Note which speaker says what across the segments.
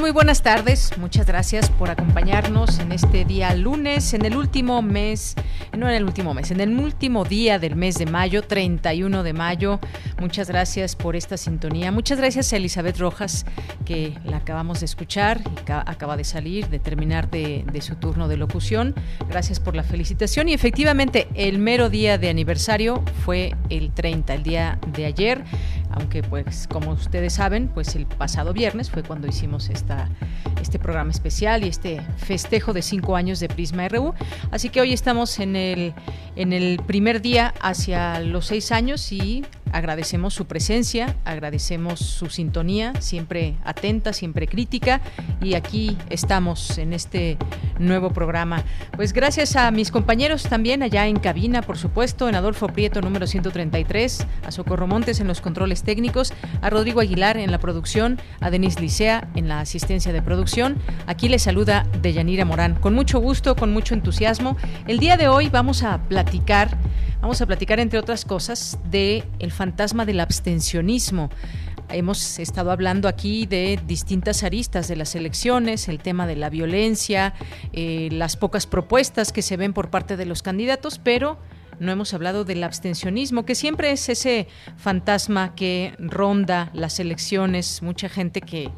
Speaker 1: Muy buenas tardes. Muchas gracias por acompañarnos en este día lunes, en el último mes, no en el último mes, en el último día del mes de mayo, 31 de mayo. Muchas gracias por esta sintonía. Muchas gracias a Elizabeth Rojas, que la acabamos de escuchar y acaba de salir, de terminar de, su turno de locución. Gracias por la felicitación. Y efectivamente, el mero día de aniversario fue el 30, el día de ayer aunque pues como ustedes saben, pues el pasado viernes fue cuando hicimos esta, este programa especial y este festejo de cinco años de Prisma RU. Así que hoy estamos en el, en el primer día hacia los seis años y agradecemos su presencia, agradecemos su sintonía, siempre atenta, siempre crítica y aquí estamos en este nuevo programa. Pues gracias a mis compañeros también allá en cabina, por supuesto, en Adolfo Prieto número 133, a Socorro Montes en los controles técnicos, a Rodrigo Aguilar en la producción, a Denis Licea en la asistencia de producción. Aquí les saluda Deyanira Morán. Con mucho gusto, con mucho entusiasmo. El día de hoy vamos a platicar Vamos a platicar, entre otras cosas, de el fantasma del abstencionismo. Hemos estado hablando aquí de distintas aristas de las elecciones, el tema de la violencia, eh, las pocas propuestas que se ven por parte de los candidatos, pero no hemos hablado del abstencionismo, que siempre es ese fantasma que ronda las elecciones, mucha gente que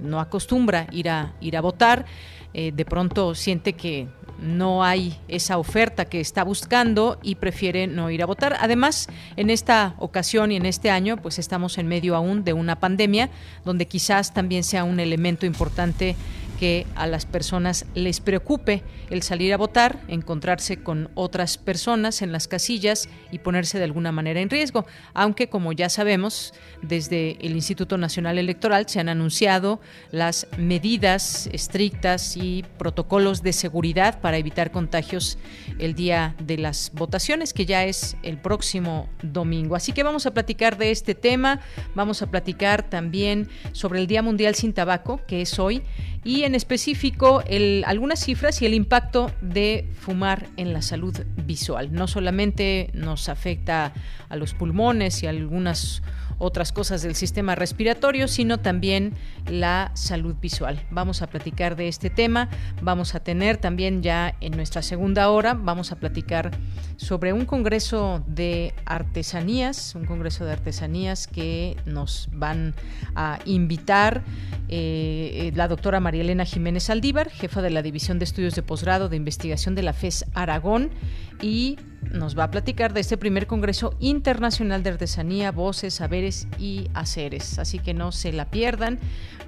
Speaker 1: no acostumbra ir a, ir a votar, eh, de pronto siente que no hay esa oferta que está buscando y prefiere no ir a votar. Además, en esta ocasión y en este año, pues estamos en medio aún de una pandemia, donde quizás también sea un elemento importante que a las personas les preocupe el salir a votar, encontrarse con otras personas en las casillas y ponerse de alguna manera en riesgo. Aunque, como ya sabemos, desde el Instituto Nacional Electoral se han anunciado las medidas estrictas y protocolos de seguridad para evitar contagios el día de las votaciones, que ya es el próximo domingo. Así que vamos a platicar de este tema, vamos a platicar también sobre el Día Mundial sin Tabaco, que es hoy y en específico el, algunas cifras y el impacto de fumar en la salud visual. No solamente nos afecta a los pulmones y algunas otras cosas del sistema respiratorio, sino también la salud visual. Vamos a platicar de este tema, vamos a tener también ya en nuestra segunda hora, vamos a platicar sobre un congreso de artesanías, un congreso de artesanías que nos van a invitar eh, la doctora María Elena Jiménez Aldívar, jefa de la División de Estudios de Posgrado de Investigación de la FES Aragón, y nos va a platicar de este primer Congreso Internacional de Artesanía, Voces, Saberes y Haceres. Así que no se la pierdan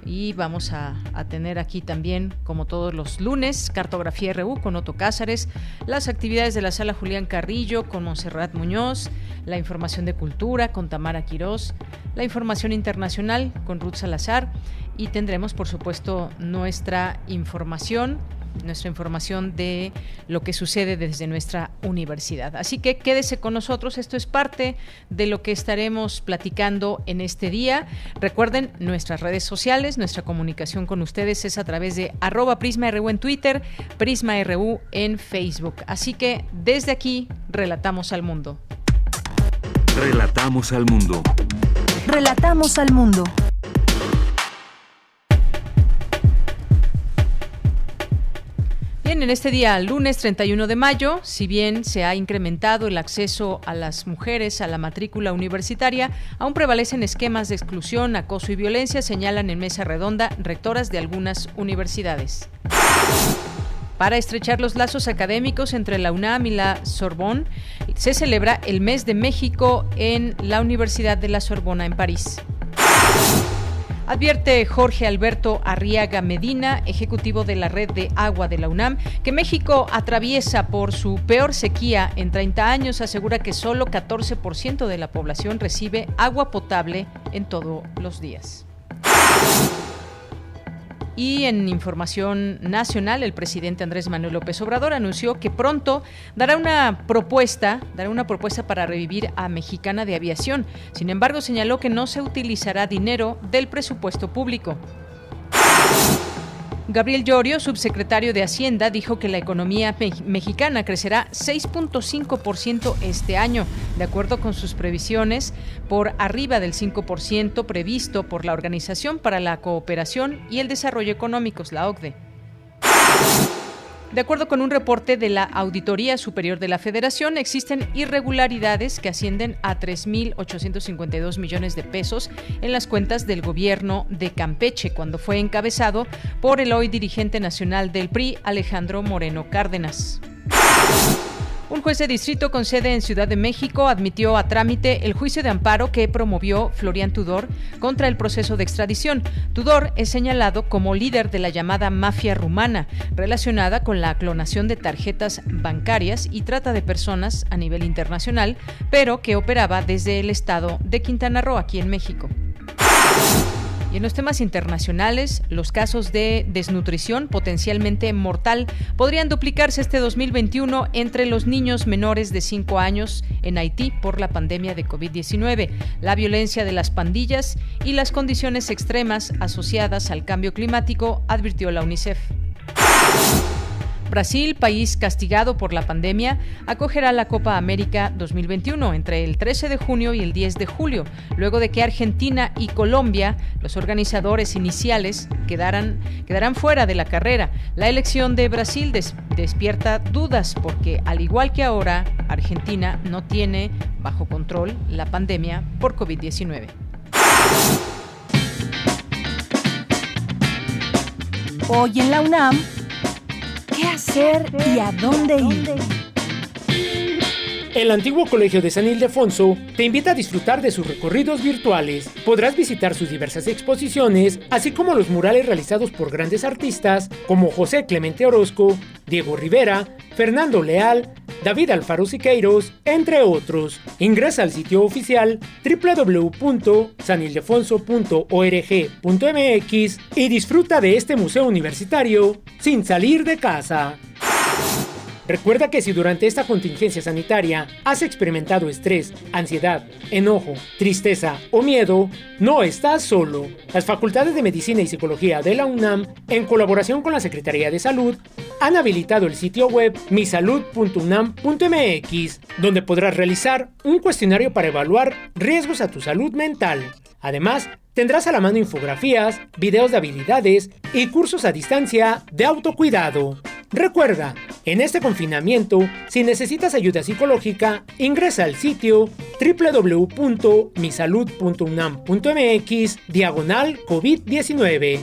Speaker 1: y vamos a, tener aquí también, como todos los lunes, Cartografía RU con Otto Cázares, las actividades de la Sala Julián Carrillo con Monserrat Muñoz, la información de cultura con Tamara Quirós, la información internacional con Ruth Salazar y tendremos, por supuesto, nuestra información nuestra información de lo que sucede desde nuestra universidad. Así que quédese con nosotros, esto es parte de lo que estaremos platicando en este día. Recuerden nuestras redes sociales, nuestra comunicación con ustedes es a través de arroba PrismaRU en Twitter, PrismaRU en Facebook. Así que desde aquí, relatamos al mundo.
Speaker 2: Relatamos al mundo.
Speaker 3: Relatamos al mundo.
Speaker 1: En este día, lunes 31 de mayo, si bien se ha incrementado el acceso a las mujeres a la matrícula universitaria, aún prevalecen esquemas de exclusión, acoso y violencia, señalan en mesa redonda rectoras de algunas universidades. Para estrechar los lazos académicos entre la UNAM y la Sorbonne, se celebra el Mes de México en la Universidad de la Sorbona en París. Advierte Jorge Alberto Arriaga Medina, ejecutivo de la red de agua de la UNAM, que México atraviesa por su peor sequía en 30 años. Asegura que solo 14% de la población recibe agua potable en todos los días. Y en información nacional, el presidente Andrés Manuel López Obrador anunció que pronto dará una propuesta, dará una propuesta para revivir a Mexicana de Aviación. Sin embargo, señaló que no se utilizará dinero del presupuesto público. Gabriel Llorio, subsecretario de Hacienda, dijo que la economía mexicana crecerá 6.5% este año, de acuerdo con sus previsiones, por arriba del 5% previsto por la Organización para la Cooperación y el Desarrollo Económicos, la OCDE. De acuerdo con un reporte de la Auditoría Superior de la Federación, existen irregularidades que ascienden a 3.852 millones de pesos en las cuentas del gobierno de Campeche, cuando fue encabezado por el hoy dirigente nacional del PRI, Alejandro Moreno Cárdenas. Un juez de distrito con sede en Ciudad de México admitió a trámite el juicio de amparo que promovió Florian Tudor contra el proceso de extradición. Tudor es señalado como líder de la llamada mafia rumana, relacionada con la clonación de tarjetas bancarias y trata de personas a nivel internacional, pero que operaba desde el estado de Quintana Roo, aquí en México. Y en los temas internacionales, los casos de desnutrición potencialmente mortal podrían duplicarse este 2021 entre los niños menores de 5 años en Haití por la pandemia de COVID-19, la violencia de las pandillas y las condiciones extremas asociadas al cambio climático, advirtió la UNICEF. Brasil, país castigado por la pandemia, acogerá la Copa América 2021 entre el 13 de junio y el 10 de julio, luego de que Argentina y Colombia, los organizadores iniciales, quedaran, quedarán fuera de la carrera. La elección de Brasil despierta dudas porque, al igual que ahora, Argentina no tiene bajo control la pandemia por COVID-19.
Speaker 3: Hoy en la UNAM, ¿Qué hacer y a dónde ir?
Speaker 2: El antiguo Colegio de San Ildefonso te invita a disfrutar de sus recorridos virtuales. Podrás visitar sus diversas exposiciones, así como los murales realizados por grandes artistas como José Clemente Orozco, Diego Rivera, Fernando Leal, David Alfaro Siqueiros, entre otros. Ingresa al sitio oficial www.sanildefonso.org.mx y disfruta de este museo universitario sin salir de casa. Recuerda que si durante esta contingencia sanitaria has experimentado estrés, ansiedad, enojo, tristeza o miedo, no estás solo. Las Facultades de Medicina y Psicología de la UNAM, en colaboración con la Secretaría de Salud, han habilitado el sitio web misalud.unam.mx, donde podrás realizar un cuestionario para evaluar riesgos a tu salud mental. Además, tendrás a la mano infografías, videos de habilidades y cursos a distancia de autocuidado. Recuerda, en este confinamiento, si necesitas ayuda psicológica, ingresa al sitio www.misalud.unam.mx diagonal COVID-19.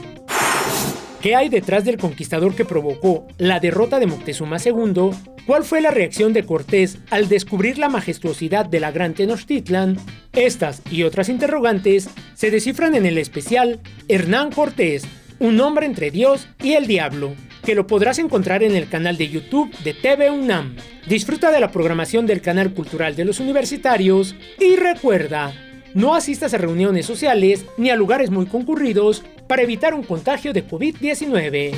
Speaker 2: ¿Qué hay detrás del conquistador que provocó la derrota de Moctezuma II? ¿Cuál fue la reacción de Cortés al descubrir la majestuosidad de la Gran Tenochtitlan? Estas y otras interrogantes se descifran en el especial Hernán Cortés, un hombre entre Dios y el diablo que lo podrás encontrar en el canal de YouTube de TV UNAM. Disfruta de la programación del canal cultural de los universitarios y recuerda, no asistas a reuniones sociales ni a lugares muy concurridos para evitar un contagio de COVID-19.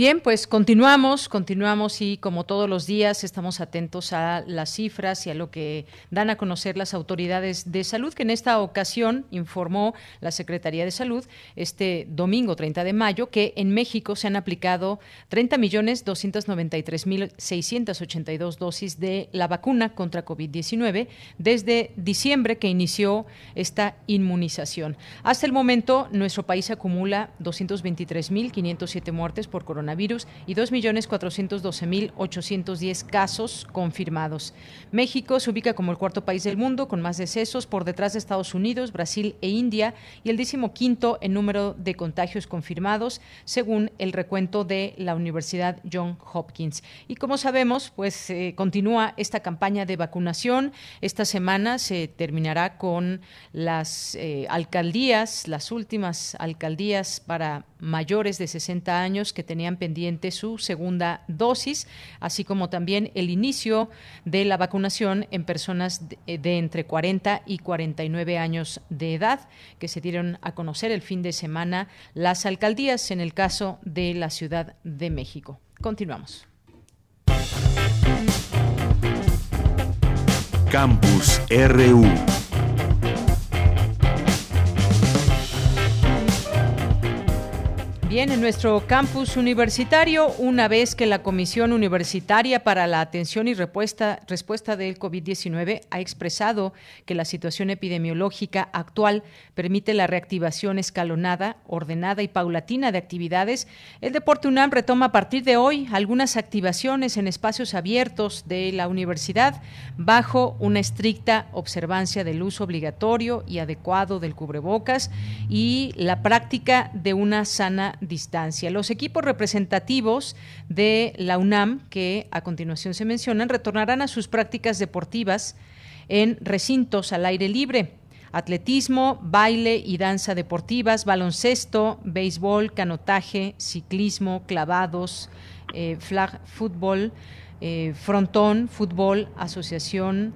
Speaker 1: Bien, pues continuamos, continuamos y como todos los días estamos atentos a las cifras y a lo que dan a conocer las autoridades de salud, que en esta ocasión informó la Secretaría de Salud este domingo 30 de mayo que en México se han aplicado 30 millones 293 mil 682 dosis de la vacuna contra COVID-19 desde diciembre que inició esta inmunización. Hasta el momento, nuestro país acumula 223 mil 507 muertes por coronavirus coronavirus y 2.412.810 casos confirmados. México se ubica como el cuarto país del mundo con más decesos por detrás de Estados Unidos, Brasil e India y el décimo quinto en número de contagios confirmados, según el recuento de la Universidad John Hopkins. Y como sabemos, pues eh, continúa esta campaña de vacunación. Esta semana se terminará con las eh, alcaldías, las últimas alcaldías para mayores de 60 años que tenían pendiente su segunda dosis, así como también el inicio de la vacunación en personas de, eh, de entre 40 y 49 años de edad, que se dieron a conocer el fin de semana las alcaldías en el caso de la Ciudad de México. Continuamos.
Speaker 4: Campus RU.
Speaker 1: Bien, en nuestro campus universitario, una vez que la Comisión Universitaria para la Atención y Respuesta, respuesta del COVID-19 ha expresado que la situación epidemiológica actual permite la reactivación escalonada, ordenada y paulatina de actividades, el Deporte UNAM retoma a partir de hoy algunas activaciones en espacios abiertos de la universidad bajo una estricta observancia del uso obligatorio y adecuado del cubrebocas y la práctica de una sana distancia. Los equipos representativos de la UNAM, que a continuación se mencionan, retornarán a sus prácticas deportivas en recintos al aire libre. Atletismo, baile y danza deportivas, baloncesto, béisbol, canotaje, ciclismo, clavados, eh, flag fútbol, eh, frontón, fútbol, asociación,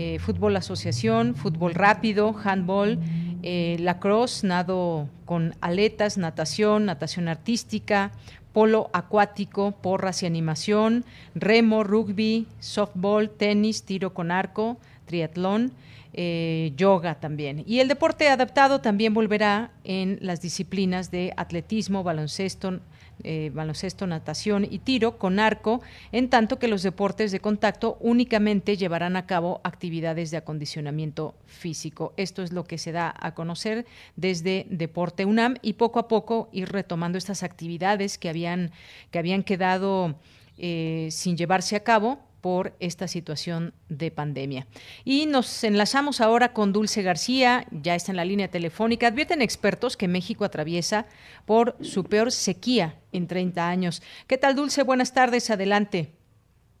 Speaker 1: eh, fútbol asociación, fútbol rápido, handball, eh, lacrosse, nado con aletas, natación, natación artística, polo acuático, porras y animación, remo, rugby, softball, tenis, tiro con arco, triatlón, eh, yoga también. Y el deporte adaptado también volverá en las disciplinas de atletismo, baloncesto, eh, baloncesto, natación y tiro con arco, en tanto que los deportes de contacto únicamente llevarán a cabo actividades de acondicionamiento físico. Esto es lo que se da a conocer desde Deporte UNAM y poco a poco ir retomando estas actividades que habían, que habían quedado eh, sin llevarse a cabo por esta situación de pandemia. Y nos enlazamos ahora con Dulce García, ya está en la línea telefónica. Advierten expertos que México atraviesa por su peor sequía en 30 años. ¿Qué tal, Dulce? Buenas tardes, adelante.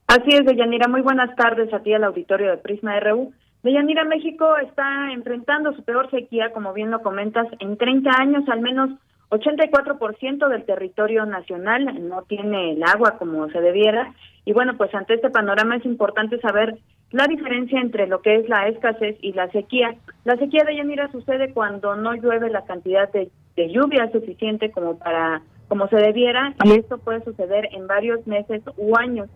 Speaker 5: Así es, Deyanira. Muy buenas tardes a ti, al auditorio de Prisma RU. Deyanira, México está enfrentando su peor sequía, como bien lo comentas, en 30 años, al menos 84% del territorio nacional no tiene el agua como se debiera y bueno, pues ante este panorama es importante saber la diferencia entre lo que es la escasez y la sequía. La sequía de Yanira sucede cuando no llueve la cantidad de, lluvia suficiente como para como se debiera y esto puede suceder en varios meses u años.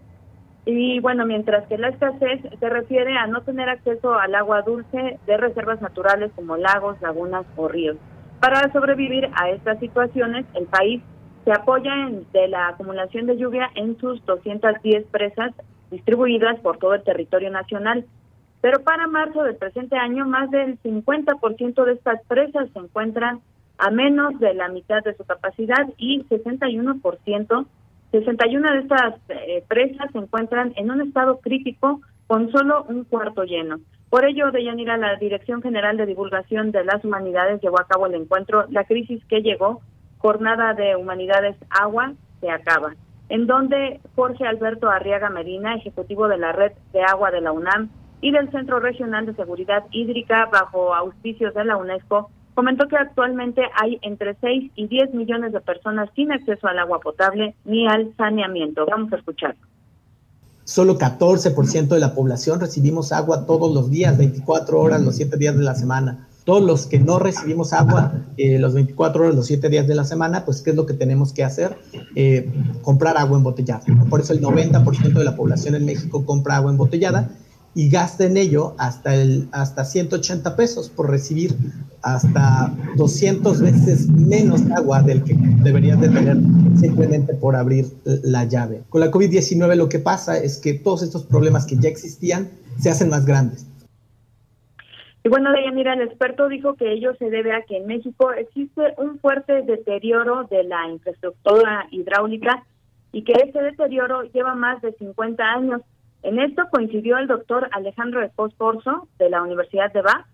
Speaker 5: Y bueno, mientras que la escasez se refiere a no tener acceso al agua dulce de reservas naturales como lagos, lagunas o ríos. Para sobrevivir a estas situaciones, el país se apoya de la acumulación de lluvia en sus 210 presas distribuidas por todo el territorio nacional. Pero para marzo del presente año, más del 50% de estas presas se encuentran a menos de la mitad de su capacidad y 61%, 61 de estas eh, presas se encuentran en un estado crítico con solo un cuarto lleno. Por ello, Deyanira, la Dirección General de Divulgación de las Humanidades llevó a cabo el encuentro La crisis que llegó Jornada de Humanidades Agua se acaba, en donde Jorge Alberto Arriaga Medina, ejecutivo de la Red de Agua de la UNAM y del Centro Regional de Seguridad Hídrica bajo auspicios de la UNESCO, comentó que actualmente hay entre 6 y 10 millones de personas sin acceso al agua potable ni al saneamiento. Vamos a escuchar.
Speaker 6: Solo 14% de la población recibimos agua todos los días, 24 horas, los 7 días de la semana. Todos los que no recibimos agua eh, los 24 horas, los 7 días de la semana, pues ¿qué es lo que tenemos que hacer? Eh, comprar agua embotellada. Por eso el 90% de la población en México compra agua embotellada y gasta en ello hasta, el, hasta 180 pesos por recibir hasta 200 veces menos agua del que deberías de tener simplemente por abrir la llave. Con la COVID-19 lo que pasa es que todos estos problemas que ya existían se hacen más grandes
Speaker 5: y bueno, mira, el experto dijo que ello se debe a que en México existe un fuerte deterioro de la infraestructura hidráulica y que ese deterioro lleva más de 50 años. En esto coincidió el doctor Alejandro Espos Porzo de la Universidad de Bath,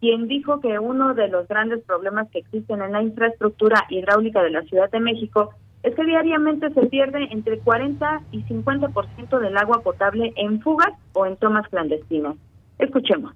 Speaker 5: quien dijo que uno de los grandes problemas que existen en la infraestructura hidráulica de la Ciudad de México es que diariamente se pierde entre 40 y 50% del agua potable en fugas o en tomas clandestinas. Escuchemos.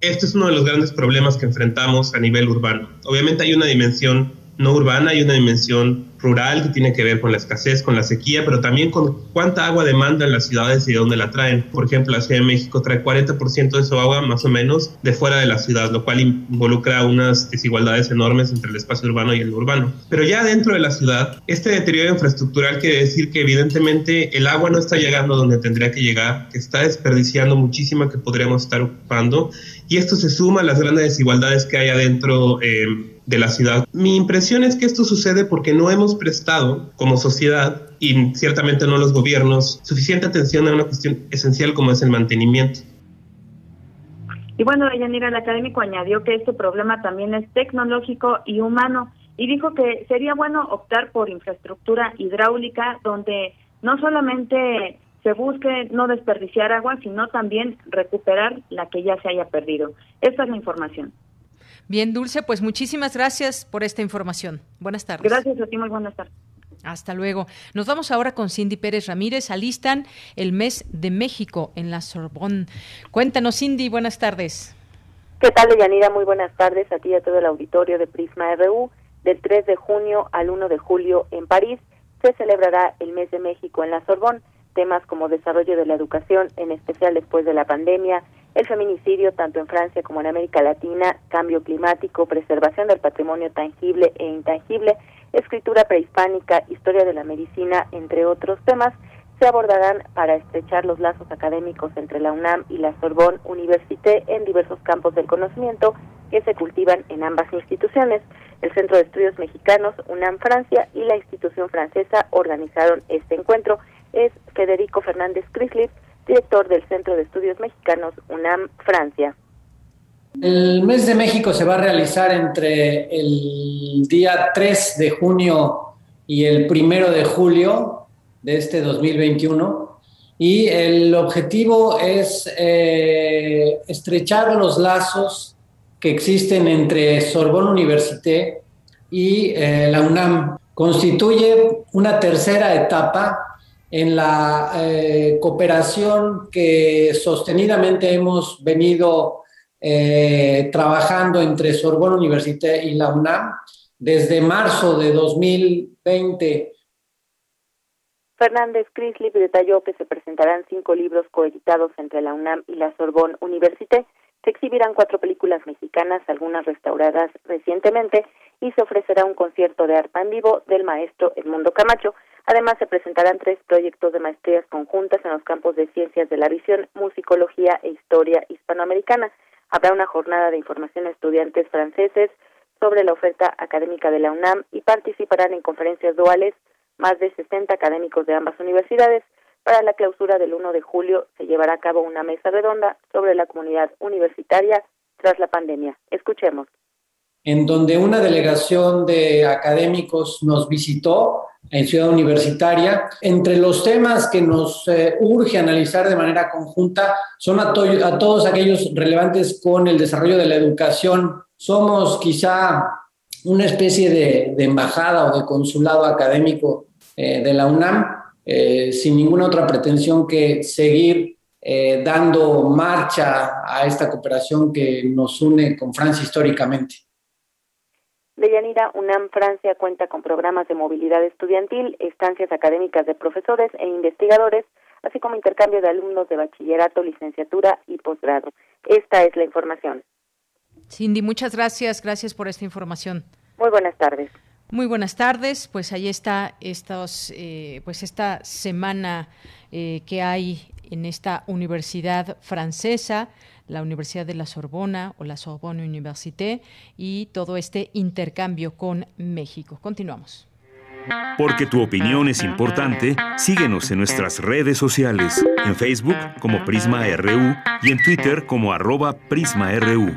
Speaker 7: Este es uno de los grandes problemas que enfrentamos a nivel urbano. Obviamente hay una dimensión no urbana, hay una dimensión rural que tiene que ver con la escasez, con la sequía, pero también con cuánta agua demandan las ciudades y de dónde la traen. Por ejemplo, la Ciudad de México trae 40% de su agua más o menos de fuera de la ciudad, lo cual involucra unas desigualdades enormes entre el espacio urbano y el urbano. Pero ya dentro de la ciudad, este deterioro infraestructural quiere decir que evidentemente el agua no está llegando donde tendría que llegar, que está desperdiciando muchísima que podríamos estar ocupando y esto se suma a las grandes desigualdades que hay adentro. Eh, de la ciudad. Mi impresión es que esto sucede porque no hemos prestado como sociedad y ciertamente no los gobiernos suficiente atención a una cuestión esencial como es el mantenimiento.
Speaker 5: Y bueno, Yanira, el académico añadió que este problema también es tecnológico y humano y dijo que sería bueno optar por infraestructura hidráulica donde no solamente se busque no desperdiciar agua, sino también recuperar la que ya se haya perdido. Esta es la información.
Speaker 1: Bien, Dulce, pues muchísimas gracias por esta información. Buenas tardes.
Speaker 5: Gracias a ti, muy buenas tardes.
Speaker 1: Hasta luego. Nos vamos ahora con Cindy Pérez Ramírez. Alistan el mes de México en la Sorbonne. Cuéntanos, Cindy, buenas tardes.
Speaker 8: ¿Qué tal, Deyanira? Muy buenas tardes a ti y a todo el auditorio de Prisma RU. Del 3 de junio al 1 de julio en París se celebrará el mes de México en la Sorbonne. Temas como desarrollo de la educación, en especial después de la pandemia, el feminicidio tanto en Francia como en América Latina, cambio climático, preservación del patrimonio tangible e intangible, escritura prehispánica, historia de la medicina, entre otros temas, se abordarán para estrechar los lazos académicos entre la UNAM y la Sorbonne Université en diversos campos del conocimiento que se cultivan en ambas instituciones. El Centro de Estudios Mexicanos, UNAM Francia y la institución francesa organizaron este encuentro. Es Federico Fernández Crislip, director del Centro de Estudios Mexicanos UNAM Francia.
Speaker 9: El mes de México se va a realizar entre el día 3 de junio y el 1 de julio de este 2021 y el objetivo es eh, estrechar los lazos que existen entre Sorbonne Université y eh, la UNAM. Constituye una tercera etapa en la eh, cooperación que sostenidamente hemos venido eh, trabajando entre Sorbonne Université y la UNAM desde marzo de 2020.
Speaker 8: Fernández Crislip detalló que se presentarán cinco libros coeditados entre la UNAM y la Sorbonne Université. Se exhibirán cuatro películas mexicanas, algunas restauradas recientemente, y se ofrecerá un concierto de arpa en vivo del maestro Edmundo Camacho. Además, se presentarán tres proyectos de maestrías conjuntas en los campos de ciencias de la visión, musicología e historia hispanoamericana. Habrá una jornada de información a estudiantes franceses sobre la oferta académica de la UNAM y participarán en conferencias duales más de 60 académicos de ambas universidades. Para la clausura del 1 de julio se llevará a cabo una mesa redonda sobre la comunidad universitaria tras la pandemia. Escuchemos.
Speaker 9: En donde una delegación de académicos nos visitó en Ciudad Universitaria. Entre los temas que nos eh, urge analizar de manera conjunta son a, todos aquellos relevantes con el desarrollo de la educación. Somos quizá una especie de, embajada o de consulado académico eh, de la UNAM, eh, sin ninguna otra pretensión que seguir dando marcha a esta cooperación que nos une con Francia históricamente.
Speaker 8: Deyanira, UNAM Francia cuenta con programas de movilidad estudiantil, estancias académicas de profesores e investigadores, así como intercambio de alumnos de bachillerato, licenciatura y posgrado. Esta es la información.
Speaker 1: Cindy, muchas gracias. Gracias por esta información.
Speaker 8: Muy buenas tardes.
Speaker 1: Muy buenas tardes. Pues ahí está estos, eh, pues esta semana eh, que hay en esta universidad francesa la Universidad de la Sorbona o la Sorbonne Université y todo este intercambio con México. Continuamos.
Speaker 4: Porque tu opinión es importante, síguenos en nuestras redes sociales, en Facebook como Prisma RU y en Twitter como arroba PrismaRU.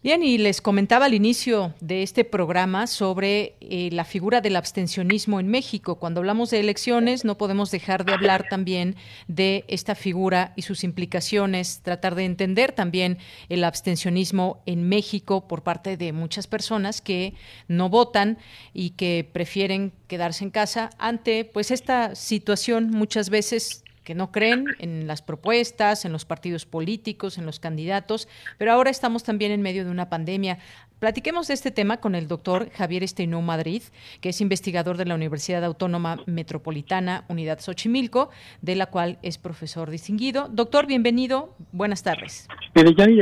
Speaker 1: Bien, y les comentaba al inicio de este programa sobre eh, la figura del abstencionismo en México. Cuando hablamos de elecciones, no podemos dejar de hablar también de esta figura y sus implicaciones, tratar de entender también el abstencionismo en México por parte de muchas personas que no votan y que prefieren quedarse en casa ante pues esta situación muchas veces que no creen en las propuestas, en los partidos políticos, en los candidatos, pero ahora estamos también en medio de una pandemia. Platiquemos de este tema con el doctor Javier Esteinó Madrid, que es investigador de la Universidad Autónoma Metropolitana, Unidad Xochimilco, de la cual es profesor distinguido. Doctor, bienvenido. Buenas tardes.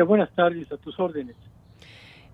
Speaker 10: buenas tardes, a tus órdenes.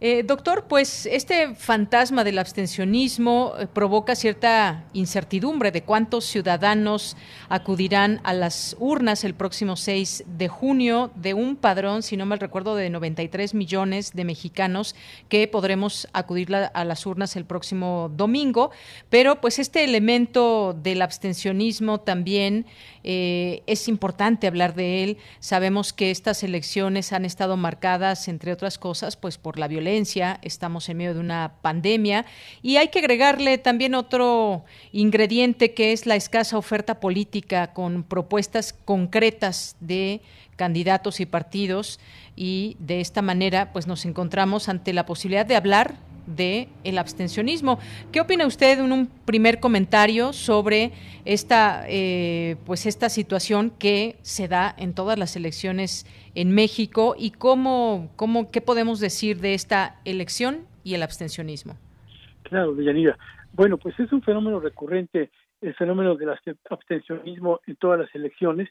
Speaker 1: Eh, doctor, pues este fantasma del abstencionismo eh, provoca cierta incertidumbre de cuántos ciudadanos acudirán a las urnas el próximo 6 de junio de un padrón, si no mal recuerdo, de 93 millones de mexicanos que podremos acudir a las urnas el próximo domingo. Pero pues este elemento del abstencionismo también eh, es importante hablar de él. Sabemos que estas elecciones han estado marcadas, entre otras cosas, pues por la violencia. Estamos en medio de una pandemia y hay que agregarle también otro ingrediente que es la escasa oferta política con propuestas concretas de candidatos y partidos y de esta manera pues nos encontramos ante la posibilidad de hablar de el abstencionismo. ¿Qué opina usted en un primer comentario sobre esta eh, pues esta situación que se da en todas las elecciones en México y cómo, cómo qué podemos decir de esta elección y el abstencionismo?
Speaker 10: Claro, Deyanira. Bueno, pues es un fenómeno recurrente el fenómeno del abstencionismo en todas las elecciones,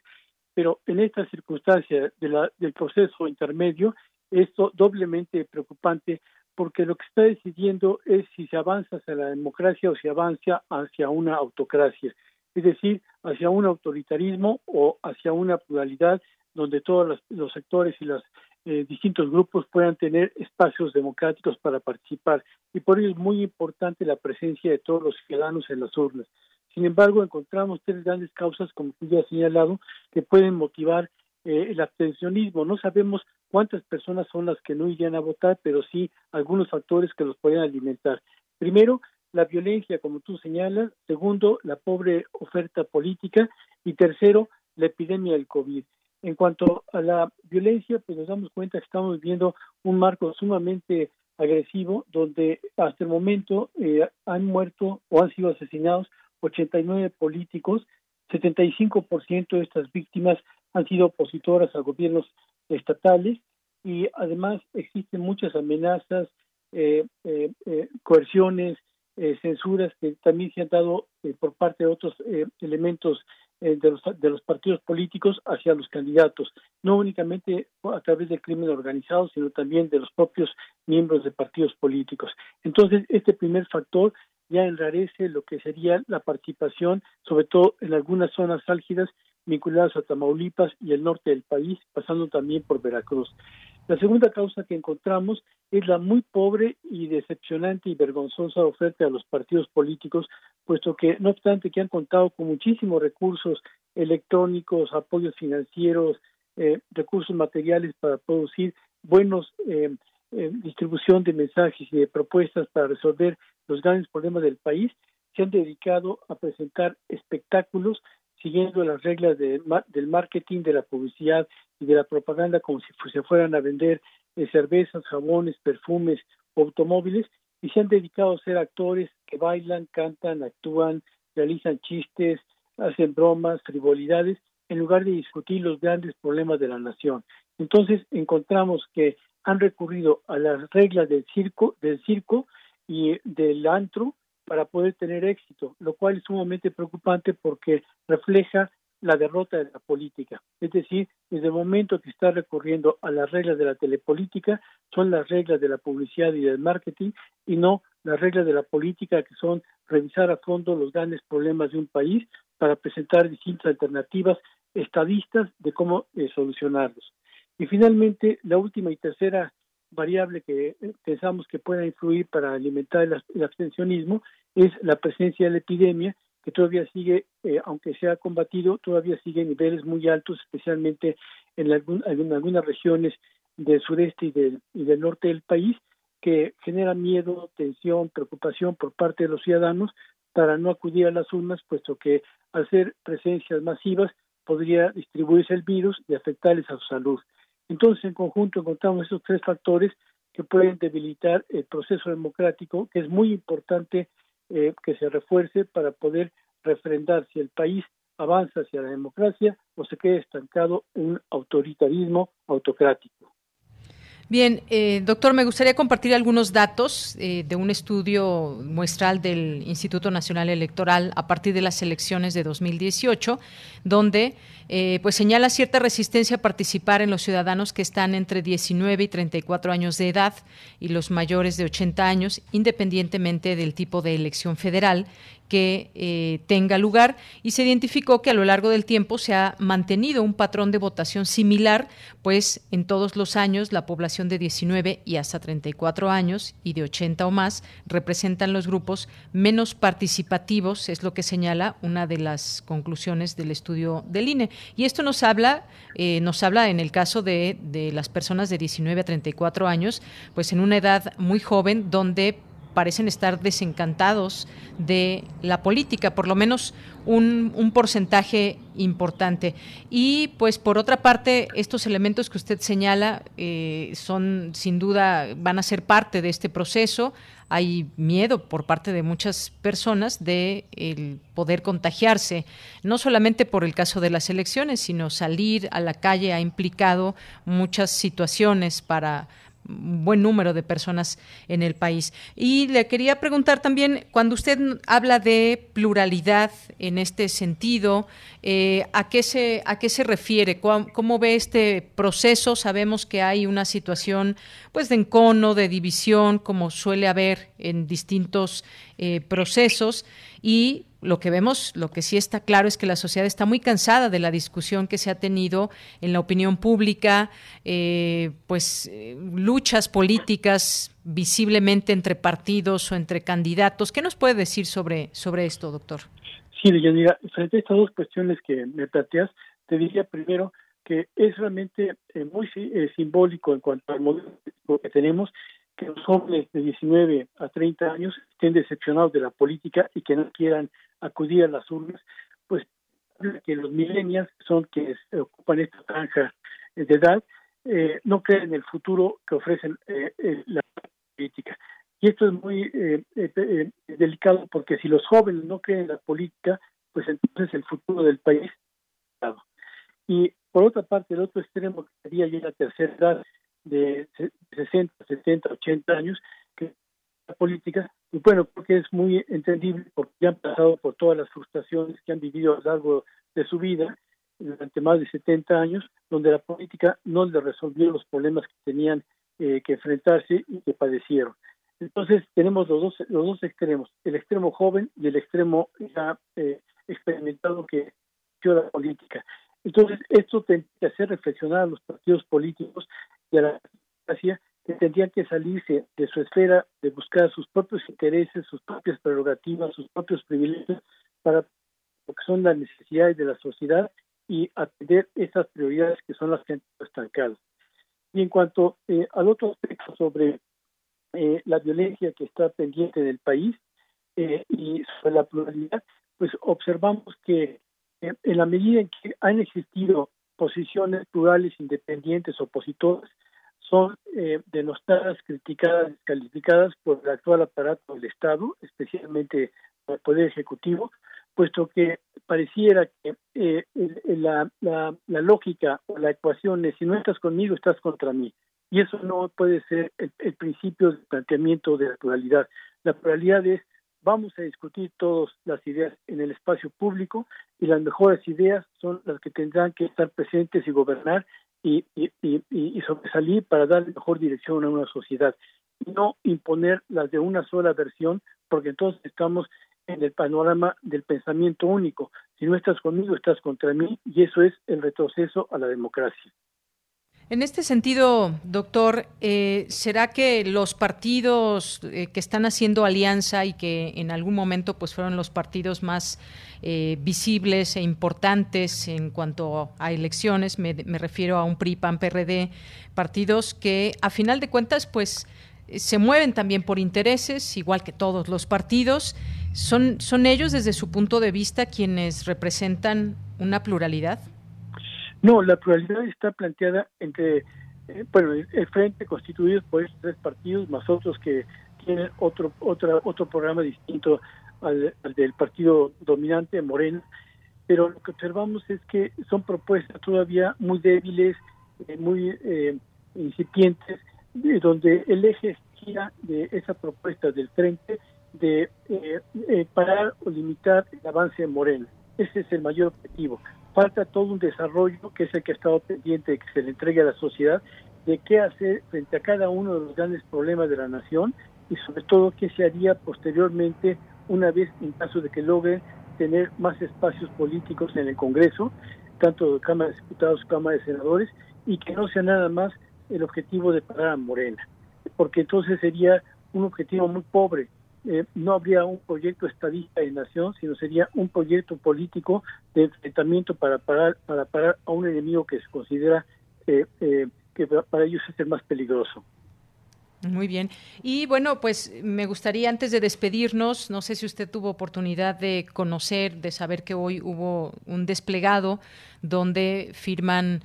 Speaker 10: pero en esta circunstancia de la, del proceso intermedio, esto doblemente preocupante porque lo que está decidiendo es si se avanza hacia la democracia o si avanza hacia una autocracia, es decir, hacia un autoritarismo o hacia una pluralidad donde todos los, sectores y los eh, distintos grupos puedan tener espacios democráticos para participar. Y por ello es muy importante la presencia de todos los ciudadanos en las urnas. Sin embargo, encontramos tres grandes causas, como ya he señalado, que pueden motivar eh, el abstencionismo. No sabemos cuántas personas son las que no irían a votar, pero sí algunos factores que los podrían alimentar. Primero, la violencia, como tú señalas. Segundo, la pobre oferta política. Y tercero, la epidemia del COVID. En cuanto a la violencia, pues nos damos cuenta que estamos viviendo un marco sumamente agresivo, donde hasta el momento eh, han muerto o han sido asesinados 89 políticos, 75% de estas víctimas han sido opositoras a gobiernos estatales y además existen muchas amenazas, eh, eh, eh coerciones, censuras que también se han dado por parte de otros elementos de los, de los partidos políticos hacia los candidatos, no únicamente a través del crimen organizado, sino también de los propios miembros de partidos políticos. Entonces, este primer factor ya enrarece lo que sería la participación, sobre todo en algunas zonas álgidas vinculadas a Tamaulipas y el norte del país, pasando también por Veracruz. La segunda causa que encontramos es la muy pobre y decepcionante y vergonzosa oferta de los partidos políticos, puesto que, no obstante que han contado con muchísimos recursos electrónicos, apoyos financieros, eh, recursos materiales para producir buenos eh, eh, distribución de mensajes y de propuestas para resolver los grandes problemas del país, se han dedicado a presentar espectáculos siguiendo las reglas del marketing, de la publicidad y de la propaganda como si se fueran a vender eh, cervezas, jabones, perfumes, automóviles, y se han dedicado a ser actores que bailan, cantan, actúan, realizan chistes, hacen bromas, frivolidades, en lugar de discutir los grandes problemas de la nación. Entonces encontramos que han recurrido a las reglas del circo, del circo y del antro para poder tener éxito, lo cual es sumamente preocupante porque refleja la derrota de la política. Es decir, desde el momento que está recurriendo a las reglas de la telepolítica, son las reglas de la publicidad y del marketing y no las reglas de la política que son revisar a fondo los grandes problemas de un país para presentar distintas alternativas estadistas de cómo eh, solucionarlos. Y finalmente, la última y tercera variable que eh, pensamos que pueda influir para alimentar el, abstencionismo es la presencia de la epidemia, que todavía sigue, eh, aunque se ha combatido, todavía sigue en niveles muy altos, especialmente en, algunas regiones del sureste y del, y del norte del país que genera miedo, tensión, preocupación por parte de los ciudadanos para no acudir a las urnas, puesto que al ser presencias masivas podría distribuirse el virus y afectarles a su salud. Entonces, en conjunto encontramos esos tres factores que pueden debilitar el proceso democrático, que es muy importante eh, que se refuerce para poder refrendar si el país avanza hacia la democracia o se queda estancado un autoritarismo autocrático.
Speaker 1: Bien, eh, doctor, me gustaría compartir algunos datos eh, de un estudio muestral del Instituto Nacional Electoral a partir de las elecciones de 2018, donde eh, pues señala cierta resistencia a participar en los ciudadanos que están entre 19 y 34 años de edad y los mayores de 80 años, independientemente del tipo de elección federal que eh, tenga lugar y se identificó que a lo largo del tiempo se ha mantenido un patrón de votación similar, pues en todos los años la población de 19 y hasta 34 años y de 80 o más representan los grupos menos participativos, es lo que señala una de las conclusiones del estudio del INE. Y esto nos habla, eh, nos habla en el caso de, de las personas de 19 a 34 años, pues en una edad muy joven donde parecen estar desencantados de la política, por lo menos un, porcentaje importante. Y pues por otra parte, estos elementos que usted señala eh, son sin duda, van a ser parte de este proceso. Hay miedo por parte de muchas personas de poder contagiarse, no solamente por el caso de las elecciones, sino salir a la calle ha implicado muchas situaciones para buen número de personas en el país. Y le quería preguntar también, cuando usted habla de pluralidad en este sentido, eh, ¿a, qué se, ¿a qué se refiere? ¿Cómo, ve este proceso? Sabemos que hay una situación pues, de encono, de división, como suele haber en distintos eh, procesos, y lo que vemos, lo que sí está claro es que la sociedad está muy cansada de la discusión que se ha tenido en la opinión pública, eh, pues eh, luchas políticas visiblemente entre partidos o entre candidatos. ¿Qué nos puede decir sobre, sobre esto, doctor?
Speaker 10: Sí, Deyanira, frente a estas dos cuestiones que me planteas, te diría primero que es realmente eh, muy simbólico en cuanto al modelo que tenemos que los jóvenes de 19 a 30 años estén decepcionados de la política y que no quieran acudir a las urnas, pues que los millennials son quienes ocupan esta franja de edad, eh, no creen en el futuro que ofrecen eh, eh, la política. Y esto es muy delicado porque si los jóvenes no creen en la política, pues entonces el futuro del país y por otra parte, el otro extremo que sería ya la tercera edad, de 60, 70, 80 años que la política, y bueno, porque es muy entendible, porque han pasado por todas las frustraciones que han vivido a lo largo de su vida, durante más de 70 años, donde la política no les resolvió los problemas que tenían eh, que enfrentarse y que padecieron. Entonces tenemos los dos, los dos extremos, el extremo joven y el extremo ya eh, experimentado que dio la política. Entonces, esto tiene que hacer reflexionar a los partidos políticos a la democracia que tendrían que salirse de su esfera de buscar sus propios intereses, sus propias prerrogativas, sus propios privilegios para lo que son las necesidades de la sociedad y atender esas prioridades que son las que han estancado. Y en cuanto eh, al otro aspecto sobre eh, la violencia que está pendiente del país eh, y sobre la pluralidad, pues observamos que en la medida en que han existido posiciones plurales, independientes, opositoras, son eh, denostadas, criticadas, descalificadas por el actual aparato del Estado, especialmente por el Poder Ejecutivo, puesto que pareciera que eh, la, la, lógica o la ecuación es si no estás conmigo, estás contra mí. Y eso no puede ser el, el principio del planteamiento de la pluralidad. La pluralidad es vamos a discutir todas las ideas en el espacio público y las mejores ideas son las que tendrán que estar presentes y gobernar y, y, sobresalir para dar mejor dirección a una sociedad no imponer las de una sola versión porque entonces estamos en el panorama del pensamiento único. Si no estás conmigo, estás contra mí y eso es el retroceso a la democracia.
Speaker 1: En este sentido, doctor, eh, ¿será que los partidos eh, que están haciendo alianza y que en algún momento pues fueron los partidos más eh, visibles e importantes en cuanto a elecciones, me, refiero a un PRI, PAN, PRD, partidos que a final de cuentas pues se mueven también por intereses, igual que todos los partidos, son, son ellos desde su punto de vista quienes representan una pluralidad?
Speaker 10: No, la pluralidad está planteada entre, eh, bueno, el frente constituido por estos tres partidos, más otros que tienen otro, otra, otro programa distinto al, del partido dominante, Morena, pero lo que observamos es que son propuestas todavía muy débiles, eh, muy eh, incipientes, donde el eje gira de esa propuesta del frente de parar o limitar el avance de Morena. Ese es el mayor objetivo falta todo un desarrollo que es el que ha estado pendiente de que se le entregue a la sociedad de qué hacer frente a cada uno de los grandes problemas de la nación y sobre todo qué se haría posteriormente una vez en caso de que logren tener más espacios políticos en el Congreso, tanto de Cámara de Diputados, Cámara de Senadores, y que no sea nada más el objetivo de parar a Morena, porque entonces sería un objetivo muy pobre eh, no habría un proyecto estadista de nación, sino sería un proyecto político de enfrentamiento para parar, para parar a un enemigo que se considera eh, eh, que para ellos es el más peligroso.
Speaker 1: Muy bien. Y bueno, pues me gustaría antes de despedirnos, no sé si usted tuvo oportunidad de conocer, de saber que hoy hubo un desplegado donde firman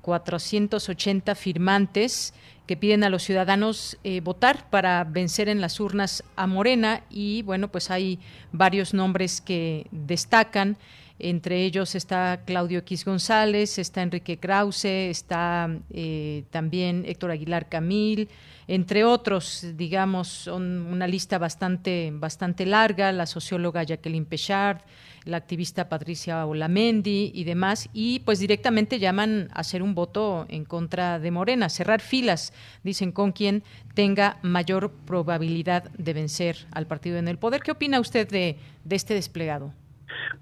Speaker 1: 480 firmantes que piden a los ciudadanos eh, votar para vencer en las urnas a Morena y bueno, pues hay varios nombres que destacan. Entre ellos está Claudio X González, está Enrique Krause, está eh, también Héctor Aguilar Camil, entre otros, digamos, son una lista bastante, bastante larga, la socióloga Jacqueline Pechard, la activista Patricia Olamendi y demás, y pues directamente llaman a hacer un voto en contra de Morena, cerrar filas, dicen, con quien tenga mayor probabilidad de vencer al partido en el poder. ¿Qué opina usted de, de este desplegado?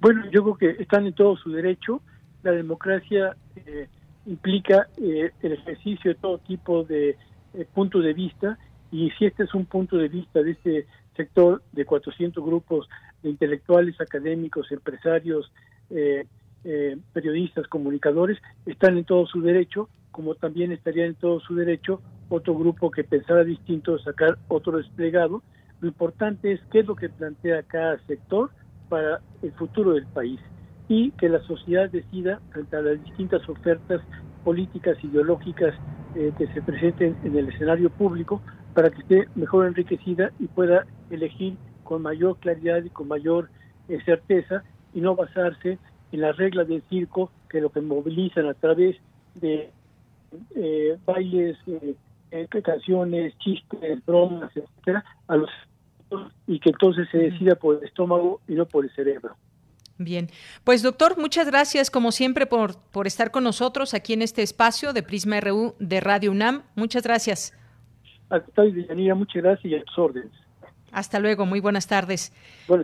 Speaker 10: Bueno, yo creo que están en todo su derecho. La democracia eh, implica eh, el ejercicio de todo tipo de eh, puntos de vista y si este es un punto de vista de este sector de 400 grupos intelectuales, académicos, empresarios, eh, eh, periodistas, comunicadores, están en todo su derecho, como también estaría en todo su derecho otro grupo que pensara distinto sacar otro desplegado. Lo importante es qué es lo que plantea cada sector para el futuro del país y que la sociedad decida frente a las distintas ofertas políticas, ideológicas eh, que se presenten en el escenario público para que esté mejor enriquecida y pueda elegir con mayor claridad y con mayor eh, certeza y no basarse en las reglas del circo que lo que movilizan a través de eh, bailes, eh, canciones, chistes, bromas, etcétera, a los y que entonces se decida por el estómago y no por el cerebro.
Speaker 1: Bien, pues doctor, muchas gracias como siempre por, por estar con nosotros aquí en este espacio de Prisma RU de Radio UNAM. Muchas gracias.
Speaker 10: muchas gracias y a tus órdenes.
Speaker 1: Hasta luego, muy buenas tardes.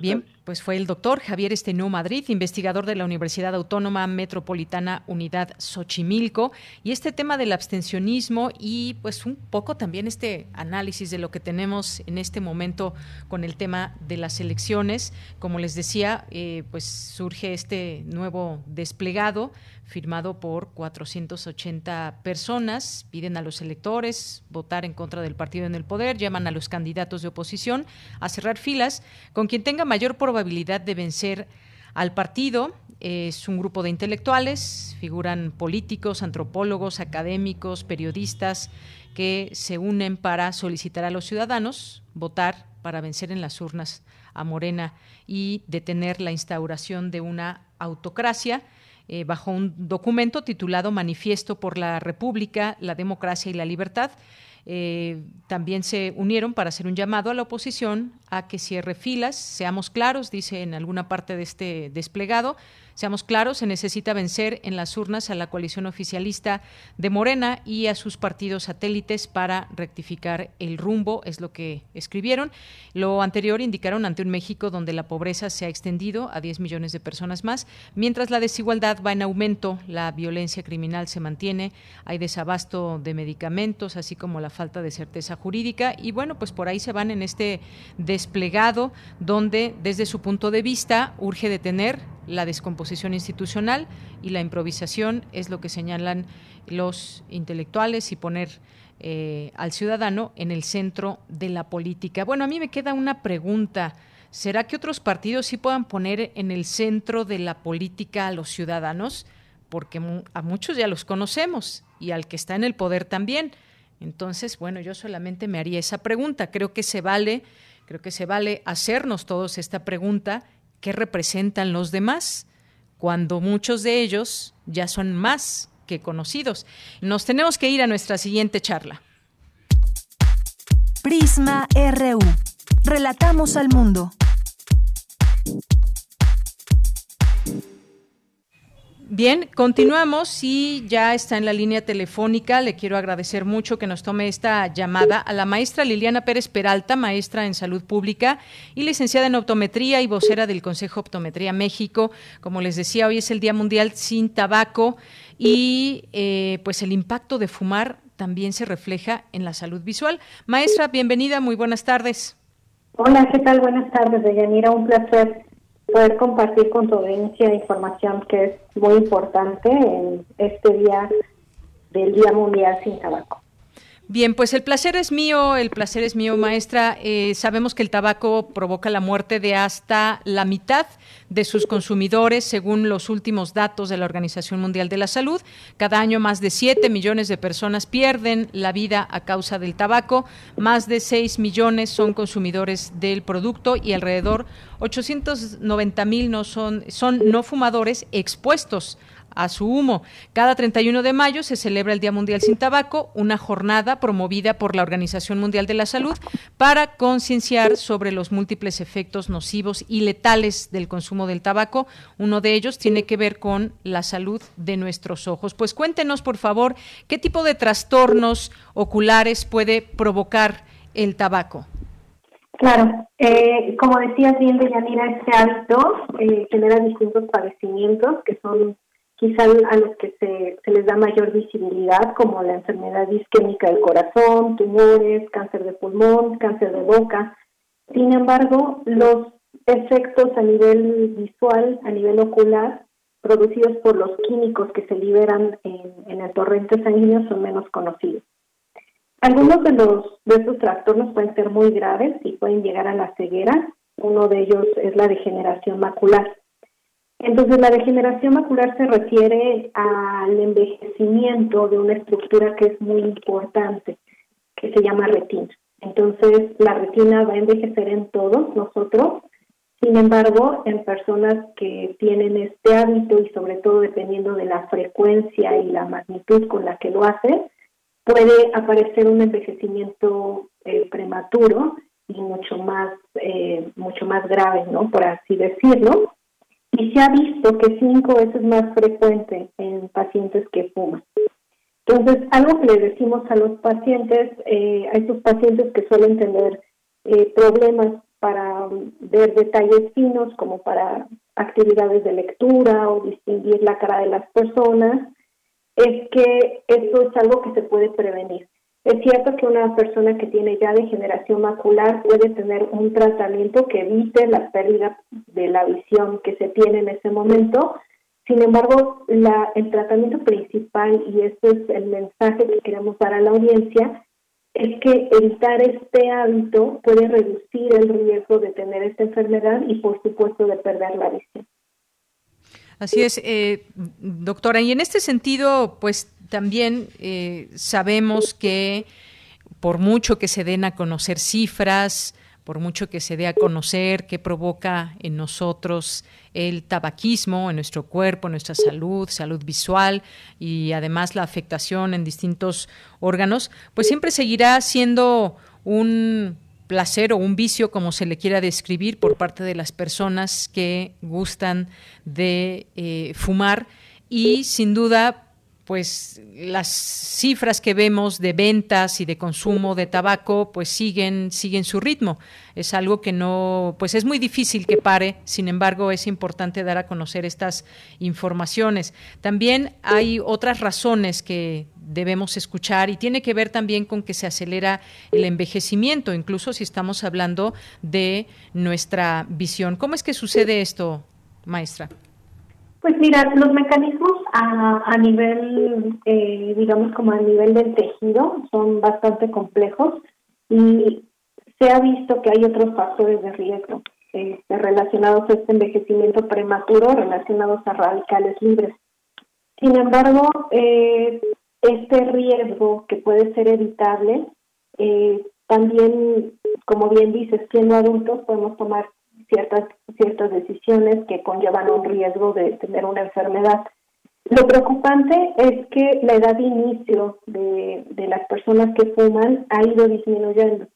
Speaker 1: Bien, pues fue el doctor Javier Estenú Madrid, investigador de la Universidad Autónoma Metropolitana Unidad Xochimilco, y este tema del abstencionismo y pues un poco también este análisis de lo que tenemos en este momento con el tema de las elecciones. Como les decía, eh, pues surge este nuevo desplegado firmado por 480 personas. Piden a los electores votar en contra del partido en el poder, llaman a los candidatos de oposición a cerrar filas con quien tenga mayor probabilidad de vencer al partido. Es un grupo de intelectuales, figuran políticos, antropólogos, académicos, periodistas que se unen para solicitar a los ciudadanos votar para vencer en las urnas a Morena y detener la instauración de una autocracia eh, bajo un documento titulado Manifiesto por la República, la Democracia y la Libertad. Eh, también se unieron para hacer un llamado a la oposición a que cierre filas. Seamos claros, dice en alguna parte de este desplegado, Seamos claros, se necesita vencer en las urnas a la coalición oficialista de Morena y a sus partidos satélites para rectificar el rumbo, es lo que escribieron. Lo anterior indicaron ante un México donde la pobreza se ha extendido a 10 millones de personas más, mientras la desigualdad va en aumento, la violencia criminal se mantiene, hay desabasto de medicamentos, así como la falta de certeza jurídica y bueno, pues por ahí se van en este desplegado donde desde su punto de vista urge detener la descomposición institucional y la improvisación es lo que señalan los intelectuales y poner eh, al ciudadano en el centro de la política. Bueno, a mí me queda una pregunta. ¿Será que otros partidos sí puedan poner en el centro de la política a los ciudadanos? Porque a muchos ya los conocemos y al que está en el poder también. Entonces, bueno, yo solamente me haría esa pregunta. Creo que se vale, creo que se vale hacernos todos esta pregunta qué representan los demás, cuando muchos de ellos ya son más que conocidos. Nos tenemos que ir a nuestra siguiente charla.
Speaker 3: Prisma RU. Relatamos al mundo.
Speaker 1: Bien, continuamos y ya está en la línea telefónica. Le quiero agradecer mucho que nos tome esta llamada a la maestra Liliana Pérez Peralta, maestra en salud pública y licenciada en optometría y vocera del Consejo Optometría México. Como les decía, hoy es el Día Mundial sin Tabaco y eh, pues el impacto de fumar también se refleja en la salud visual. Maestra, bienvenida, muy buenas tardes.
Speaker 11: Hola, ¿qué tal? Buenas tardes, Deyanira, un placer poder compartir con tu audiencia información que es muy importante en este día del Día Mundial sin Tabaco.
Speaker 1: Bien, pues el placer es mío, el placer es mío, maestra. Eh, sabemos que el tabaco provoca la muerte de hasta la mitad de sus consumidores, según los últimos datos de la Organización Mundial de la Salud. Cada año más de 7 millones de personas pierden la vida a causa del tabaco, más de 6 millones son consumidores del producto y alrededor 890 mil no son, son no fumadores expuestos a su humo. Cada 31 de mayo se celebra el Día Mundial sin Tabaco, una jornada promovida por la Organización Mundial de la Salud para concienciar sobre los múltiples efectos nocivos y letales del consumo del tabaco. Uno de ellos tiene que ver con la salud de nuestros ojos. Pues cuéntenos, por favor, qué tipo de trastornos oculares puede provocar el tabaco.
Speaker 11: Claro, eh, como decías bien, Deyanira, este hábito eh, genera distintos padecimientos que son quizá a los que se, les da mayor visibilidad, como la enfermedad isquémica del corazón, tumores, cáncer de pulmón, cáncer de boca. Sin embargo, los efectos a nivel visual, a nivel ocular, producidos por los químicos que se liberan en, el torrente sanguíneo son menos conocidos. Algunos de los de estos trastornos pueden ser muy graves y pueden llegar a la ceguera. Uno de ellos es la degeneración macular. Entonces, la degeneración macular se refiere al envejecimiento de una estructura que es muy importante, que se llama retina. Entonces, la retina va a envejecer en todos nosotros, sin embargo, en personas que tienen este hábito y sobre todo dependiendo de la frecuencia y la magnitud con la que lo hacen, puede aparecer un envejecimiento eh, prematuro y mucho más, eh, mucho más grave, ¿no? Por así decirlo y se ha visto que cinco veces más frecuente en pacientes que fuman. Entonces, algo que le decimos a los pacientes, eh, a esos pacientes que suelen tener eh, problemas para ver detalles finos, como para actividades de lectura o distinguir la cara de las personas, es que eso es algo que se puede prevenir. Es cierto que una persona que tiene ya degeneración macular puede tener un tratamiento que evite la pérdida de la visión que se tiene en ese momento. Sin embargo, la, el tratamiento principal, y este es el mensaje que queremos dar a la audiencia, es que evitar este hábito puede reducir el riesgo de tener esta enfermedad y, por supuesto, de perder la visión.
Speaker 1: Así es, eh, doctora. Y en este sentido, pues también eh, sabemos que por mucho que se den a conocer cifras, por mucho que se dé a conocer qué provoca en nosotros el tabaquismo, en nuestro cuerpo, en nuestra salud, salud visual y además la afectación en distintos órganos, pues siempre seguirá siendo un placer o un vicio, como se le quiera describir, por parte de las personas que gustan de eh, fumar. Y sin duda pues las cifras que vemos de ventas y de consumo de tabaco pues siguen siguen su ritmo. Es algo que no pues es muy difícil que pare. Sin embargo es importante dar a conocer estas informaciones. También hay otras razones que debemos escuchar y tiene que ver también con que se acelera el envejecimiento incluso si estamos hablando de nuestra visión. Cómo es que sucede esto maestra
Speaker 11: pues mira, los mecanismos a, a nivel, eh, digamos como a nivel del tejido, son bastante complejos y se ha visto que hay otros factores de riesgo este, relacionados a este envejecimiento prematuro, relacionados a radicales libres. Sin embargo, eh, este riesgo que puede ser evitable, eh, también, como bien dices, siendo adultos podemos tomar ciertas, ciertas decisiones que conllevan un riesgo de tener una enfermedad. Lo preocupante es que la edad de inicio de, de las personas que fuman ha ido disminuyendo.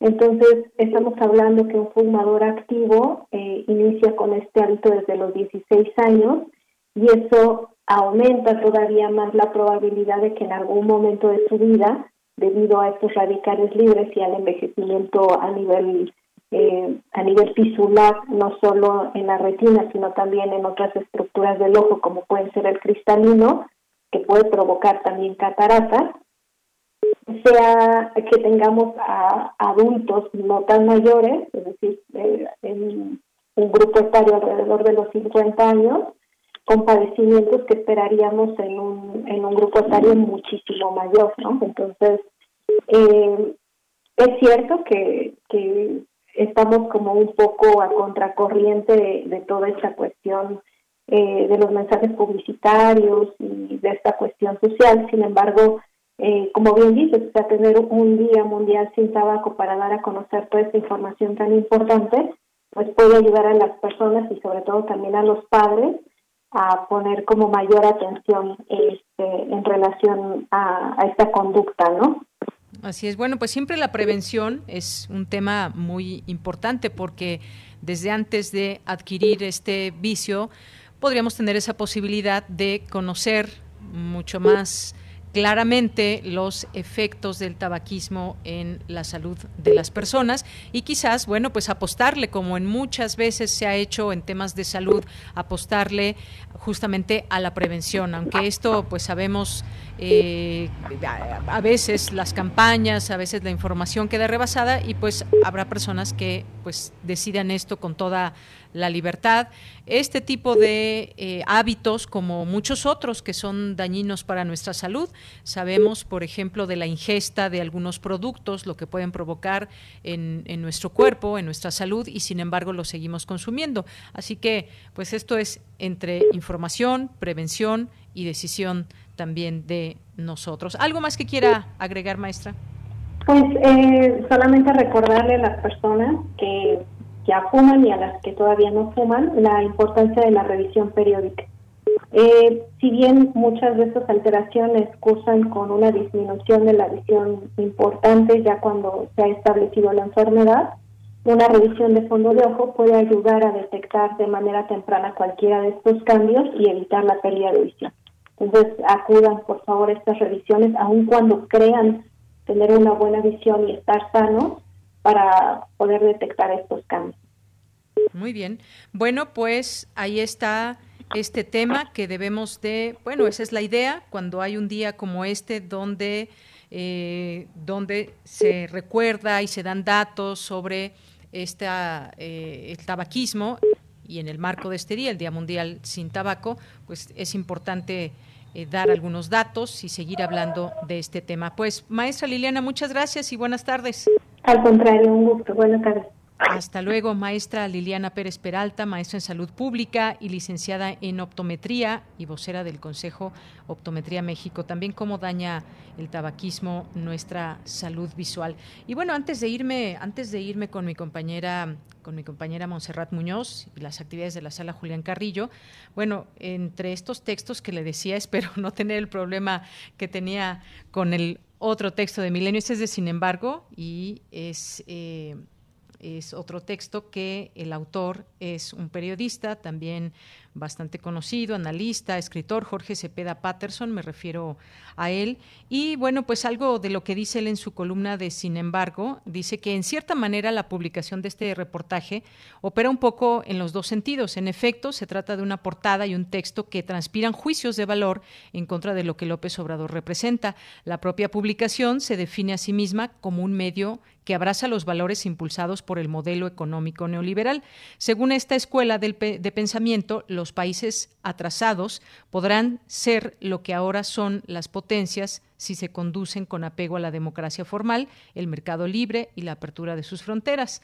Speaker 11: Entonces, estamos hablando que un fumador activo eh, inicia con este hábito desde los 16 años y eso aumenta todavía más la probabilidad de que en algún momento de su vida, debido a estos radicales libres y al envejecimiento a nivel eh, a nivel tisular, no solo en la retina, sino también en otras estructuras del ojo, como puede ser el cristalino, que puede provocar también cataratas, sea que tengamos a adultos no tan mayores, es decir, eh, en un grupo etario alrededor de los 50 años, con padecimientos que esperaríamos en un, en un grupo etario muchísimo mayor, ¿no? Entonces, eh, es cierto que, que estamos como un poco a contracorriente de, toda esta cuestión eh, de los mensajes publicitarios y de esta cuestión social. Sin embargo, eh, como bien dices, a tener un día mundial sin tabaco para dar a conocer toda esta información tan importante, pues puede ayudar a las personas y sobre todo también a los padres a poner como mayor atención este, en relación a esta conducta, ¿no?
Speaker 1: Así es. Bueno, pues siempre la prevención es un tema muy importante porque desde antes de adquirir este vicio podríamos tener esa posibilidad de conocer mucho más claramente los efectos del tabaquismo en la salud de las personas y quizás, bueno, pues apostarle, como en muchas veces se ha hecho en temas de salud, apostarle justamente a la prevención, aunque esto pues sabemos eh, a veces las campañas, a veces la información queda rebasada y pues habrá personas que pues decidan esto con toda la libertad. Este tipo de eh, hábitos, como muchos otros que son dañinos para nuestra salud, sabemos, por ejemplo, de la ingesta de algunos productos, lo que pueden provocar en, en nuestro cuerpo, en nuestra salud, y sin embargo lo seguimos consumiendo. Así que, pues esto es entre información, prevención y decisión también de nosotros. ¿Algo más que quiera agregar, maestra?
Speaker 11: Pues eh, solamente recordarle a las personas que ya fuman y a las que todavía no fuman la importancia de la revisión periódica. Eh, si bien muchas de estas alteraciones cursan con una disminución de la visión importante ya cuando se ha establecido la enfermedad, una revisión de fondo de ojo puede ayudar a detectar de manera temprana cualquiera de estos cambios y evitar la pérdida de visión. Entonces, acudan por favor a estas revisiones, aun cuando crean tener una buena visión y estar sanos para poder detectar estos cambios.
Speaker 1: Muy bien. Bueno, pues ahí está este tema que debemos de, bueno, esa es la idea, cuando hay un día como este donde, eh, donde se recuerda y se dan datos sobre esta, eh, el tabaquismo y en el marco de este día, el Día Mundial sin Tabaco, pues es importante eh, dar algunos datos y seguir hablando de este tema. Pues, maestra Liliana, muchas gracias y buenas tardes.
Speaker 11: Al contrario, un gusto. Buenas tardes.
Speaker 1: Hasta luego, maestra Liliana Pérez Peralta, maestra en salud pública y licenciada en optometría y vocera del Consejo Optometría México. También cómo daña el tabaquismo nuestra salud visual. Y bueno, antes de irme, antes de irme con mi compañera con mi compañera Montserrat Muñoz y las actividades de la sala Julián Carrillo. Bueno, entre estos textos que le decía, espero no tener el problema que tenía con el otro texto de Milenio, este es de Sin embargo, y es eh, es otro texto que el autor es un periodista, también bastante conocido, analista, escritor, Jorge Cepeda Patterson, me refiero a él. Y bueno, pues algo de lo que dice él en su columna de Sin embargo, dice que en cierta manera la publicación de este reportaje opera un poco en los dos sentidos. En efecto, se trata de una portada y un texto que transpiran juicios de valor en contra de lo que López Obrador representa. La propia publicación se define a sí misma como un medio que abraza los valores impulsados por el modelo económico neoliberal. Según esta escuela de pensamiento, países atrasados podrán ser lo que ahora son las potencias si se conducen con apego a la democracia formal, el mercado libre y la apertura de sus fronteras.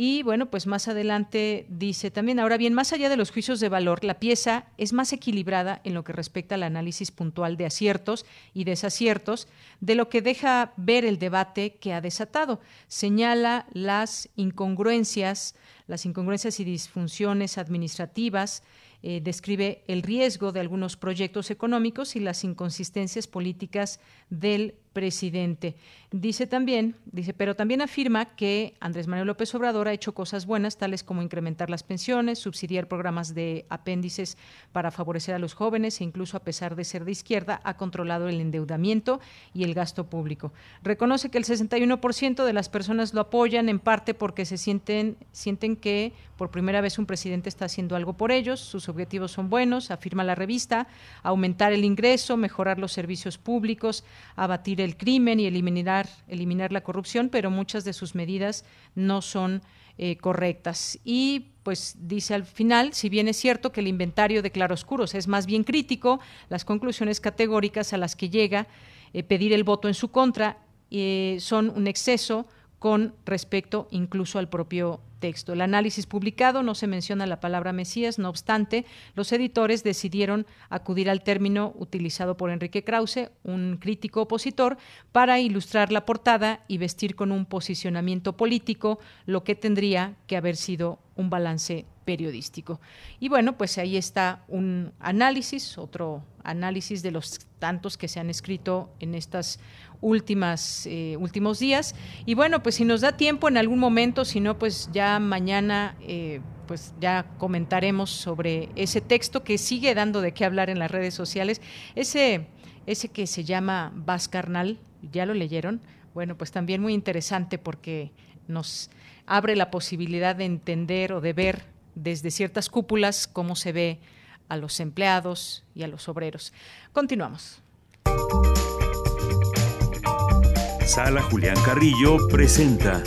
Speaker 1: Y bueno, pues más adelante dice también, ahora bien, más allá de los juicios de valor, la pieza es más equilibrada en lo que respecta al análisis puntual de aciertos y desaciertos, de lo que deja ver el debate que ha desatado. Señala las incongruencias, las incongruencias y disfunciones administrativas, eh, describe el riesgo de algunos proyectos económicos y las inconsistencias políticas del presidente. Dice también, dice, pero también afirma que Andrés Manuel López Obrador ha hecho cosas buenas, tales como incrementar las pensiones, subsidiar programas de apéndices para favorecer a los jóvenes e incluso a pesar de ser de izquierda, ha controlado el endeudamiento y el gasto público. Reconoce que el 61% de las personas lo apoyan en parte porque se sienten, sienten que por primera vez un presidente está haciendo algo por ellos, sus objetivos son buenos, afirma la revista, aumentar el ingreso, mejorar los servicios públicos, abatir el crimen y eliminar, eliminar la corrupción, pero muchas de sus medidas no son eh, correctas. Y pues dice al final, si bien es cierto que el inventario de claroscuros es más bien crítico, las conclusiones categóricas a las que llega eh, pedir el voto en su contra eh, son un exceso con respecto incluso al propio texto. El análisis publicado no se menciona la palabra Mesías, no obstante, los editores decidieron acudir al término utilizado por Enrique Krause, un crítico opositor, para ilustrar la portada y vestir con un posicionamiento político lo que tendría que haber sido un balance periodístico. Y bueno, pues ahí está un análisis, otro análisis de los tantos que se han escrito en estas últimas eh, últimos días. Y bueno, pues si nos da tiempo en algún momento, si no, pues ya mañana eh, pues ya comentaremos sobre ese texto que sigue dando de qué hablar en las redes sociales. Ese, ese que se llama Vas Carnal, ¿ya lo leyeron? Bueno, pues también muy interesante porque nos abre la posibilidad de entender o de ver desde ciertas cúpulas cómo se ve a los empleados y a los obreros. Continuamos.
Speaker 4: Sala Julián Carrillo presenta.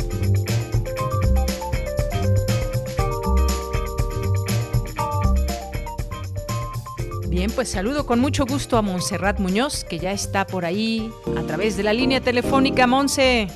Speaker 1: Bien, pues saludo con mucho gusto a Montserrat Muñoz, que ya está por ahí a través de la línea telefónica. Monse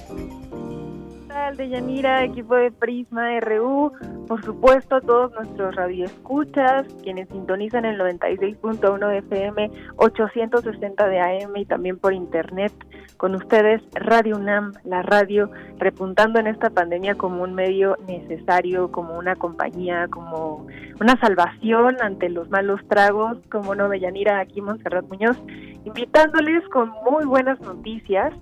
Speaker 12: de Yanira, equipo de Prisma RU, por supuesto todos nuestros radioescuchas, quienes sintonizan el 96.1 de FM, 860 de AM y también por internet. Con ustedes Radio UNAM, la radio, repuntando en esta pandemia como un medio necesario, como una compañía, como una salvación ante los malos tragos, como no, Yanira, aquí Monserrat Muñoz, invitándoles con muy buenas noticias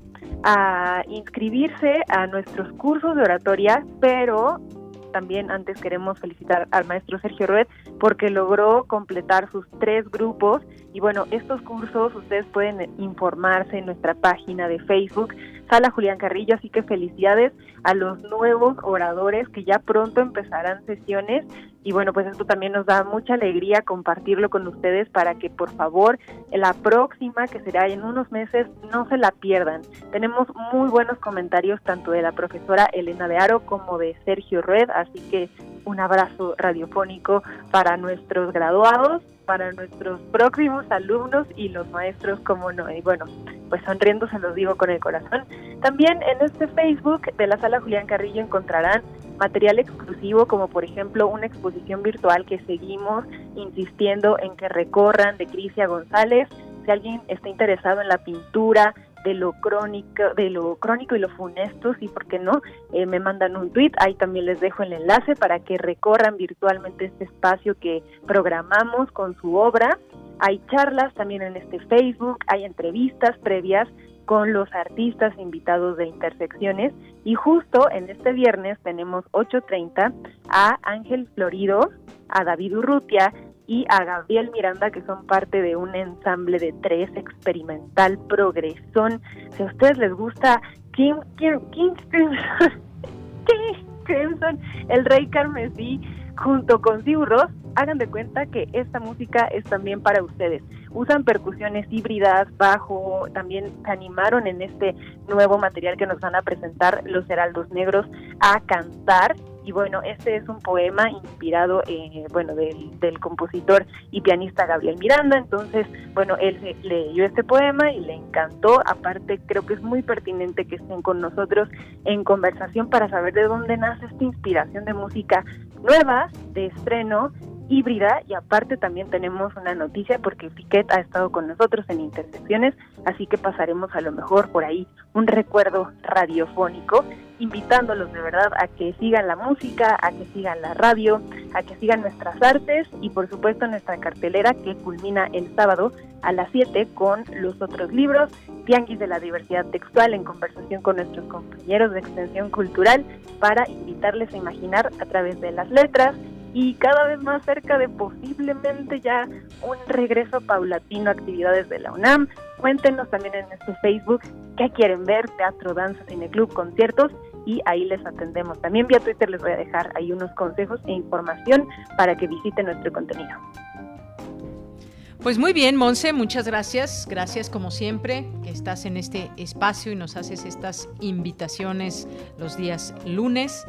Speaker 12: a inscribirse a nuestros cursos de oratoria, pero también antes queremos felicitar al maestro Sergio Rued porque logró completar sus tres grupos y bueno, estos cursos ustedes pueden informarse en nuestra página de Facebook, Sala Julián Carrillo, así que felicidades a los nuevos oradores que ya pronto empezarán sesiones y bueno, pues esto también nos da mucha alegría compartirlo con ustedes para que por favor la próxima, que será en unos meses, no se la pierdan. Tenemos muy buenos comentarios tanto de la profesora Elena de Aro como de Sergio Red, así que un abrazo radiofónico para nuestros graduados, para nuestros próximos alumnos y los maestros, como no. Y bueno, pues sonriendo se los digo con el corazón. También en este Facebook de la sala Julián Carrillo encontrarán material exclusivo como por ejemplo una exposición virtual que seguimos insistiendo en que recorran de Crisia González. Si alguien está interesado en la pintura, de lo crónico, de lo crónico y lo funesto, sí, ¿por qué no? Eh, me mandan un tweet, ahí también les dejo el enlace para que recorran virtualmente este espacio que programamos con su obra. Hay charlas también en este Facebook, hay entrevistas previas con los artistas invitados de Intersecciones y justo en este viernes tenemos 8.30 a Ángel Florido, a David Urrutia y a Gabriel Miranda, que son parte de un ensamble de tres experimental progresón. Si a ustedes les gusta Kim, Kim, Kim Crimson, el Rey Carmesí, junto con Sigur hagan de cuenta que esta música es también para ustedes. Usan percusiones híbridas, bajo, también se animaron en este nuevo material que nos van a presentar los Heraldos Negros a cantar y bueno, este es un poema inspirado, eh, bueno, del, del, compositor y pianista Gabriel Miranda, entonces, bueno, él leyó este poema y le encantó, aparte creo que es muy pertinente que estén con nosotros en conversación para saber de dónde nace esta inspiración de música nueva, de estreno, híbrida. Y aparte también tenemos una noticia porque Piquet ha estado con nosotros en Intersecciones, así que pasaremos a lo mejor por ahí un recuerdo radiofónico, invitándolos de verdad a que sigan la música, a que sigan la radio, a que sigan nuestras artes y por supuesto nuestra cartelera que culmina el sábado a las 7 con los otros libros, Tianguis de la Diversidad Textual en conversación con nuestros compañeros de Extensión Cultural para invitarles a imaginar a través de las letras y cada vez más cerca de posiblemente ya un regreso paulatino a actividades de la UNAM. Cuéntenos también en nuestro Facebook qué quieren ver, teatro, danza, cineclub, conciertos y ahí les atendemos. También vía Twitter les voy a dejar ahí unos consejos e información para que visiten nuestro contenido.
Speaker 1: Pues muy bien, Monse, muchas gracias. Gracias como siempre que estás en este espacio y nos haces estas invitaciones los días lunes.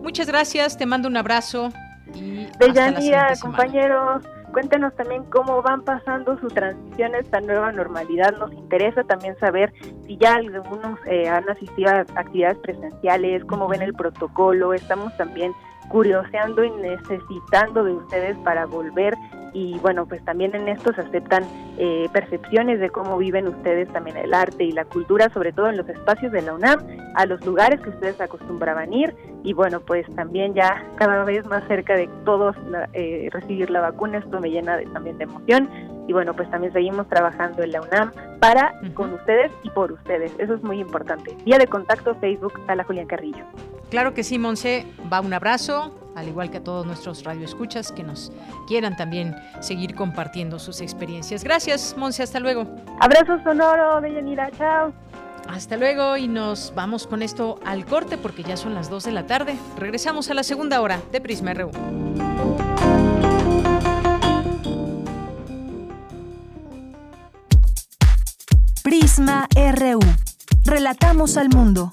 Speaker 1: Muchas gracias, te mando un abrazo. Y
Speaker 12: Deyanira, compañeros, cuéntenos también cómo van pasando su transición a esta nueva normalidad. Nos interesa también saber si ya algunos eh, han asistido a actividades presenciales, cómo ven el protocolo. Estamos también curioseando y necesitando de ustedes para volver y bueno, pues también en esto se aceptan eh, percepciones de cómo viven ustedes también el arte y la cultura, sobre todo en los espacios de la UNAM, a los lugares que ustedes acostumbraban ir. Y bueno, pues también ya cada vez más cerca de todos eh, recibir la vacuna, esto me llena de, también de emoción. Y bueno, pues también seguimos trabajando en la UNAM para, con ustedes y por ustedes, eso es muy importante. Día de contacto Facebook, a la Julián Carrillo.
Speaker 1: Claro que sí, Monse, va un abrazo, al igual que a todos nuestros radioescuchas que nos quieran también seguir compartiendo sus experiencias. Gracias, Monse, hasta luego.
Speaker 12: Abrazo sonoro, Deyanira, chao.
Speaker 1: Hasta luego y nos vamos con esto al corte porque ya son las 2 de la tarde. Regresamos a la segunda hora de Prisma RU.
Speaker 3: Prisma RU. Relatamos al mundo.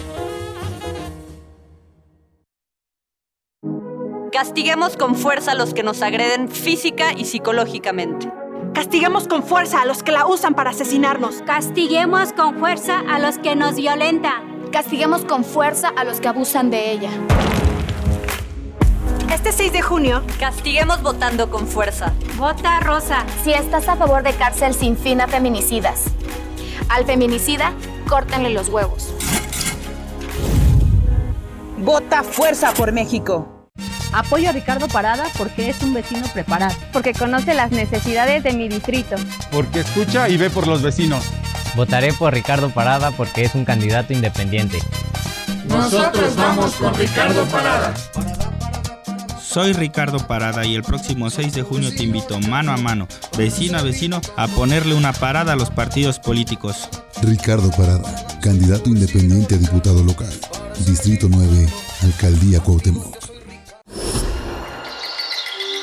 Speaker 13: Castiguemos con fuerza a los que nos agreden física y psicológicamente.
Speaker 14: Castiguemos con fuerza a los que la usan para asesinarnos.
Speaker 15: Castiguemos con fuerza a los que nos violentan.
Speaker 16: Castiguemos con fuerza a los que abusan de ella.
Speaker 14: Este 6 de junio,
Speaker 13: castiguemos votando con fuerza.
Speaker 15: Vota rosa.
Speaker 16: Si estás a favor de cárcel sin fin a feminicidas. Al feminicida, córtenle los huevos.
Speaker 14: Vota fuerza por México.
Speaker 17: Apoyo a Ricardo Parada porque es un vecino preparado.
Speaker 18: Porque conoce las necesidades de mi distrito.
Speaker 19: Porque escucha y ve por los vecinos.
Speaker 20: Votaré por Ricardo Parada porque es un candidato independiente.
Speaker 21: Nosotros vamos con Ricardo Parada.
Speaker 22: Soy Ricardo Parada y el próximo 6 de junio te invito mano a mano, vecino a vecino, a ponerle una parada a los partidos políticos.
Speaker 23: Ricardo Parada, candidato independiente a diputado local. Distrito 9, Alcaldía Cuauhtémoc.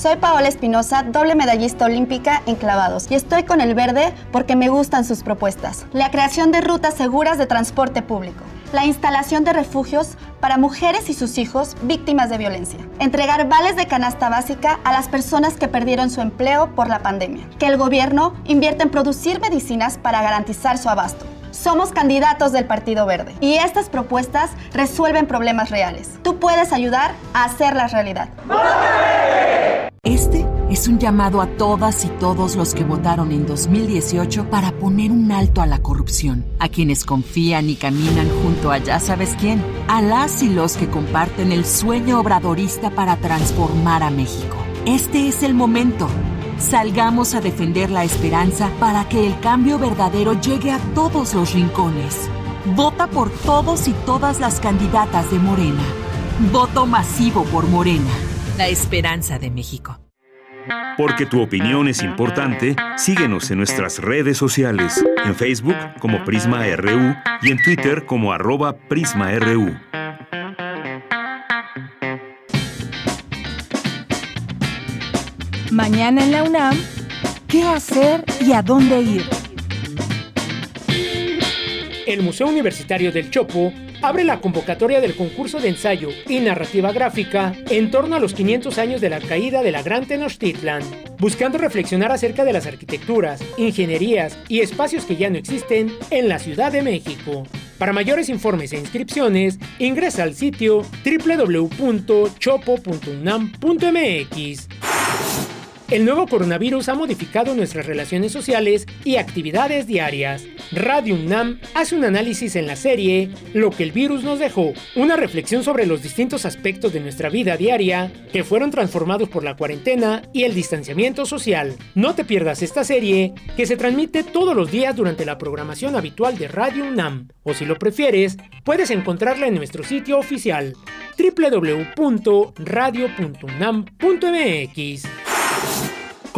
Speaker 24: Soy Paola Espinosa, doble medallista olímpica en clavados, y estoy con el verde porque me gustan sus propuestas. La creación de rutas seguras de transporte público. La instalación de refugios para mujeres y sus hijos víctimas de violencia. Entregar vales de canasta básica a las personas que perdieron su empleo por la pandemia. Que el gobierno invierta en producir medicinas para garantizar su abasto somos candidatos del Partido Verde y estas propuestas resuelven problemas reales. Tú puedes ayudar a hacerlas realidad.
Speaker 25: Este es un llamado a todas y todos los que votaron en 2018 para poner un alto a la corrupción, a quienes confían y caminan junto a ya sabes quién, a las y los que comparten el sueño obradorista para transformar a México. Este es el momento. Salgamos a defender la esperanza para que el cambio verdadero llegue a todos los rincones. Vota por todos y todas las candidatas de Morena. Voto masivo por Morena, la esperanza de México.
Speaker 4: Porque tu opinión es importante, síguenos en nuestras redes sociales, en Facebook como Prisma RU y en Twitter como arroba PrismaRU.
Speaker 3: Mañana en la UNAM, ¿qué hacer y a dónde ir?
Speaker 2: El Museo Universitario del Chopo abre la convocatoria del concurso de ensayo y narrativa gráfica en torno a los 500 años de la caída de la Gran Tenochtitlan, buscando reflexionar acerca de las arquitecturas, ingenierías y espacios que ya no existen en la Ciudad de México. Para mayores informes e inscripciones, ingresa al sitio www.chopo.unam.mx. El nuevo coronavirus ha modificado nuestras relaciones sociales y actividades diarias. Radio UNAM hace un análisis en la serie Lo que el virus nos dejó, una reflexión sobre los distintos aspectos de nuestra vida diaria que fueron transformados por la cuarentena y el distanciamiento social. No te pierdas esta serie que se transmite todos los días durante la programación habitual de Radio UNAM, o si lo prefieres, puedes encontrarla en nuestro sitio oficial www.radio.unam.mx.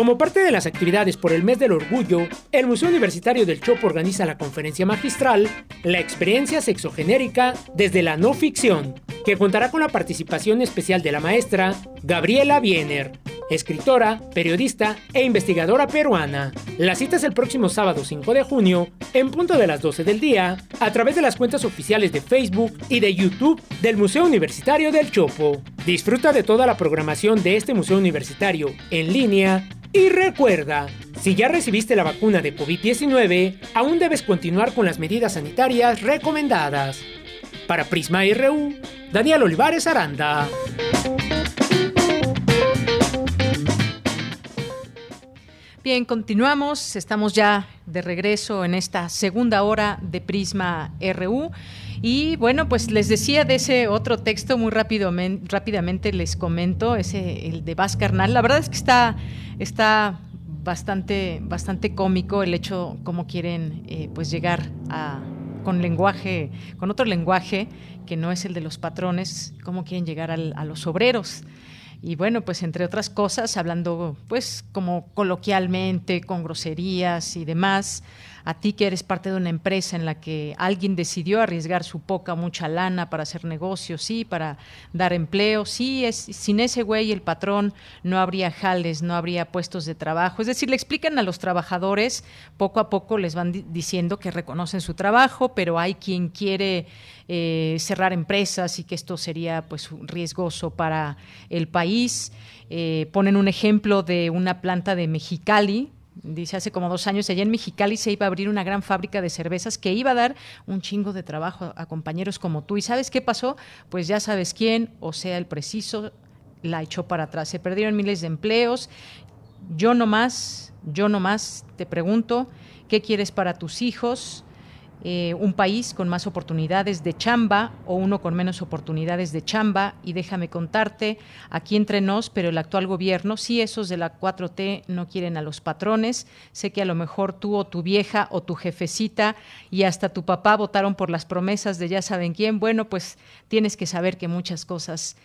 Speaker 2: Como parte de las actividades por el mes del orgullo, el Museo Universitario del Chopo organiza la conferencia magistral La experiencia sexogenérica desde la no ficción, que contará con la participación especial de la maestra Gabriela Biener, escritora, periodista e investigadora peruana. La cita es el próximo sábado 5 de junio, en punto de las 12 del día, a través de las cuentas oficiales de Facebook y de YouTube del Museo Universitario del Chopo. Disfruta de toda la programación de este museo universitario en línea y recuerda, si ya recibiste la vacuna de COVID-19, aún debes continuar con las medidas sanitarias recomendadas. Para Prisma RU, Daniel Olivares Aranda.
Speaker 1: Bien, continuamos. Estamos ya de regreso en esta segunda hora de Prisma RU. Y bueno, pues les decía de ese otro texto muy rápido, rápidamente les comento, ese el de Vaz Carnal. La verdad es que está, está bastante, bastante cómico el hecho cómo quieren eh, pues llegar a con lenguaje, con otro lenguaje que no es el de los patrones, cómo quieren llegar a los obreros. Y bueno, pues entre otras cosas, hablando pues como coloquialmente, con groserías y demás, a ti que eres parte de una empresa en la que alguien decidió arriesgar su poca mucha lana para hacer negocios, sí, para dar empleo, sí, es, sin ese güey el patrón no habría jales, no habría puestos de trabajo. Es decir, le explican a los trabajadores, poco a poco les van diciendo que reconocen su trabajo, pero hay quien quiere eh, cerrar empresas y que esto sería pues riesgoso para el país. Eh, ponen un ejemplo de una planta de Mexicali, dice hace como dos años, allá en Mexicali se iba a abrir una gran fábrica de cervezas que iba a dar un chingo de trabajo a compañeros como tú. ¿Y sabes qué pasó? Pues ya sabes quién, o sea, el preciso, la echó para atrás. Se perdieron miles de empleos. Yo no más, yo no más te pregunto, ¿qué quieres para tus hijos? Eh, un país con más oportunidades de chamba o uno con menos oportunidades de chamba. Y déjame contarte, aquí entre nos, pero el actual gobierno, si esos de la 4T no quieren a los patrones, sé que a lo mejor tú o tu vieja o tu jefecita y hasta tu papá votaron por las promesas de ya saben quién. Bueno, pues tienes que saber que muchas cosas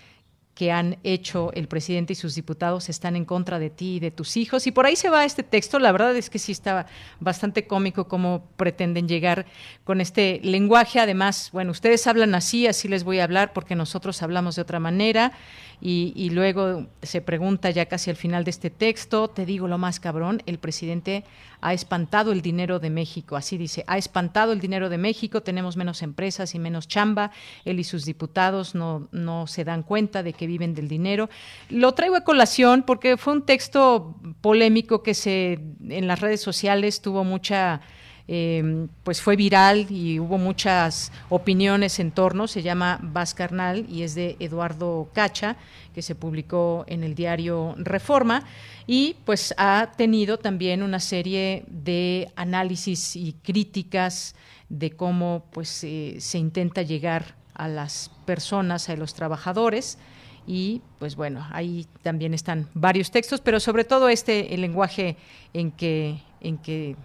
Speaker 1: que han hecho el presidente y sus diputados están en contra de ti y de tus hijos. Y por ahí se va este texto. La verdad es que sí está bastante cómico cómo pretenden llegar con este lenguaje. Además, bueno, ustedes hablan así, así les voy a hablar porque nosotros hablamos de otra manera. Y, luego se pregunta ya casi al final de este texto, te digo lo más cabrón, el presidente ha espantado el dinero de México, así dice, ha espantado el dinero de México, tenemos menos empresas y menos chamba, él y sus diputados no, no se dan cuenta de que viven del dinero. Lo traigo a colación porque fue un texto polémico que se en las redes sociales tuvo mucha Em, pues fue viral y hubo muchas opiniones en torno, se llama Vas Carnal y es de Eduardo Cacha, que se publicó en el diario Reforma. Y pues ha tenido también una serie de análisis y críticas de cómo pues eh, se intenta llegar a las personas, a los trabajadores. Y pues bueno, ahí también están varios textos, pero sobre todo este el lenguaje en que en que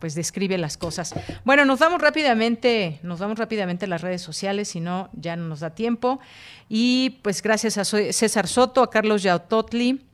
Speaker 1: pues describe las cosas. Bueno, nos vamos rápidamente, nos vamos rápidamente a las redes sociales, si no ya no nos da tiempo. Y pues gracias a César Soto, a Carlos Yautotli,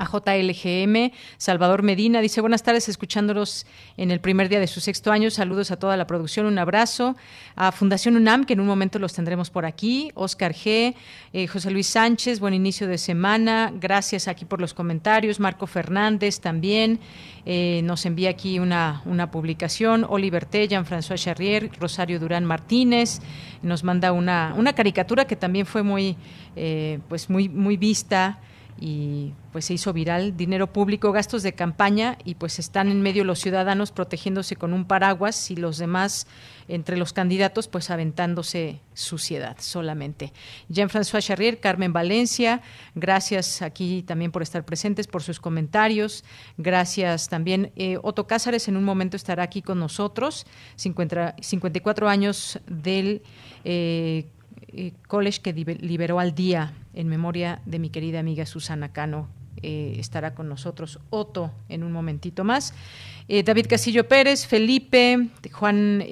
Speaker 1: a JLGM. Salvador Medina dice, buenas tardes, escuchándolos en el primer día de su sexto año. Saludos a toda la producción, un abrazo. A Fundación UNAM, que en un momento los tendremos por aquí. Oscar G. Eh, José Luis Sánchez, buen inicio de semana. Gracias aquí por los comentarios. Marco Fernández también. Eh, nos envía aquí una, una publicación. Oliver Tellan, François Charrier, Rosario Durán Martínez. Nos manda una, una caricatura que también fue muy, eh, pues muy, muy vista y pues se hizo viral dinero público, gastos de campaña y pues están en medio los ciudadanos protegiéndose con un paraguas y los demás entre los candidatos pues aventándose suciedad solamente. Jean-François Charrier, Carmen Valencia, gracias aquí también por estar presentes, por sus comentarios. Gracias también. Eh, Otto Cázares en un momento estará aquí con nosotros, 54 años del... Eh, eh, college que liberó al día en memoria de mi querida amiga Susana Cano. Eh, estará con nosotros Otto en un momentito más. Eh, David Castillo Pérez, Felipe, Juan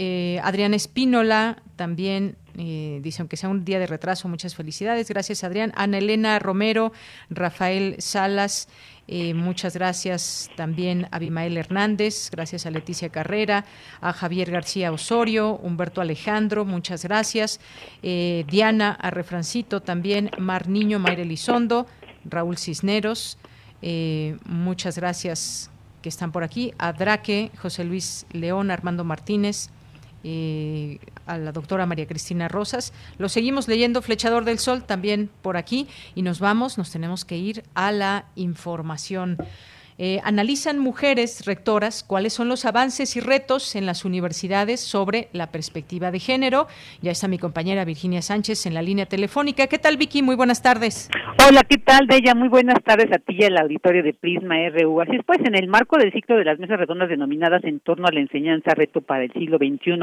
Speaker 1: Adrián Espínola, también dice, aunque sea un día de retraso, muchas felicidades. Gracias, Adrián. Ana Elena Romero, Rafael Salas, eh, muchas gracias también a Abimael Hernández, gracias a Leticia Carrera, a Javier García Osorio, Humberto Alejandro, muchas gracias. Eh, Diana, a Refrancito también, Mar Niño, Mayra Elizondo, Raúl Cisneros, eh, muchas gracias que están por aquí. A Draque, José Luis León, Armando Martínez, eh, a la doctora María Cristina Rosas. Lo seguimos leyendo, Flechador del Sol, también por aquí, y nos vamos, nos tenemos que ir a la información. Eh, analizan mujeres rectoras cuáles son los avances y retos en las universidades sobre la perspectiva de género. Ya está mi compañera Virginia Sánchez en la línea telefónica. ¿Qué tal, Vicky? Muy buenas tardes.
Speaker 26: Hola, ¿qué tal, Bella? Muy buenas tardes a ti y auditorio de Prisma RU. Así es, pues, en el marco del ciclo de las mesas redondas denominadas en torno a la enseñanza reto para el siglo XXI,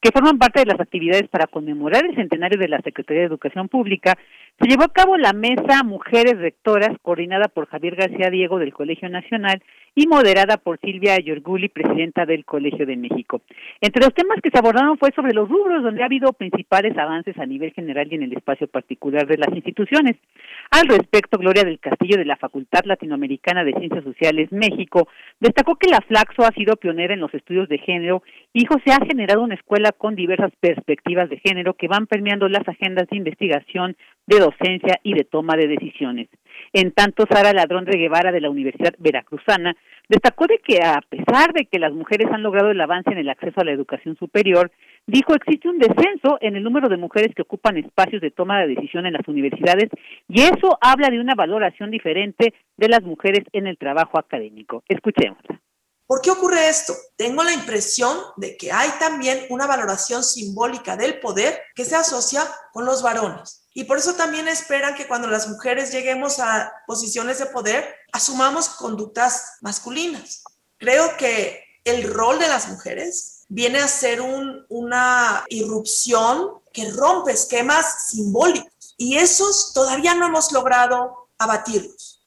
Speaker 26: que forman parte de las actividades para conmemorar el centenario de la Secretaría de Educación Pública, se llevó a cabo la mesa Mujeres Rectoras, coordinada por Javier García Diego del Colegio Nacional y moderada por Silvia Yorguli, presidenta del Colegio de México. Entre los temas que se abordaron fue sobre los rubros donde ha habido principales avances a nivel general y en el espacio particular de las instituciones. Al respecto, Gloria del Castillo de la Facultad Latinoamericana de Ciencias Sociales México destacó que la Flaxo ha sido pionera en los estudios de género y se ha generado una escuela con diversas perspectivas de género que van permeando las agendas de investigación, de docencia y de toma de decisiones. En tanto, Sara Ladrón de Guevara de la Universidad Veracruzana destacó de que a pesar de que las mujeres han logrado el avance en el acceso a la educación superior, dijo existe un descenso en el número de mujeres que ocupan espacios de toma de decisión en las universidades y eso habla de una valoración diferente de las mujeres en el trabajo académico. Escuchémosla.
Speaker 27: ¿Por qué ocurre esto? Tengo la impresión de que hay también una valoración simbólica del poder que se asocia con los varones. Y por eso también esperan que cuando las mujeres lleguemos a posiciones de poder, asumamos conductas masculinas. Creo que el rol de las mujeres viene a ser un, una irrupción que rompe esquemas simbólicos y esos todavía no hemos logrado abatirlos.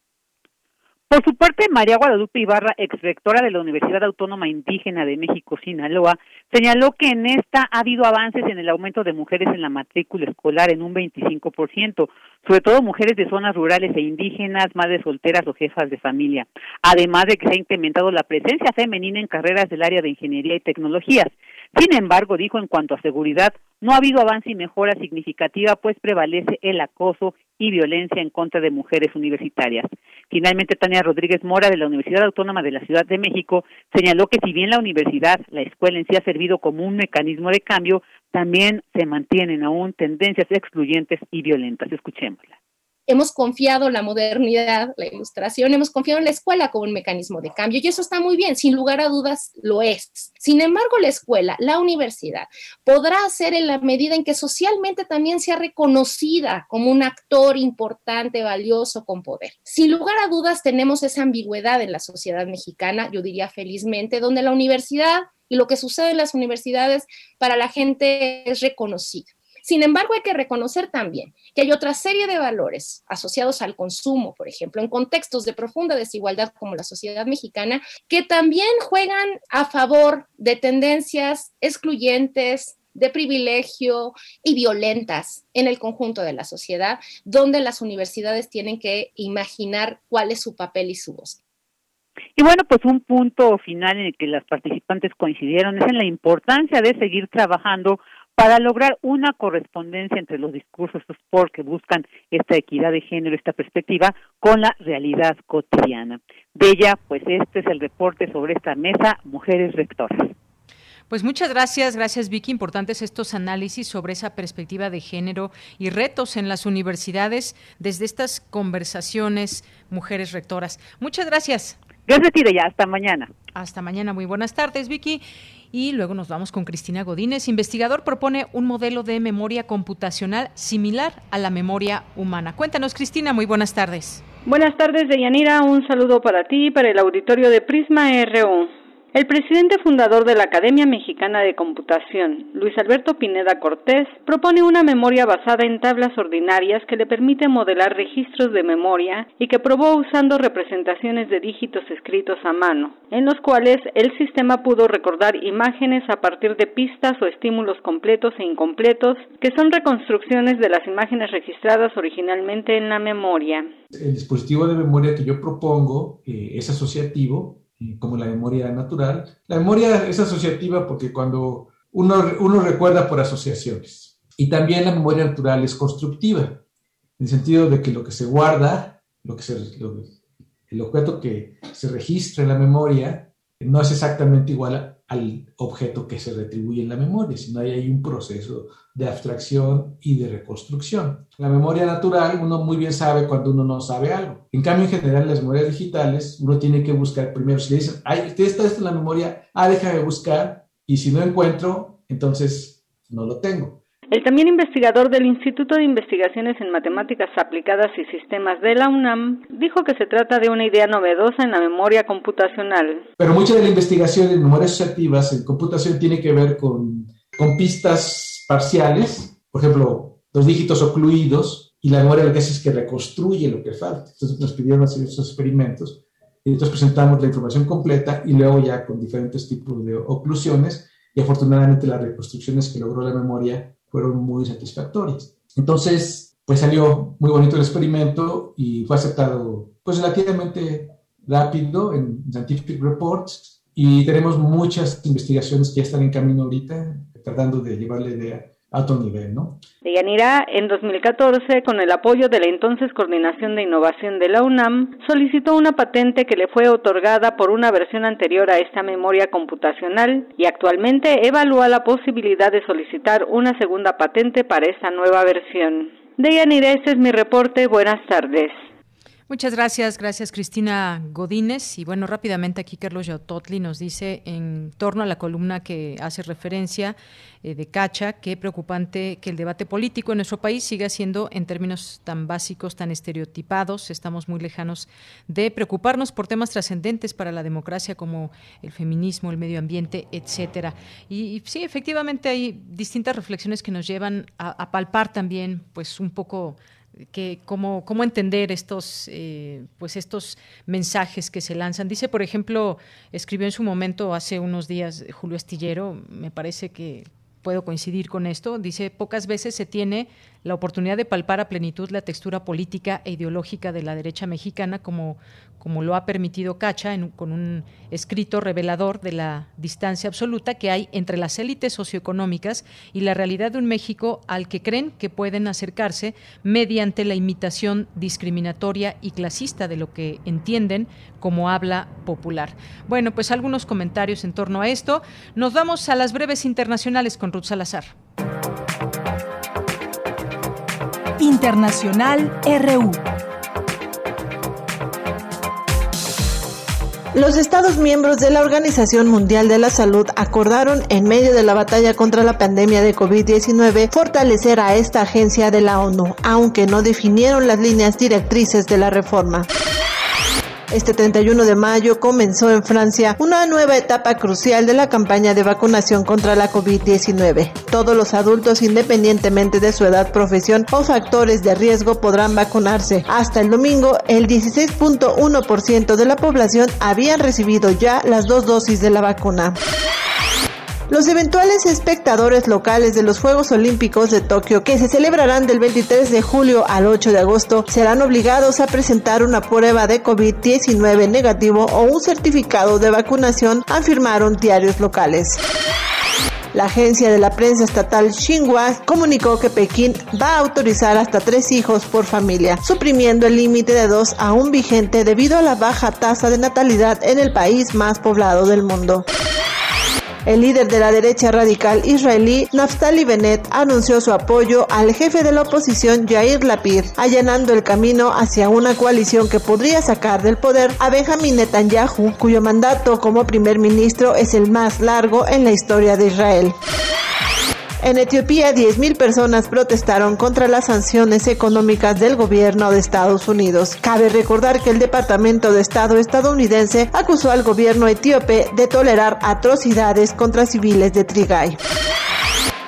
Speaker 26: Por su parte, María Guadalupe Ibarra, exrectora de la Universidad Autónoma Indígena de México, Sinaloa, señaló que en esta ha habido avances en el aumento de mujeres en la matrícula escolar en un 25%, sobre todo mujeres de zonas rurales e indígenas, madres solteras o jefas de familia, además de que se ha incrementado la presencia femenina en carreras del área de ingeniería y tecnologías. Sin embargo, dijo en cuanto a seguridad, no ha habido avance y mejora significativa, pues prevalece el acoso y violencia en contra de mujeres universitarias. Finalmente, Tania Rodríguez Mora de la Universidad Autónoma de la Ciudad de México señaló que si bien la universidad, la escuela en sí ha servido como un mecanismo de cambio, también se mantienen aún tendencias excluyentes y violentas. Escuchémosla
Speaker 28: hemos confiado la modernidad, la ilustración, hemos confiado en la escuela como un mecanismo de cambio y eso está muy bien, sin lugar a dudas lo es. Sin embargo, la escuela, la universidad, podrá hacer en la medida en que socialmente también sea reconocida como un actor importante, valioso, con poder. Sin lugar a dudas, tenemos esa ambigüedad en la sociedad mexicana, yo diría felizmente, donde la universidad y lo que sucede en las universidades para la gente es reconocido. Sin embargo, hay que reconocer también que hay otra serie de valores asociados al consumo, por ejemplo, en contextos de profunda desigualdad como la sociedad mexicana, que también juegan a favor de tendencias excluyentes, de privilegio y violentas en el conjunto de la sociedad, donde las universidades tienen que imaginar cuál es su papel y su voz.
Speaker 26: Y bueno, pues un punto final en el que las participantes coincidieron es en la importancia de seguir trabajando para lograr una correspondencia entre los discursos sport que buscan esta equidad de género, esta perspectiva, con la realidad cotidiana. De ella, pues este es el reporte sobre esta mesa, Mujeres Rectoras.
Speaker 1: Pues muchas gracias, gracias Vicky. Importantes estos análisis sobre esa perspectiva de género y retos en las universidades desde estas conversaciones, mujeres rectoras. Muchas gracias.
Speaker 26: Gracias, ya. Hasta mañana.
Speaker 1: Hasta mañana. Muy buenas tardes, Vicky. Y luego nos vamos con Cristina Godínez. Investigador propone un modelo de memoria computacional similar a la memoria humana. Cuéntanos, Cristina, muy buenas tardes.
Speaker 29: Buenas tardes, Deyanira. Un saludo para ti y para el auditorio de Prisma RU. El presidente fundador de la Academia Mexicana de Computación, Luis Alberto Pineda Cortés, propone una memoria basada en tablas ordinarias que le permite modelar registros de memoria y que probó usando representaciones de dígitos escritos a mano, en los cuales el sistema pudo recordar imágenes a partir de pistas o estímulos completos e incompletos, que son reconstrucciones de las imágenes registradas originalmente en la memoria.
Speaker 30: El dispositivo de memoria que yo propongo eh, es asociativo como la memoria natural. La memoria es asociativa porque cuando uno, uno recuerda por asociaciones. Y también la memoria natural es constructiva, en el sentido de que lo que se guarda, lo que el objeto que se registra en la memoria, no es exactamente igual al objeto que se retribuye en la memoria, sino hay, hay un proceso de abstracción y de reconstrucción. La memoria natural, uno muy bien sabe cuando uno no sabe algo. En cambio, en general, las memorias digitales, uno tiene que buscar primero. Si le dicen, ay, está esto en la memoria, ah, déjame buscar, y si no encuentro, entonces no lo tengo.
Speaker 29: El también investigador del Instituto de Investigaciones en Matemáticas Aplicadas y Sistemas de la UNAM dijo que se trata de una idea novedosa en la memoria computacional.
Speaker 30: Pero mucha de la investigación en memorias asociativas en computación tiene que ver con, con pistas parciales, por ejemplo, los dígitos ocluidos, y la memoria lo que hace es que reconstruye lo que falta. Entonces nos pidieron hacer esos experimentos y entonces presentamos la información completa y luego ya con diferentes tipos de oclusiones y afortunadamente las reconstrucciones que logró la memoria fueron muy satisfactorias. Entonces, pues salió muy bonito el experimento y fue aceptado pues relativamente rápido en Scientific Reports y tenemos muchas investigaciones que ya están en camino ahorita tratando de llevar la idea a otro nivel, ¿no?
Speaker 29: Deyanira, en 2014, con el apoyo de la entonces Coordinación de Innovación de la UNAM, solicitó una patente que le fue otorgada por una versión anterior a esta memoria computacional y actualmente evalúa la posibilidad de solicitar una segunda patente para esta nueva versión. Deyanira, este es mi reporte. Buenas tardes.
Speaker 1: Muchas gracias, gracias Cristina Godínez. Y bueno, rápidamente aquí Carlos Yautotli nos dice en torno a la columna que hace referencia eh, de Cacha, qué preocupante que el debate político en nuestro país siga siendo en términos tan básicos, tan estereotipados. Estamos muy lejanos de preocuparnos por temas trascendentes para la democracia como el feminismo, el medio ambiente, etcétera. Y, sí, efectivamente hay distintas reflexiones que nos llevan a, a palpar también, pues un poco que cómo, cómo entender estos, eh, pues estos mensajes que se lanzan. Dice, por ejemplo, escribió en su momento hace unos días Julio Astillero, me parece que puedo coincidir con esto, dice, pocas veces se tiene la oportunidad de palpar a plenitud la textura política e ideológica de la derecha mexicana, como, como lo ha permitido Cacha con un escrito revelador de la distancia absoluta que hay entre las élites socioeconómicas y la realidad de un México al que creen que pueden acercarse mediante la imitación discriminatoria y clasista de lo que entienden como habla popular. Bueno, pues algunos comentarios en torno a esto. Nos vamos a las breves internacionales con Ruth Salazar.
Speaker 3: Internacional RU.
Speaker 31: Los Estados miembros de la Organización Mundial de la Salud acordaron, en medio de la batalla contra la pandemia de COVID-19, fortalecer a esta agencia de la ONU, aunque no definieron las líneas directrices de la reforma. Este 31 de mayo comenzó en Francia una nueva etapa crucial de la campaña de vacunación contra la COVID-19. Todos los adultos, independientemente de su edad, profesión o factores de riesgo, podrán vacunarse. Hasta el domingo, el 16.1% de la población habían recibido ya las dos dosis de la vacuna. Los eventuales espectadores locales de los Juegos Olímpicos de Tokio, que se celebrarán del 23 de julio al 8 de agosto, serán obligados a presentar una prueba de COVID-19 negativo o un certificado de vacunación, afirmaron diarios locales. La agencia de la prensa estatal Xinhua comunicó que Pekín va a autorizar hasta tres hijos por familia, suprimiendo el límite de dos aún vigente debido a la baja tasa de natalidad en el país más poblado del mundo. El líder de la derecha radical israelí, Naftali Bennett, anunció su apoyo al jefe de la oposición, Yair Lapid, allanando el camino hacia una coalición que podría sacar del poder a Benjamin Netanyahu, cuyo mandato como primer ministro es el más largo en la historia de Israel. En Etiopía, 10.000 personas protestaron contra las sanciones económicas del gobierno de Estados Unidos. Cabe recordar que el Departamento de Estado estadounidense acusó al gobierno etíope de tolerar atrocidades contra civiles de Trigay.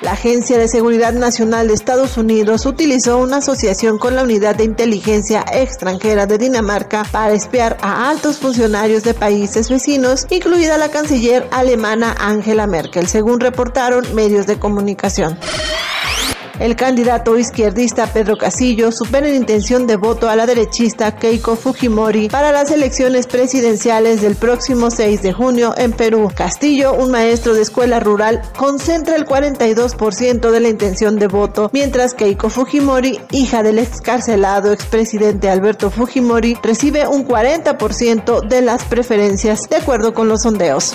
Speaker 31: La Agencia de Seguridad Nacional de Estados Unidos utilizó una asociación con la Unidad de Inteligencia Extranjera de Dinamarca para espiar a altos funcionarios de países vecinos, incluida la canciller alemana Angela Merkel, según reportaron medios de comunicación. El candidato izquierdista Pedro Casillo supera en intención de voto a la derechista Keiko Fujimori para las elecciones presidenciales del próximo 6 de junio en Perú. Castillo, un maestro de escuela rural, concentra el 42% de la intención de voto, mientras Keiko Fujimori, hija del excarcelado expresidente Alberto Fujimori, recibe un 40% de las preferencias, de acuerdo con los sondeos.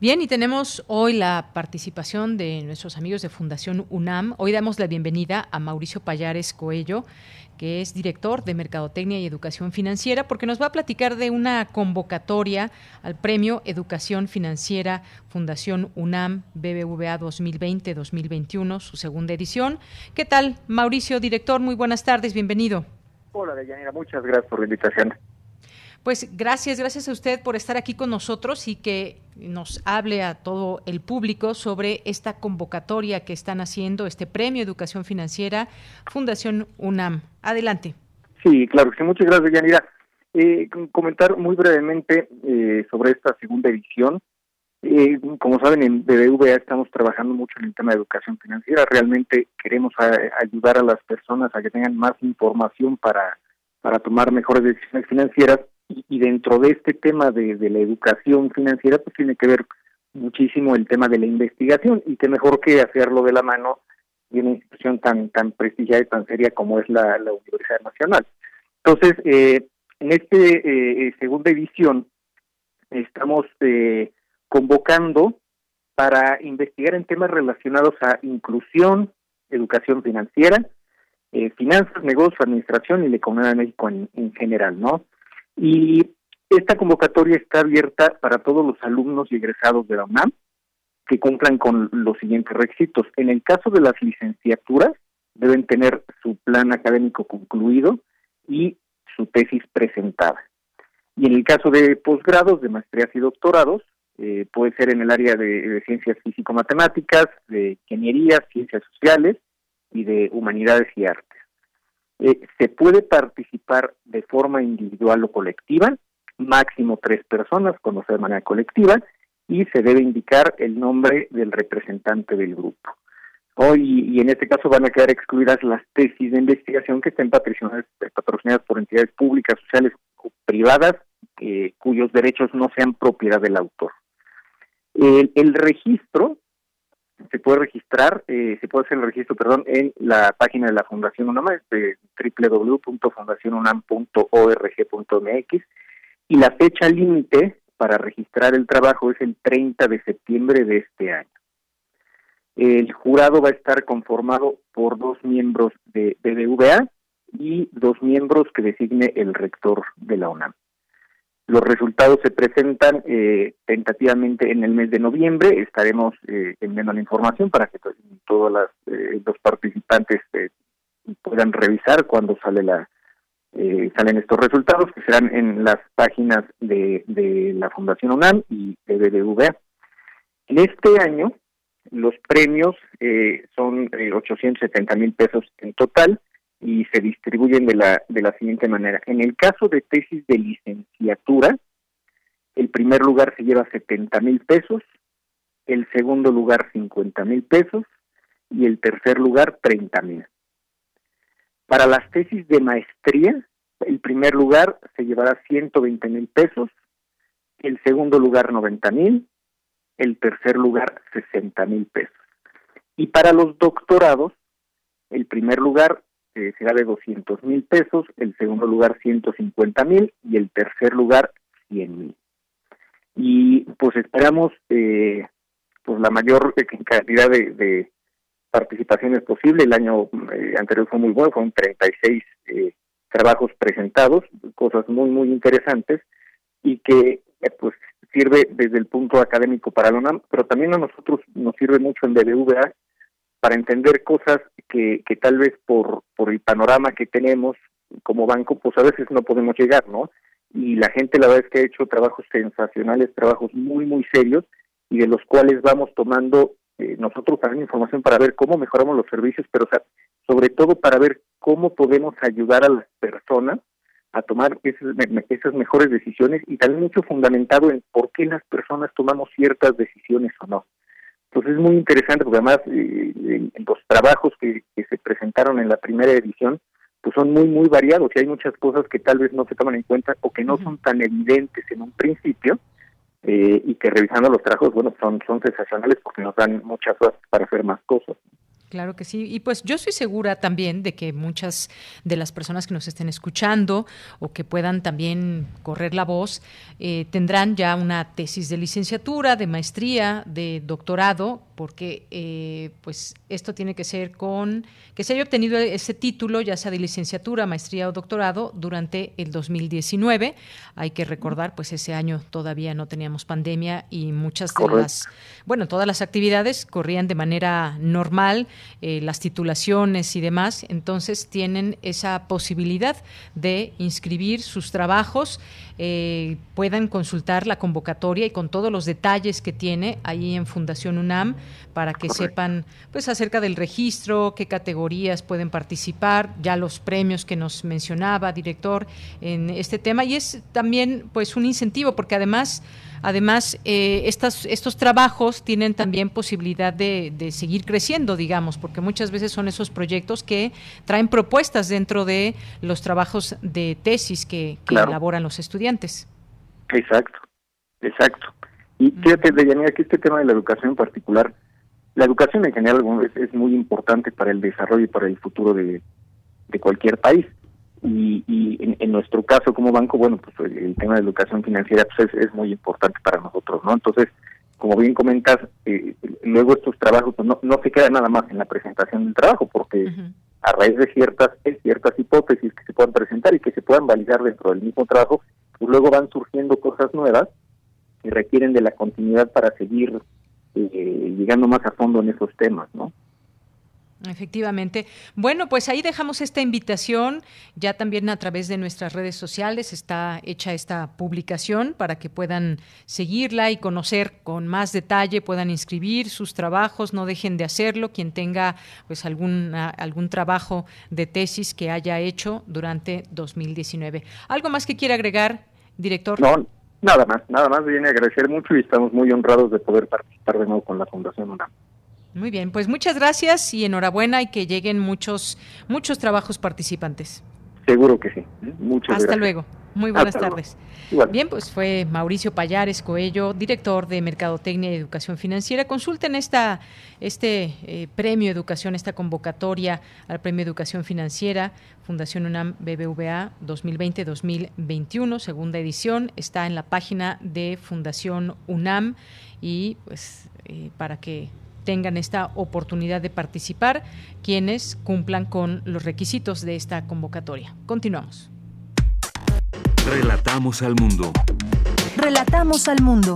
Speaker 1: Bien, y tenemos hoy la participación de nuestros amigos de Fundación UNAM. Hoy damos la bienvenida a Mauricio Payares Coello que es director de Mercadotecnia y Educación Financiera, porque nos va a platicar de una convocatoria al Premio Educación Financiera Fundación UNAM BBVA 2020-2021, su segunda edición. ¿Qué tal, Mauricio, director? Muy buenas tardes, bienvenido.
Speaker 32: Hola, Deyanira, muchas gracias por la invitación.
Speaker 1: Pues gracias, gracias a usted por estar aquí con nosotros y que nos hable a todo el público sobre esta convocatoria que están haciendo, este Premio Educación Financiera Fundación UNAM. Adelante.
Speaker 32: Sí, claro sí. Muchas gracias, Yanira. Eh, comentar muy brevemente eh, sobre esta segunda edición. Eh, como saben, en BBVA estamos trabajando mucho en el tema de educación financiera. Realmente queremos ayudar a las personas a que tengan más información para, para tomar mejores decisiones financieras y, dentro de este tema de, la educación financiera, pues tiene que ver muchísimo el tema de la investigación y qué mejor que hacerlo de la mano de una institución tan tan prestigiada y tan seria como es la, Universidad Nacional. Entonces, eh, En esta eh, segunda edición estamos convocando para investigar en temas relacionados a inclusión, educación financiera, finanzas, negocios, administración y la economía de México en, en general, ¿no? Y esta convocatoria está abierta para todos los alumnos y egresados de la UNAM que cumplan con los siguientes requisitos. En el caso de las licenciaturas, deben tener su plan académico concluido y su tesis presentada. Y en el caso de posgrados, de maestrías y doctorados, eh, puede ser en el área de, ciencias físico-matemáticas, de ingeniería, ciencias sociales y de humanidades y artes. Eh, se puede participar de forma individual o colectiva máximo tres personas sea de manera colectiva y se debe indicar el nombre del representante del grupo. Hoy, y en este caso van a quedar excluidas las tesis de investigación que estén patrocinadas, patrocinadas por entidades públicas, sociales o privadas, eh, cuyos derechos no sean propiedad del autor. El, registro se puede registrar, eh, se puede hacer el registro, perdón, en la página de la Fundación UNAM, de www.fundacionunam.org.mx y la fecha límite para registrar el trabajo es el 30 de septiembre de este año. El jurado va a estar conformado por dos miembros de BBVA y dos miembros que designe el rector de la UNAM. Los resultados se presentan eh, tentativamente en el mes de noviembre. Estaremos eh, enviando la información para que todos eh, los participantes eh, puedan revisar cuando sale la, eh, salen estos resultados que serán en las páginas de, la Fundación UNAM y de BBVA. En este año, los premios eh, son 870 eh, mil pesos en total y se distribuyen de la, de la siguiente manera. En el caso de tesis de licenciatura, el primer lugar se lleva 70 mil pesos, el segundo lugar 50 mil pesos y el tercer lugar 30 mil. Para las tesis de maestría, el primer lugar se llevará 120 mil pesos, el segundo lugar 90 mil, el tercer lugar 60 mil pesos. Y para los doctorados, el primer lugar eh, será de 200 mil pesos, el segundo lugar 150 mil y el tercer lugar 100 mil. Y pues esperamos eh, pues la mayor cantidad de, participaciones posible. El año eh, anterior fue muy bueno, fueron 36 eh, trabajos presentados, cosas muy, muy interesantes y que eh, pues sirve desde el punto académico para la UNAM, pero también a nosotros nos sirve mucho en BBVA para entender cosas que, que tal vez por, por el panorama que tenemos como banco, pues a veces no podemos llegar, ¿no? Y la gente la verdad es que ha hecho trabajos sensacionales, trabajos muy, muy serios y de los cuales vamos tomando eh, nosotros también información para ver cómo mejoramos los servicios, pero sobre todo para ver cómo podemos ayudar a las personas a tomar esas, esas mejores decisiones y también mucho fundamentado en por qué las personas tomamos ciertas decisiones o no. Entonces es muy interesante porque además eh, los trabajos que, se presentaron en la primera edición pues son muy muy variados y hay muchas cosas que tal vez no se toman en cuenta o que no son tan evidentes en un principio eh, y que revisando los trabajos, bueno, son, son sensacionales porque nos dan muchas cosas para hacer más cosas.
Speaker 1: Claro que sí. Y pues yo estoy segura también de que muchas de las personas que nos estén escuchando o que puedan también correr la voz eh, tendrán ya una tesis de licenciatura, de maestría, de doctorado, porque eh, pues esto tiene que ser con que se haya obtenido ese título, ya sea de licenciatura, maestría o doctorado, durante el 2019. Hay que recordar, pues ese año todavía no teníamos pandemia y muchas de las, bueno, todas las actividades corrían de manera normal eh, las titulaciones y demás, entonces tienen esa posibilidad de inscribir sus trabajos, eh, puedan consultar la convocatoria y con todos los detalles que tiene ahí en Fundación UNAM para que sepan pues acerca del registro, qué categorías pueden participar, ya los premios que nos mencionaba director en este tema. Y es también pues un incentivo porque además Además, eh, estos trabajos tienen también posibilidad de, seguir creciendo, digamos, porque muchas veces son esos proyectos que traen propuestas dentro de los trabajos de tesis que, elaboran los estudiantes.
Speaker 32: Exacto, exacto. Y fíjate, Deyanira, que este tema de la educación en particular, la educación en general es, es muy importante para el desarrollo y para el futuro de, de cualquier país. Y, y, en, nuestro caso como banco, bueno, pues el, tema de educación financiera pues es, muy importante para nosotros, ¿no? Entonces, como bien comentas, eh, luego estos trabajos pues no, no se quedan nada más en la presentación del trabajo, porque a raíz de ciertas ciertas hipótesis que se puedan presentar y que se puedan validar dentro del mismo trabajo, pues luego van surgiendo cosas nuevas que requieren de la continuidad para seguir eh, llegando más a fondo en esos temas, ¿no?
Speaker 1: Efectivamente. Bueno, pues ahí dejamos esta invitación. Ya también a través de nuestras redes sociales está hecha esta publicación para que puedan seguirla y conocer con más detalle, puedan inscribir sus trabajos, no dejen de hacerlo. Quien tenga pues algún, algún trabajo de tesis que haya hecho durante 2019. ¿Algo más que quiera agregar, director?
Speaker 32: No, nada más, nada más. Viene a agradecer mucho y estamos muy honrados de poder participar de nuevo con la Fundación UNAM.
Speaker 1: Muy bien, pues muchas gracias y enhorabuena y que lleguen muchos muchos trabajos participantes.
Speaker 32: Seguro que sí. Muchas
Speaker 1: Hasta luego. Muy buenas tardes. Bien, pues fue Mauricio Payares Coello, director de Mercadotecnia y Educación Financiera. Consulten esta, este eh, premio Educación, esta convocatoria al premio Educación Financiera, Fundación UNAM BBVA 2020-2021, segunda edición. Está en la página de Fundación UNAM y pues eh, para que tengan esta oportunidad de participar quienes cumplan con los requisitos de esta convocatoria. Continuamos.
Speaker 4: Relatamos al mundo.
Speaker 3: Relatamos al mundo.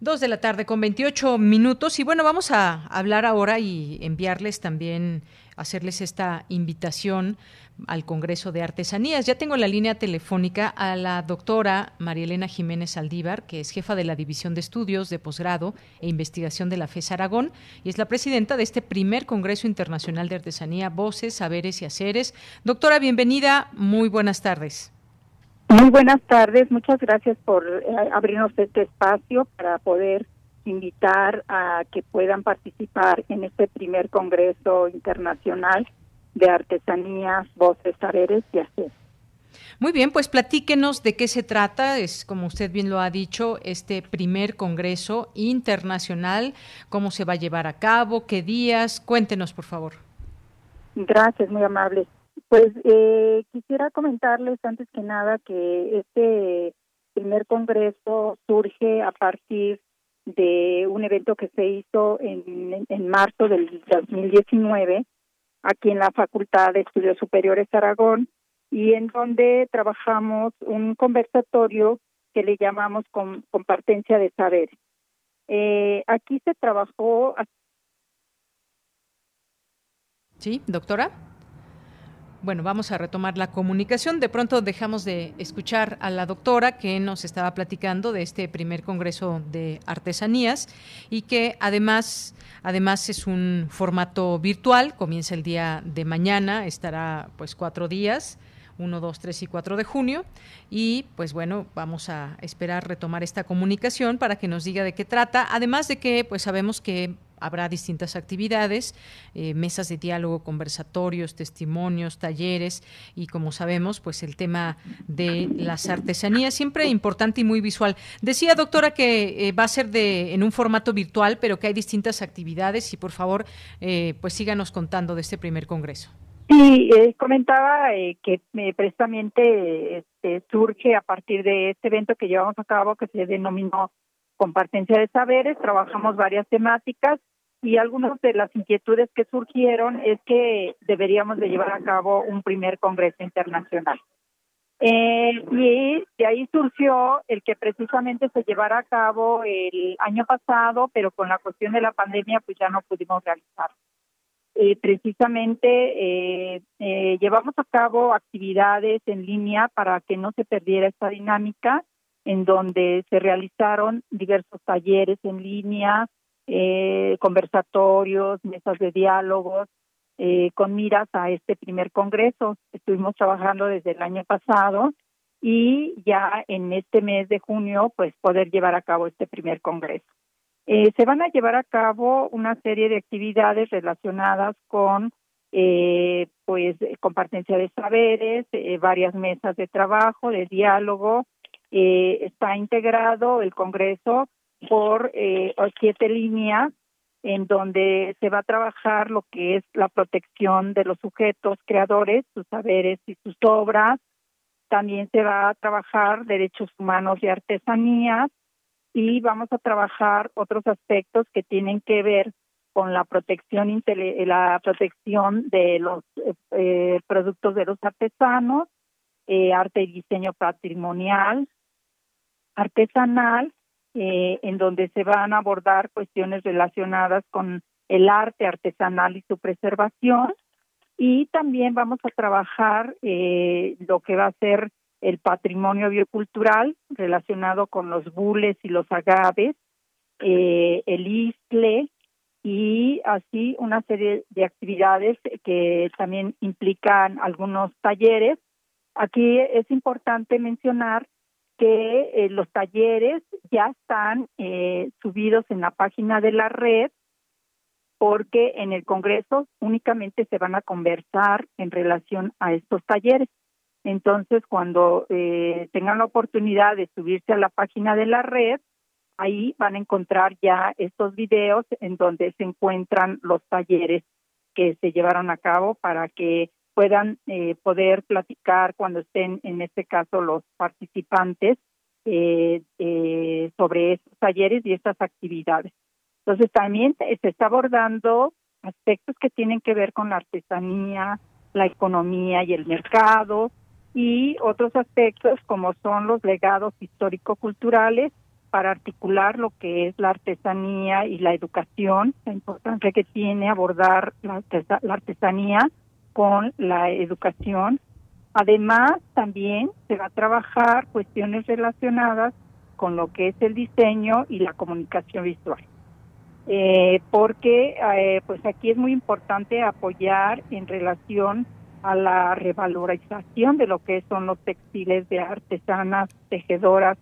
Speaker 1: Dos de la tarde con 28 minutos y bueno, vamos a hablar ahora y enviarles también, hacerles esta invitación al Congreso de Artesanías. Ya tengo en la línea telefónica a la doctora María Elena Jiménez Aldívar, que es jefa de la División de Estudios de Posgrado e Investigación de la FES Aragón y es la presidenta de este primer Congreso Internacional de Artesanía, Voces, Saberes y Haceres. Doctora, bienvenida, muy buenas tardes.
Speaker 33: Muy buenas tardes, muchas gracias por eh, abrirnos este espacio para poder invitar a que puedan participar en este primer Congreso Internacional de artesanías, voces, saberes y hacer.
Speaker 1: Muy bien, pues platíquenos de qué se trata. Es, como usted bien lo ha dicho, este primer Congreso Internacional, cómo se va a llevar a cabo, qué días. Cuéntenos, por favor.
Speaker 33: Gracias, muy amable. Pues eh, quisiera comentarles antes que nada que este primer Congreso surge a partir de un evento que se hizo en, en marzo del 2019 aquí en la Facultad de Estudios Superiores Aragón y en donde trabajamos un conversatorio que le llamamos compartencia de saberes. Eh, aquí se trabajó.
Speaker 1: Sí, doctora. Bueno, vamos a retomar la comunicación. De pronto dejamos de escuchar a la doctora que nos estaba platicando de este primer Congreso de Artesanías y que además, además es un formato virtual, comienza el día de mañana, estará pues cuatro días. 1, 2, 3 y 4 de junio. Y pues bueno, vamos a esperar retomar esta comunicación para que nos diga de qué trata. Además de que pues sabemos que habrá distintas actividades, eh, mesas de diálogo, conversatorios, testimonios, talleres y como sabemos, pues el tema de las artesanías siempre importante y muy visual. Decía doctora que eh, va a ser de en un formato virtual, pero que hay distintas actividades y por favor, eh, pues síganos contando de este primer congreso.
Speaker 33: Sí, comentaba que precisamente este, surge a partir de este evento que llevamos a cabo que se denominó compartencia de saberes, trabajamos varias temáticas y algunas de las inquietudes que surgieron es que deberíamos de llevar a cabo un primer congreso internacional. Eh, y de ahí surgió el que precisamente se llevara a cabo el año pasado, pero con la cuestión de la pandemia pues ya no pudimos realizar. Precisamente eh, eh, llevamos a cabo actividades en línea para que no se perdiera esta dinámica, en donde se realizaron diversos talleres en línea, eh, conversatorios, mesas de diálogos, eh, con miras a este primer congreso. Estuvimos trabajando desde el año pasado y ya en este mes de junio, pues poder llevar a cabo este primer congreso. Eh, se van a llevar a cabo una serie de actividades relacionadas con eh, pues compartencia de saberes, eh, varias mesas de trabajo, de diálogo. Eh, está integrado el Congreso por eh, siete líneas en donde se va a trabajar lo que es la protección de los sujetos creadores, sus saberes y sus obras. También se va a trabajar derechos humanos y artesanías y vamos a trabajar otros aspectos que tienen que ver con la protección la protección de los eh, productos de los artesanos, eh, arte y diseño patrimonial, artesanal, en donde se van a abordar cuestiones relacionadas con el arte artesanal y su preservación. Y también vamos a trabajar lo que va a ser el patrimonio biocultural relacionado con los bules y los agaves, el isle, y así una serie de actividades que también implican algunos talleres. Aquí es importante mencionar que eh, los talleres ya están eh, subidos en la página de la red porque en el Congreso únicamente se van a conversar en relación a estos talleres. Entonces, cuando eh, tengan la oportunidad de subirse a la página de la red, ahí van a encontrar ya estos videos en donde se encuentran los talleres que se llevaron a cabo para que puedan eh, poder platicar cuando estén, en este caso, los participantes eh, eh, sobre estos talleres y estas actividades. Entonces, también se está abordando aspectos que tienen que ver con la artesanía, la economía y el mercado, y otros aspectos como son los legados histórico-culturales para articular lo que es la artesanía y la educación, la importancia que tiene abordar la, artesanía con la educación. Además, también se va a trabajar cuestiones relacionadas con lo que es el diseño y la comunicación visual. Eh, porque eh, pues aquí es muy importante apoyar en relación a la revalorización de lo que son los textiles de artesanas, tejedoras,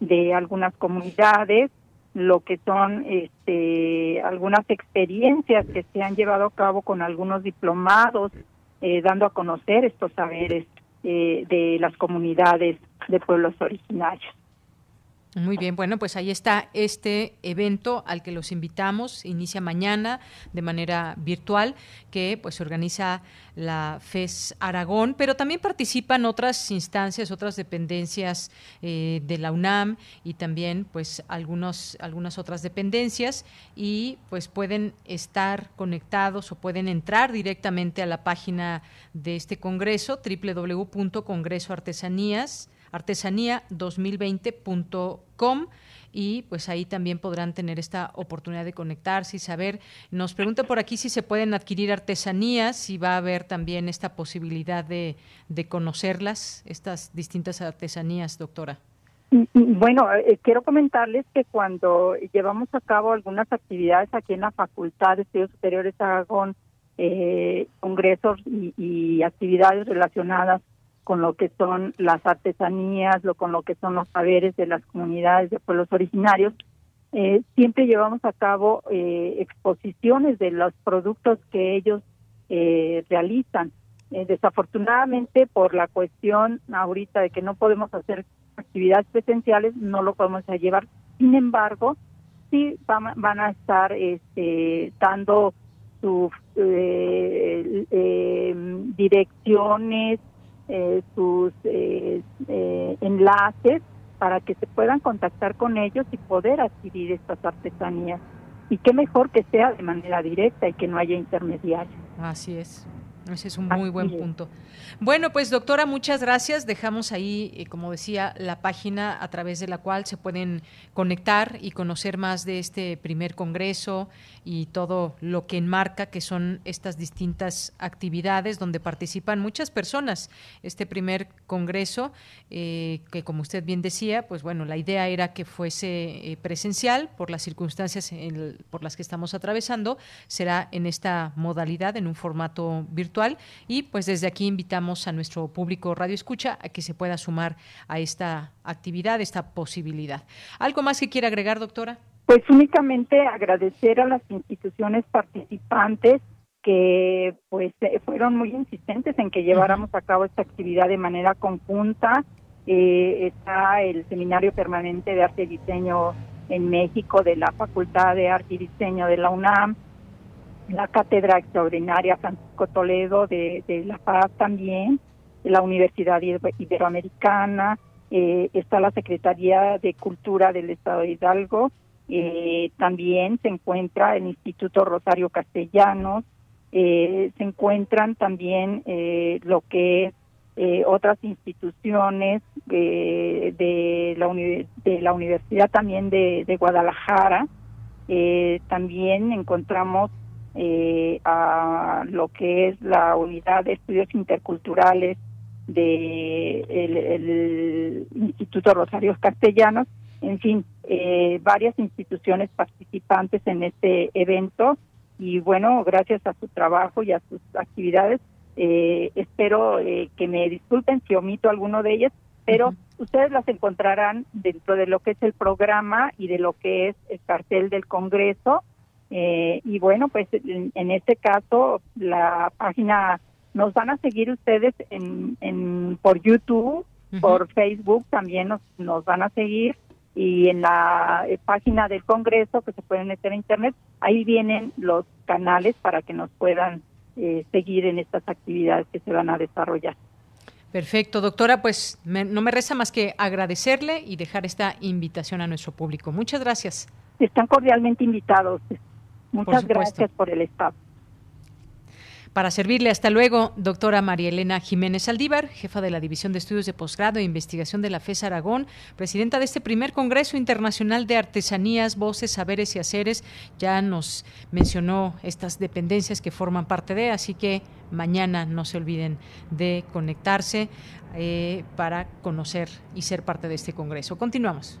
Speaker 33: de algunas comunidades, lo que son este, algunas experiencias que se han llevado a cabo con algunos diplomados, eh, dando a conocer estos saberes eh, de las comunidades de pueblos originarios.
Speaker 1: Muy bien, bueno, pues ahí está este evento al que los invitamos, inicia mañana de manera virtual, que pues organiza la FES Aragón, pero también participan otras instancias, otras dependencias eh, de la UNAM y también pues algunos, algunas otras dependencias. Y pues pueden estar conectados o pueden entrar directamente a la página de este congreso, www.congresoartesanías artesanía2020.com y pues ahí también podrán tener esta oportunidad de conectarse y saber. Nos pregunta por aquí si se pueden adquirir artesanías, si va a haber también esta posibilidad de, conocerlas, estas distintas artesanías, doctora.
Speaker 33: Bueno, eh, quiero comentarles que cuando llevamos a cabo algunas actividades aquí en la Facultad de Estudios Superiores Aragón, eh, congresos y, y, actividades relacionadas con lo que son las artesanías, lo con lo que son los saberes de las comunidades de pueblos originarios. Eh, siempre llevamos a cabo eh, exposiciones de los productos que ellos eh, realizan. desafortunadamente, por la cuestión ahorita de que no podemos hacer actividades presenciales, no lo podemos llevar. Sin embargo, sí van, a estar este, dando sus direcciones, eh, sus eh, eh, enlaces para que se puedan contactar con ellos y poder adquirir estas artesanías. Y qué mejor que sea de manera directa y que no haya intermediarios.
Speaker 1: Así es. Ese es un muy buen punto. Bueno, pues doctora, muchas gracias. Dejamos ahí, eh, como decía, la página a través de la cual se pueden conectar y conocer más de este primer congreso y todo lo que enmarca, que son estas distintas actividades donde participan muchas personas. Este primer congreso, eh, que como usted bien decía, pues bueno, la idea era que fuese eh, presencial por las circunstancias por las que estamos atravesando, será en esta modalidad, en un formato virtual y pues desde aquí invitamos a nuestro público Radio Escucha a que se pueda sumar a esta actividad, esta posibilidad. ¿Algo más que quiera agregar, doctora?
Speaker 33: Pues únicamente agradecer a las instituciones participantes que pues eh, fueron muy insistentes en que lleváramos a cabo esta actividad de manera conjunta. Eh, está el Seminario Permanente de Arte y Diseño en México de la Facultad de Arte y Diseño de la UNAM, la Cátedra Extraordinaria Francisco Toledo de, La Paz también, la Universidad Iberoamericana, eh, está la Secretaría de Cultura del Estado de Hidalgo, eh, también se encuentra el Instituto Rosario Castellanos, eh, se encuentran también lo que es otras instituciones de, la de la Universidad también de, de Guadalajara. también encontramos eh, a lo que es la unidad de estudios interculturales del de el Instituto Rosarios Castellanos, en fin, eh, varias instituciones participantes en este evento y bueno, gracias a su trabajo y a sus actividades, eh, espero eh, que me disculpen si omito alguno de ellas, pero ustedes las encontrarán dentro de lo que es el programa y de lo que es el cartel del Congreso eh, y bueno, pues en, este caso la página nos van a seguir ustedes en, en por YouTube, por Facebook también nos, nos van a seguir y en la eh, página del Congreso que se pueden meter a internet, ahí vienen los canales para que nos puedan eh, seguir en estas actividades que se van a desarrollar.
Speaker 1: Perfecto, doctora, pues no me resta más que agradecerle y dejar esta invitación a nuestro público. Muchas gracias.
Speaker 33: Están cordialmente invitados. Muchas gracias por el estado.
Speaker 1: Para servirle, hasta luego, doctora María Elena Jiménez Aldívar, jefa de la División de Estudios de Posgrado e Investigación de la FES Aragón, presidenta de este primer Congreso Internacional de Artesanías, Voces, Saberes y Haceres. Ya nos mencionó estas dependencias que forman parte de, así que mañana no se olviden de conectarse eh, para conocer y ser parte de este Congreso. Continuamos.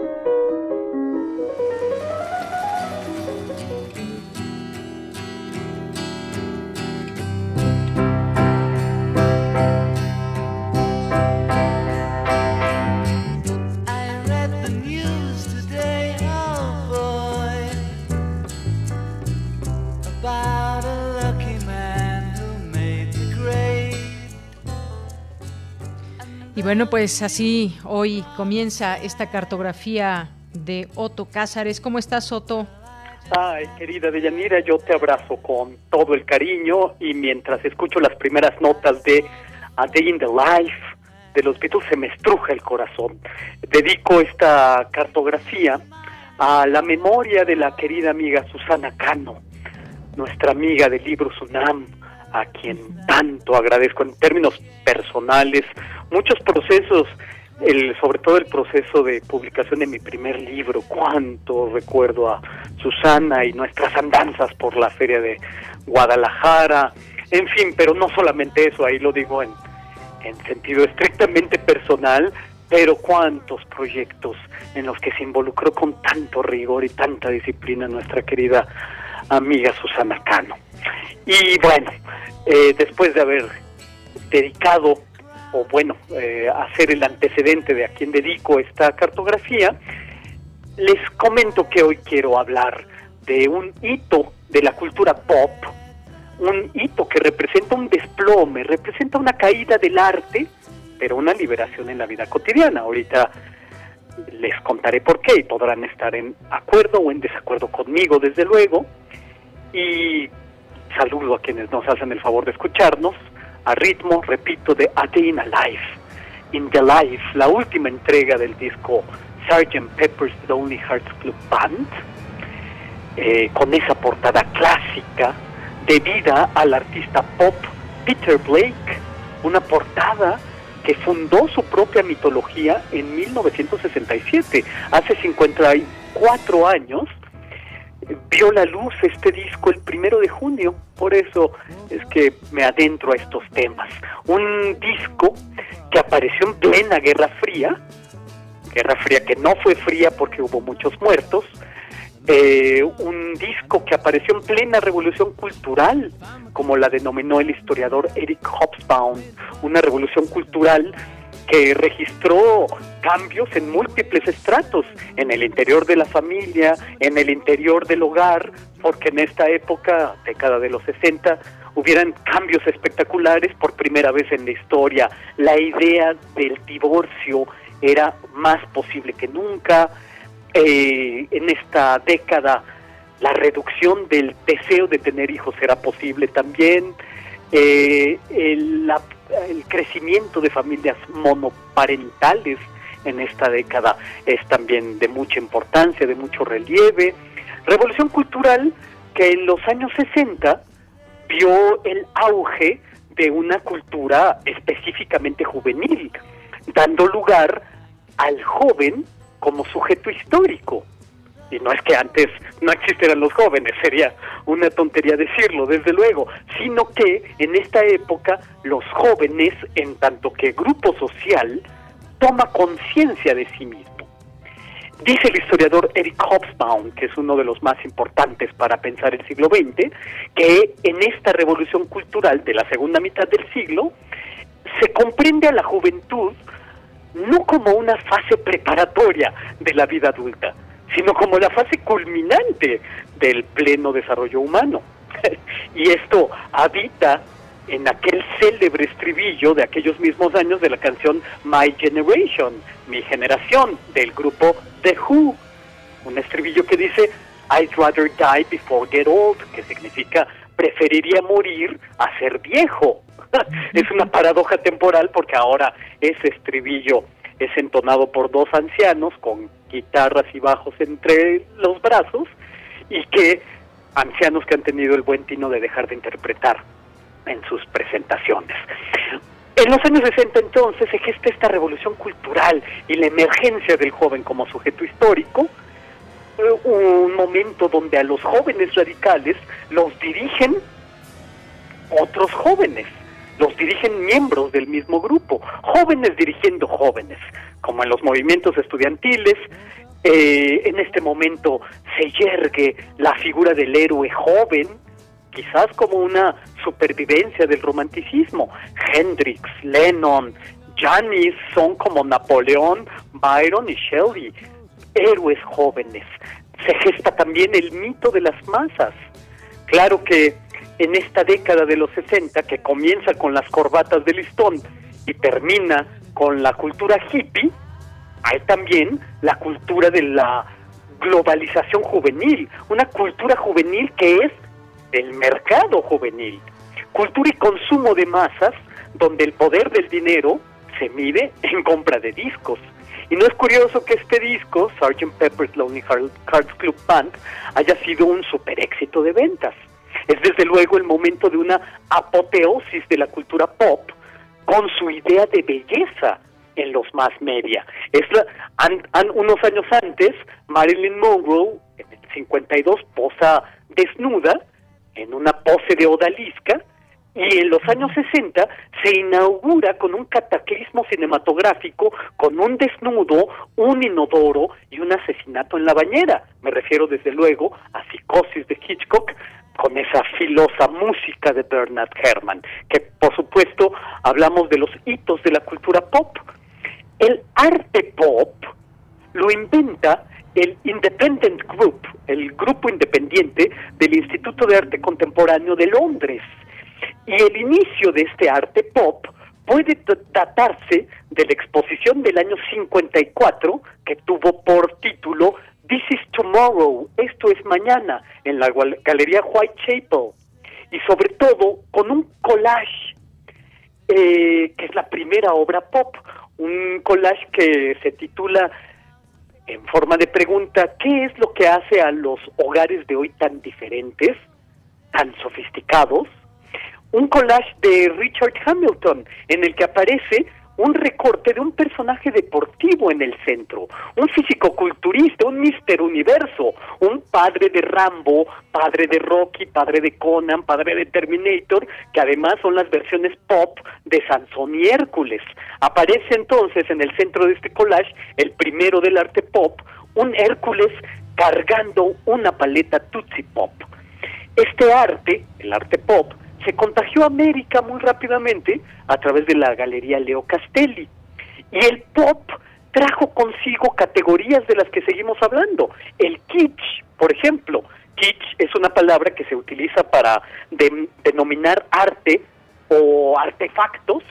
Speaker 1: Bueno, pues así hoy comienza esta cartografía de Otto Cázares. ¿Cómo estás, Otto?
Speaker 34: Ay, querida Deyanira, yo te abrazo con todo el cariño y mientras escucho las primeras notas de A Day in the Life de los Beatles se me estruja el corazón. Dedico esta cartografía a la memoria de la querida amiga Susana Cano, nuestra amiga del libro Sunam, a quien tanto agradezco en términos personales, muchos procesos, el, sobre todo el proceso de publicación de mi primer libro, cuánto recuerdo a Susana y nuestras andanzas por la feria de Guadalajara, en fin, pero no solamente eso, ahí lo digo en, en sentido estrictamente personal, pero cuántos proyectos en los que se involucró con tanto rigor y tanta disciplina nuestra querida amiga Susana Cano. Y bueno, eh, después de haber dedicado, o bueno, eh, hacer el antecedente de a quién dedico esta cartografía, les comento que hoy quiero hablar de un hito de la cultura pop, un hito que representa un desplome, representa una caída del arte, pero una liberación en la vida cotidiana. Ahorita les contaré por qué y podrán estar en acuerdo o en desacuerdo conmigo, desde luego. Y saludo a quienes nos hacen el favor de escucharnos, a ritmo, repito, de A Day in a Life, In the Life, la última entrega del disco Sgt. Pepper's Lonely Hearts Club Band, eh, con esa portada clásica debida al artista pop Peter Blake, una portada que fundó su propia mitología en 1967, hace 54 años, vio la luz este disco el primero de junio, por eso es que me adentro a estos temas. Un disco que apareció en plena Guerra Fría, Guerra Fría que no fue fría porque hubo muchos muertos, eh, un disco que apareció en plena revolución cultural, como la denominó el historiador Eric Hobsbawm, una revolución cultural que registró cambios en múltiples estratos, en el interior de la familia, en el interior del hogar, porque en esta época, década de los 60, hubieran cambios espectaculares por primera vez en la historia. La idea del divorcio era más posible que nunca. Eh, en esta década la reducción del deseo de tener hijos era posible también. Eh, el, el crecimiento de familias monoparentales en esta década es también de mucha importancia, de mucho relieve. Revolución cultural que en los años 60 vio el auge de una cultura específicamente juvenil, dando lugar al joven como sujeto histórico. Y no es que antes no existieran los jóvenes, sería una tontería decirlo, desde luego, sino que en esta época los jóvenes, en tanto que grupo social, toma conciencia de sí mismo. Dice el historiador Eric Hobsbawm, que es uno de los más importantes para pensar el siglo XX, que en esta revolución cultural de la segunda mitad del siglo se comprende a la juventud no como una fase preparatoria de la vida adulta, sino como la fase culminante del pleno desarrollo humano. y esto habita en aquel célebre estribillo de aquellos mismos años de la canción My Generation, mi generación, del grupo The Who. Un estribillo que dice I'd rather die before get old, que significa preferiría morir a ser viejo. es una paradoja temporal porque ahora ese estribillo es entonado por dos ancianos con guitarras y bajos entre los brazos y que ancianos que han tenido el buen tino de dejar de interpretar en sus presentaciones. En los años 60 entonces se gesta esta revolución cultural y la emergencia del joven como sujeto histórico, eh, un momento donde a los jóvenes radicales los dirigen otros jóvenes, los dirigen miembros del mismo grupo, jóvenes dirigiendo jóvenes, como en los movimientos estudiantiles, eh, en este momento se yergue la figura del héroe joven, quizás como una supervivencia del romanticismo. Hendrix, Lennon, Janis son como Napoleón, Byron y Shelley, héroes jóvenes. Se gesta también el mito de las masas. Claro que en esta década de los 60, que comienza con las corbatas de listón y termina con la cultura hippie, hay también la cultura de la globalización juvenil, una cultura juvenil que es el mercado juvenil, cultura y consumo de masas donde el poder del dinero se mide en compra de discos. Y no es curioso que este disco, Sgt. Pepper's Lonely Hearts Club Band, haya sido un super éxito de ventas. Es desde luego el momento de una apoteosis de la cultura pop con su idea de belleza en los más media. Es unos años antes, Marilyn Monroe, en el 52, posa desnuda en una pose de odalisca y en los años 60 se inaugura con un cataclismo cinematográfico, con un desnudo, un inodoro y un asesinato en la bañera. Me refiero desde luego a Psicosis de Hitchcock, con esa filosa música de Bernard Herrmann, que por supuesto hablamos de los hitos de la cultura pop. El arte pop lo inventa el Independent Group, el grupo independiente del Instituto de Arte Contemporáneo de Londres. Y el inicio de este arte pop puede datarse de la exposición del año 54 que tuvo por título This is Tomorrow, esto es mañana, en la Galería Whitechapel. Y sobre todo con un collage, eh, que es la primera obra pop, un collage que se titula en forma de pregunta, ¿qué es lo que hace a los hogares de hoy tan diferentes, tan sofisticados? Un collage de Richard Hamilton en el que aparece un recorte de un personaje deportivo en el centro, un físico-culturista, un Mister Universo, un padre de Rambo, padre de Rocky, padre de Conan, padre de Terminator, que además son las versiones pop de Sansón y Hércules. Aparece entonces en el centro de este collage, el primero del arte pop, un Hércules cargando una paleta Tootsie Pop. Este arte, el arte pop, se contagió América muy rápidamente a través de la Galería Leo Castelli. Y el pop trajo consigo categorías de las que seguimos hablando. El kitsch, por ejemplo. Kitsch es una palabra que se utiliza para denominar arte o artefactos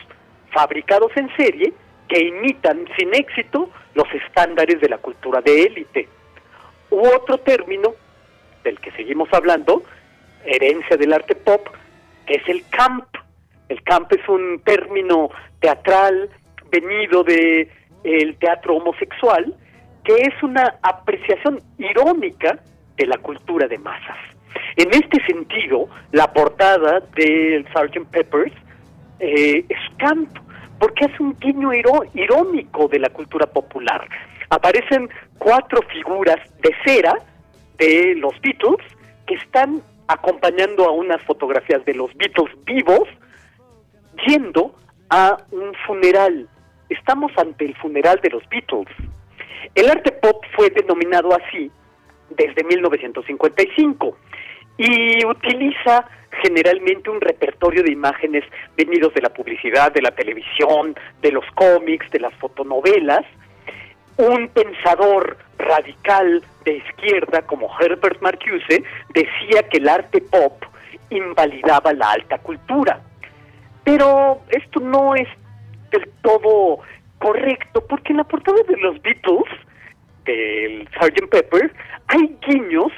Speaker 34: fabricados en serie que imitan sin éxito los estándares de la cultura de élite. U otro término del que seguimos hablando, herencia del arte pop, es el camp. El camp es un término teatral venido de el teatro homosexual, que es una apreciación irónica de la cultura de masas. En este sentido, la portada del Sgt. Peppers eh, es camp, porque es un guiño irónico de la cultura popular. Aparecen cuatro figuras de cera de los Beatles que están acompañando a unas fotografías de los Beatles vivos yendo a un funeral. Estamos ante el funeral de los Beatles. El arte pop fue denominado así desde 1955 y utiliza generalmente un repertorio de imágenes venidos de la publicidad, de la televisión, de los cómics, de las fotonovelas. Un pensador radical de izquierda como Herbert Marcuse decía que el arte pop invalidaba la alta cultura. Pero esto no es del todo correcto, porque en la portada de los Beatles, del Sgt. Pepper, hay guiños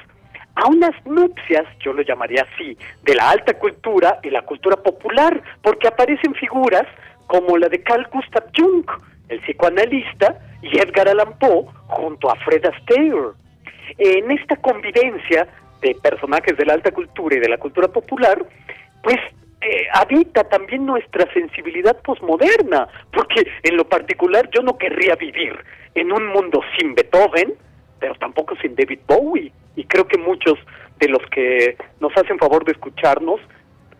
Speaker 34: a unas nupcias, yo lo llamaría así, de la alta cultura y la cultura popular, porque aparecen figuras como la de Carl Gustav Jung, el psicoanalista, y Edgar Allan Poe junto a Fred Astaire. En esta convivencia de personajes de la alta cultura y de la cultura popular, pues eh, habita también nuestra sensibilidad posmoderna, porque en lo particular yo no querría vivir en un mundo sin Beethoven, pero tampoco sin David Bowie, y creo que muchos de los que nos hacen favor de escucharnos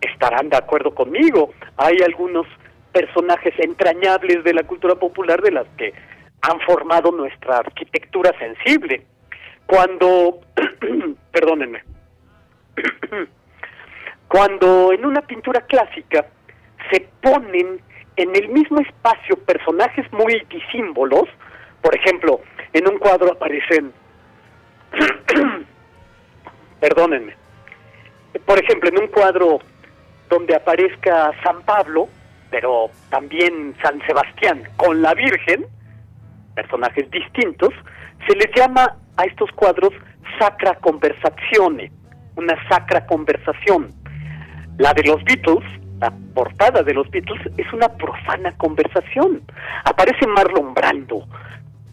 Speaker 34: estarán de acuerdo conmigo. Hay algunos personajes entrañables de la cultura popular de las que han formado nuestra arquitectura sensible. Cuando, perdónenme, cuando en una pintura clásica se ponen en el mismo espacio personajes muy disímbolos, por ejemplo, en un cuadro aparecen, perdónenme, por ejemplo, en un cuadro donde aparezca San Pablo, pero también San Sebastián con la Virgen, personajes distintos, se les llama a estos cuadros sacra conversazione, una sacra conversación. La de los Beatles, la portada de los Beatles, es una profana conversación. Aparece Marlon Brando,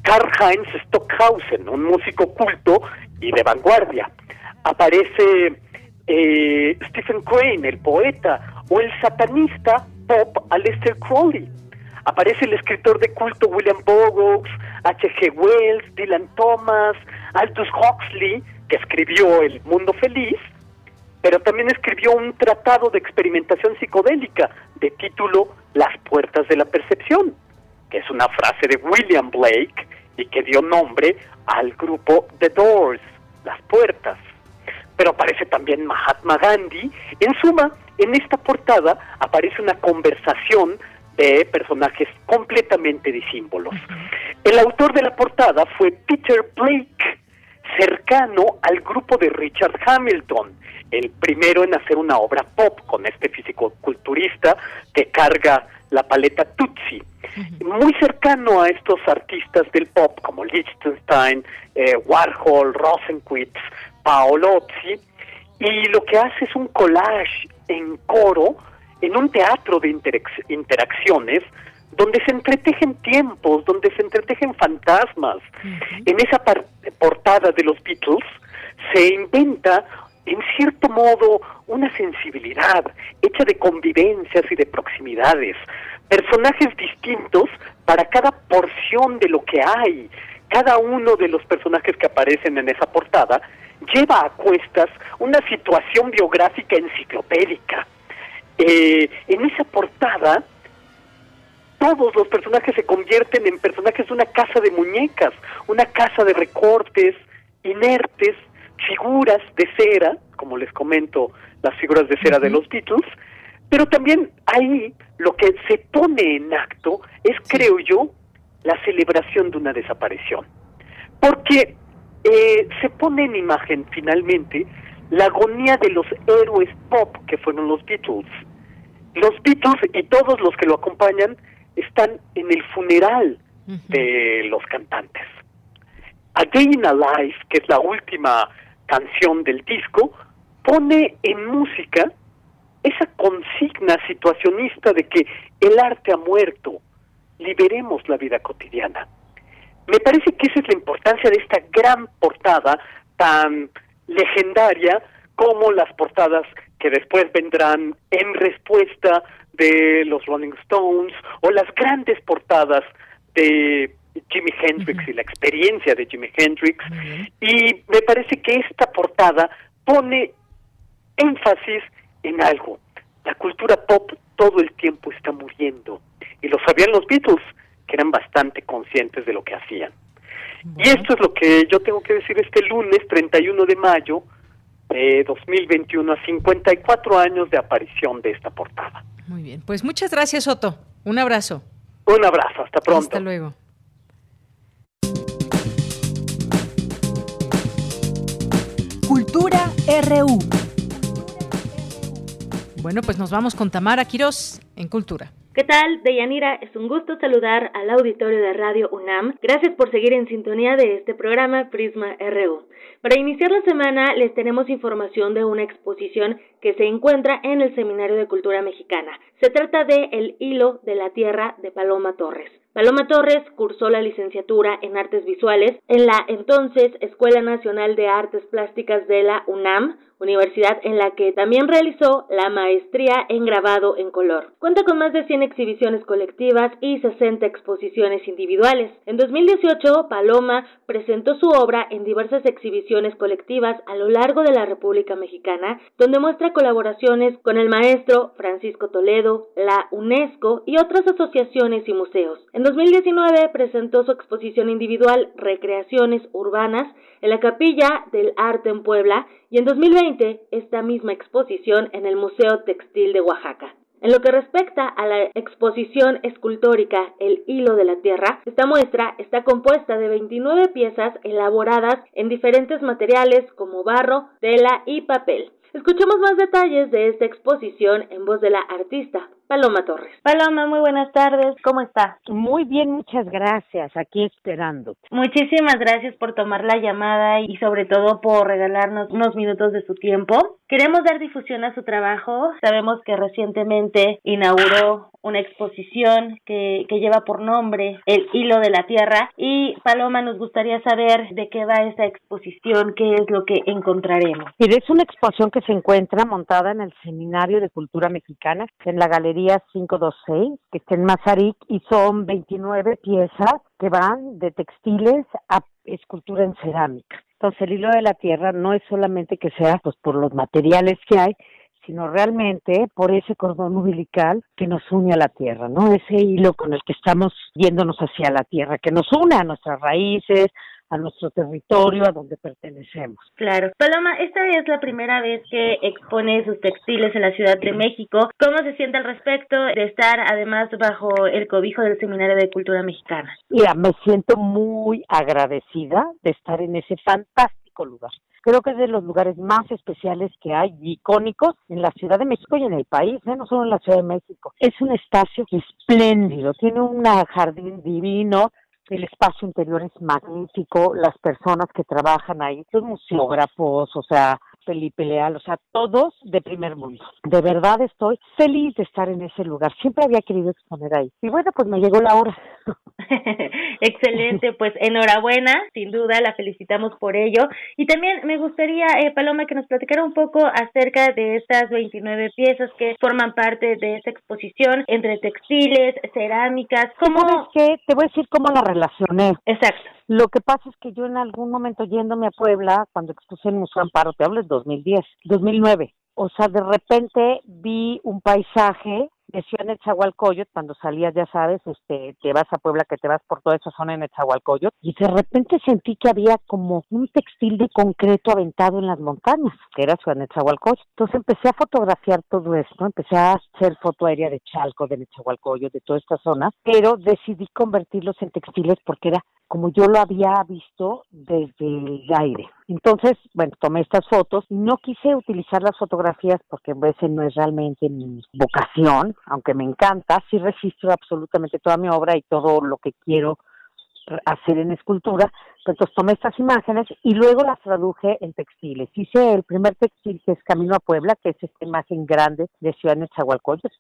Speaker 34: Karl-Heinz Stockhausen, un músico culto y de vanguardia. Aparece eh, Stephen Crane, el poeta, o el satanista pop Aleister Crowley Aparece el escritor de culto William Burroughs, H.G. Wells, Dylan Thomas, Aldous Huxley, que escribió El Mundo Feliz, pero también escribió un tratado de experimentación psicodélica de título Las Puertas de la Percepción, que es una frase de William Blake y que dio nombre al grupo The Doors, Las Puertas. Pero aparece también Mahatma Gandhi. En suma, en esta portada aparece una conversación de personajes completamente disímbolos. El autor de la portada fue Peter Blake, cercano al grupo de Richard Hamilton, el primero en hacer una obra pop con este físico-culturista que carga la paleta Tutsi. Muy cercano a estos artistas del pop como Liechtenstein, eh, Warhol, Rosenquist, Paolozzi, y lo que hace es un collage en coro en un teatro de interacciones donde se entretejen tiempos, donde se entretejen fantasmas. En esa portada de los Beatles se inventa, en cierto modo, una sensibilidad hecha de convivencias y de proximidades, personajes distintos para cada porción de lo que hay. Cada uno de los personajes que aparecen en esa portada lleva a cuestas una situación biográfica enciclopédica. Eh, en esa portada, todos los personajes se convierten en personajes de una casa de muñecas, una casa de recortes inertes, figuras de cera, como les comento, las figuras de cera de los Beatles, pero también ahí lo que se pone en acto es, creo yo, la celebración de una desaparición. Porque eh, se pone en imagen finalmente la agonía de los héroes pop que fueron los Beatles. Los Beatles y todos los que lo acompañan están en el funeral de los cantantes. A Day in a Life, que es la última canción del disco, pone en música esa consigna situacionista de que el arte ha muerto, liberemos la vida cotidiana. Me parece que esa es la importancia de esta gran portada tan legendaria como las portadas que después vendrán en respuesta de los Rolling Stones o las grandes portadas de Jimi Hendrix y la experiencia de Jimi Hendrix. Y me parece que esta portada pone énfasis en algo. La cultura pop todo el tiempo está muriendo. Y lo sabían los Beatles, que eran bastante conscientes de lo que hacían. Y esto es lo que yo tengo que decir este lunes 31 de mayo de 2021, a 54 años de aparición de esta portada.
Speaker 1: Muy bien, pues muchas gracias Otto. Un abrazo.
Speaker 34: Un abrazo, hasta pronto.
Speaker 1: Hasta luego.
Speaker 3: Cultura RU.
Speaker 1: Bueno, pues nos vamos con Tamara Quirós en Cultura.
Speaker 35: ¿Qué tal, Deyanira? Es un gusto saludar al auditorio de Radio UNAM. Gracias por seguir en sintonía de este programa Prisma RU. Para iniciar la semana les tenemos información de una exposición que se encuentra en el Seminario de Cultura Mexicana. Se trata de El Hilo de la Tierra de Paloma Torres. Paloma Torres cursó la licenciatura en Artes Visuales en la entonces Escuela Nacional de Artes Plásticas de la UNAM, universidad en la que también realizó la maestría en grabado en color. Cuenta con más de 100 exhibiciones colectivas y 60 exposiciones individuales. En 2018, Paloma presentó su obra en diversas exhibiciones colectivas a lo largo de la República Mexicana, donde muestra colaboraciones con el maestro Francisco Toledo, la UNESCO y otras asociaciones y museos. En 2019 presentó su exposición individual Recreaciones Urbanas en la Capilla del Arte en Puebla y en 2020 esta misma exposición en el Museo Textil de Oaxaca. En lo que respecta a la exposición escultórica El hilo de la tierra, esta muestra está compuesta de 29 piezas elaboradas en diferentes materiales como barro, tela y papel. Escuchemos más detalles de esta exposición en voz de la artista Paloma Torres. Paloma, muy buenas tardes. ¿Cómo está?
Speaker 36: Muy bien, muchas gracias. Aquí esperando.
Speaker 35: Muchísimas gracias por tomar la llamada y sobre todo por regalarnos unos minutos de su tiempo. Queremos dar difusión a su trabajo. Sabemos que recientemente inauguró una exposición que, que lleva por nombre El hilo de la tierra y Paloma nos gustaría saber de qué va esta exposición, qué es lo que encontraremos.
Speaker 36: Mire, es una exposición que se encuentra montada en el Seminario de Cultura Mexicana en la Galería 526, que está en Mazarik, y son 29 piezas que van de textiles a escultura en cerámica. Entonces el hilo de la tierra no es solamente que sea pues por los materiales que hay, sino realmente por ese cordón umbilical que nos une a la tierra, ¿no? Ese hilo con el que estamos yéndonos hacia la tierra, que nos une a nuestras raíces, a nuestro territorio, a donde pertenecemos.
Speaker 35: Claro. Paloma, esta es la primera vez que expone sus textiles en la Ciudad de México. ¿Cómo se siente al respecto de estar además bajo el cobijo del Seminario de Cultura Mexicana?
Speaker 36: Mira, me siento muy agradecida de estar en ese fantástico lugar. Creo que es de los lugares más especiales que hay, icónicos en la Ciudad de México y en el país, ¿eh? no solo en la Ciudad de México. Es un espacio espléndido, tiene un jardín divino, el espacio interior es magnífico, las personas que trabajan ahí, los museógrafos, o sea, Felipe Leal, o sea, todos de primer mundo. De verdad estoy feliz de estar en ese lugar. Siempre había querido exponer ahí. Y bueno, pues me llegó la hora.
Speaker 35: Excelente, pues enhorabuena, sin duda, la felicitamos por ello. Y también me gustaría, eh, Paloma, que nos platicara un poco acerca de estas 29 piezas que forman parte de esta exposición entre textiles, cerámicas.
Speaker 36: ¿Cómo? es que Te voy a decir cómo la relacioné.
Speaker 35: Exacto.
Speaker 36: Lo que pasa es que yo en algún momento yéndome a Puebla, cuando expuse en Museo Amparo, te hablo es 2010, 2009, o sea, de repente vi un paisaje de Ciudad Nezahualcóyotl, cuando salías, ya sabes, este, te vas a Puebla, que te vas por toda esa zona de Nezahualcóyotl, y de repente sentí que había como un textil de concreto aventado en las montañas, que era Ciudad Nezahualcóyotl. Entonces empecé a fotografiar todo esto, empecé a hacer foto aérea de Chalco, de Nezahualcóyotl, de toda esta zona, pero decidí convertirlos en textiles porque era como yo lo había visto desde el aire. Entonces, bueno, tomé estas fotos. No quise utilizar las fotografías porque a veces no es realmente mi vocación, aunque me encanta. Sí registro absolutamente toda mi obra y todo lo que quiero hacer en escultura. Entonces tomé estas imágenes y luego las traduje en textiles. Hice el primer textil que es Camino a Puebla, que es esta imagen grande de Ciudad de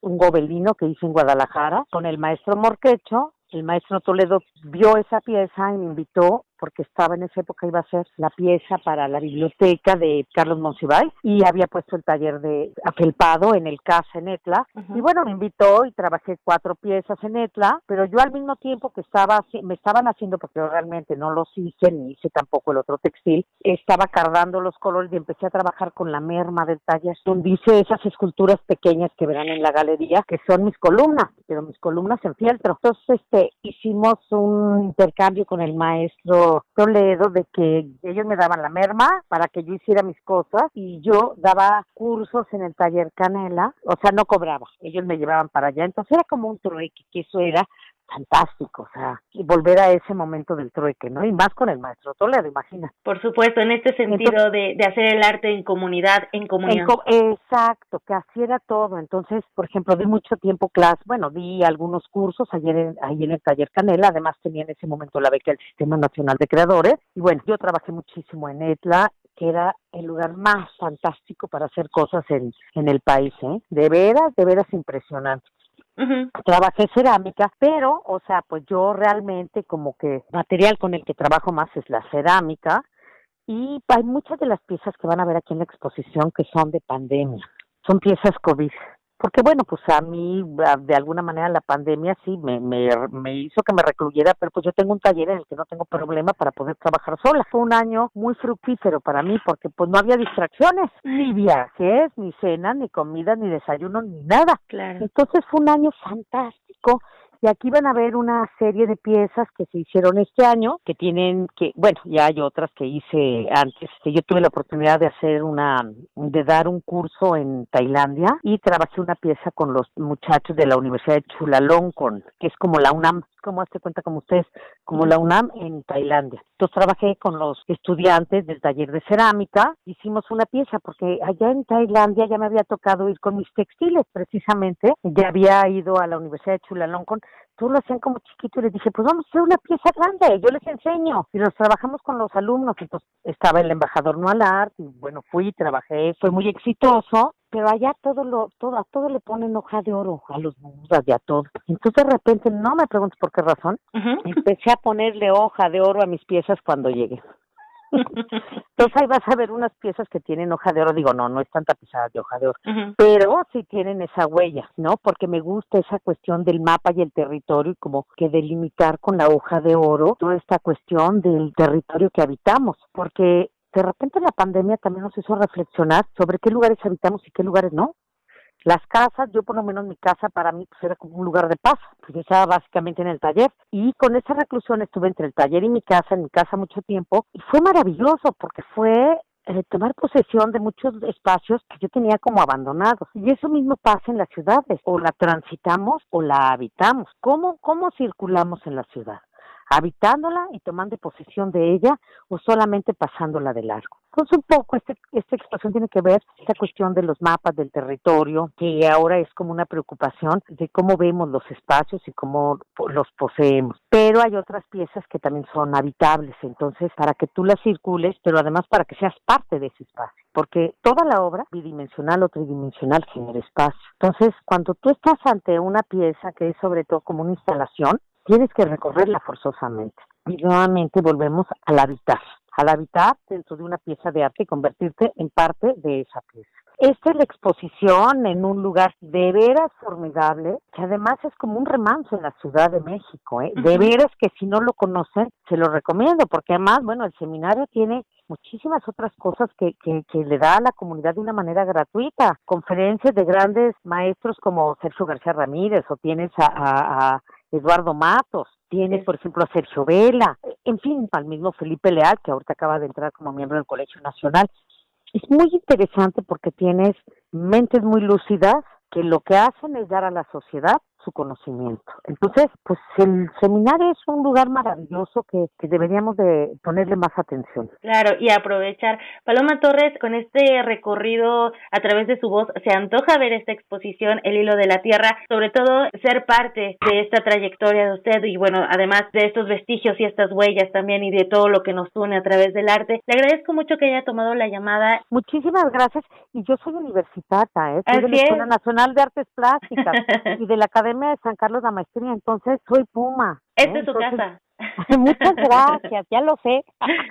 Speaker 36: un gobelino que hice en Guadalajara con el maestro Morquecho el maestro Toledo vio esa pieza y me invitó porque estaba en esa época, iba a ser la pieza para la biblioteca de Carlos Monsiváis y había puesto el taller de afelpado en el Casa en Etla. Y bueno, me invitó y trabajé cuatro piezas en Etla, pero yo al mismo tiempo que estaba, me estaban haciendo, porque yo realmente no los hice, ni hice tampoco el otro textil, estaba cargando los colores y empecé a trabajar con la merma del taller, donde hice esas esculturas pequeñas que verán en la galería, que son mis columnas, pero mis columnas en fieltro. Entonces, este, hicimos un intercambio con el maestro Toledo de que ellos me daban la merma para que yo hiciera mis cosas y yo daba cursos en el taller Canela, o sea, no cobraba, ellos me llevaban para allá, entonces era como un trueque, que eso era fantástico, o sea, y volver a ese momento del trueque, ¿no? Y más con el maestro Toledo, imagina.
Speaker 35: Por supuesto, en este sentido de, de, hacer el arte en comunidad, en comunión.
Speaker 36: exacto, que así era todo. Entonces, por ejemplo, di mucho tiempo clase, bueno, di algunos cursos ayer en, ahí en el taller Canela, además tenía en ese momento la beca del Sistema Nacional de Creadores, y bueno, yo trabajé muchísimo en ETLA, que era el lugar más fantástico para hacer cosas en, en el país, ¿eh? De veras, de veras impresionante. Trabajé cerámica, pero, o sea, pues yo realmente como que material con el que trabajo más es la cerámica y hay muchas de las piezas que van a ver aquí en la exposición que son de pandemia, son piezas COVID porque bueno, pues a mí de alguna manera la pandemia sí me, me, me, hizo que me recluyera, pero pues yo tengo un taller en el que no tengo problema para poder trabajar sola. Fue un año muy fructífero para mí porque pues no había distracciones, ni viajes, ni cena, ni comida, ni desayuno, ni nada.
Speaker 35: Claro.
Speaker 36: Entonces fue un año fantástico y aquí van a ver una serie de piezas que se hicieron este año, que tienen que, bueno, ya hay otras que hice antes. Yo tuve la oportunidad de hacer una, de dar un curso en Tailandia y trabajé una pieza con los muchachos de la Universidad de Chulalongkorn, que es como la UNAM, como hace cuenta como ustedes, como la UNAM en Tailandia. Entonces trabajé con los estudiantes del taller de cerámica, hicimos una pieza porque allá en Tailandia ya me había tocado ir con mis textiles precisamente, ya había ido a la Universidad de Chulalongkorn tú lo hacían como chiquito y les dije, pues vamos a hacer una pieza grande, yo les enseño. Y los trabajamos con los alumnos, entonces estaba el embajador Noalart, y bueno, fui, trabajé, fue muy exitoso, pero allá todo lo, todo, a todo le ponen hoja de oro, a los mudas y a todo. Entonces de repente, no me preguntes por qué razón, empecé a ponerle hoja de oro a mis piezas cuando llegué. Entonces ahí vas a ver unas piezas que tienen hoja de oro, digo, no, no están tapizadas de hoja de oro, pero sí tienen esa huella, ¿no? Porque me gusta esa cuestión del mapa y el territorio y como que delimitar con la hoja de oro toda esta cuestión del territorio que habitamos, porque de repente la pandemia también nos hizo reflexionar sobre qué lugares habitamos y qué lugares no. Las casas, yo por lo menos mi casa para mí pues era como un lugar de paz, pues yo estaba básicamente en el taller y con esa reclusión estuve entre el taller y mi casa, en mi casa mucho tiempo y fue maravilloso porque fue eh, tomar posesión de muchos espacios que yo tenía como abandonados. Y eso mismo pasa en las ciudades, o la transitamos o la habitamos. ¿Cómo, cómo circulamos en la ciudad? Habitándola y tomando posesión de ella o solamente pasándola de largo. Entonces un poco este, esta expresión tiene que ver esta cuestión de los mapas del territorio, que ahora es como una preocupación de cómo vemos los espacios y cómo los poseemos. Pero hay otras piezas que también son habitables, entonces para que tú las circules, pero además para que seas parte de ese espacio, porque toda la obra, bidimensional o tridimensional, genera espacio. Entonces, cuando tú estás ante una pieza que es sobre todo como una instalación, tienes que recorrerla forzosamente. Y nuevamente volvemos al habitar, al habitar dentro de una pieza de arte y convertirte en parte de esa pieza. Esta es la exposición en un lugar de veras formidable, que además es como un remanso en la Ciudad de México. ¿eh? De veras que si no lo conocen, se lo recomiendo, porque además, bueno, el seminario tiene muchísimas otras cosas que, que, que le da a la comunidad de una manera gratuita. Conferencias de grandes maestros como Sergio García Ramírez o tienes a, a, Eduardo Matos, tienes por ejemplo a Sergio Vela, en fin, al mismo Felipe Leal que ahorita acaba de entrar como miembro del Colegio Nacional. Es muy interesante porque tienes mentes muy lúcidas que lo que hacen es dar a la sociedad su conocimiento. Entonces, pues el seminario es un lugar maravilloso que, que, deberíamos de ponerle más atención.
Speaker 35: Claro, y aprovechar. Paloma Torres, con este recorrido a través de su voz, se antoja ver esta exposición, El Hilo de la Tierra, sobre todo ser parte de esta trayectoria de usted y bueno, además de estos vestigios y estas huellas también y de todo lo que nos une a través del arte. Le agradezco mucho que haya tomado la llamada.
Speaker 36: Muchísimas gracias. Y yo soy universitata, ¿eh? soy de la Escuela Nacional de Artes Plásticas y de la Academia de San Carlos la Maestría, entonces soy Puma.
Speaker 35: Esta es su casa.
Speaker 36: Muchas gracias, ya lo sé.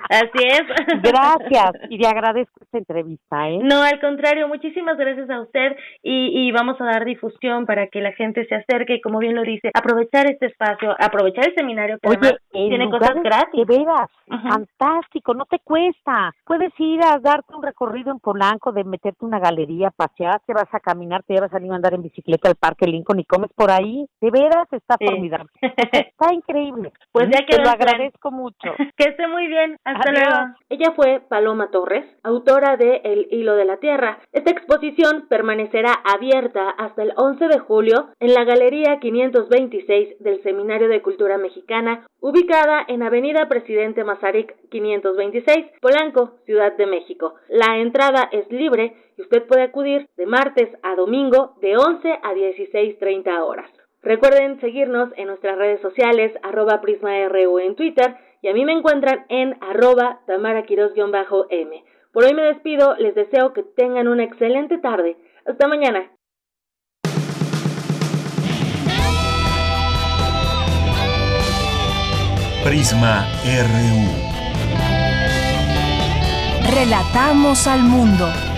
Speaker 35: Así es.
Speaker 36: Gracias y le agradezco esta entrevista. ¿eh?
Speaker 35: No, al contrario, muchísimas gracias a usted y, y vamos a dar difusión para que la gente se acerque y, como bien lo dice, aprovechar este espacio, aprovechar el seminario que
Speaker 36: Oye,
Speaker 35: tiene cosas gratis.
Speaker 36: De veras, fantástico, no te cuesta. Puedes ir a darte un recorrido en Polanco, de meterte una galería, pasear, te vas a caminar, te vas a salir a andar en bicicleta al Parque Lincoln y comes por ahí. De veras, está formidable. está increíble.
Speaker 35: Pues ya
Speaker 36: te lo agradezco mucho.
Speaker 35: Que esté muy bien. Hasta luego. Ella fue Paloma Torres, autora de El Hilo de la Tierra. Esta exposición permanecerá abierta hasta el 11 de julio en la Galería 526 del Seminario de Cultura Mexicana, ubicada en Avenida Presidente Mazarik 526, Polanco, Ciudad de México. La entrada es libre y usted puede acudir de martes a domingo de 11 a 16.30 horas. Recuerden seguirnos en nuestras redes sociales, arroba PrismaRU en Twitter, y a mí me encuentran en arroba tamaraquiros-m. Por hoy me despido, les deseo que tengan una excelente tarde. Hasta mañana.
Speaker 4: Prisma RU.
Speaker 3: Relatamos al mundo.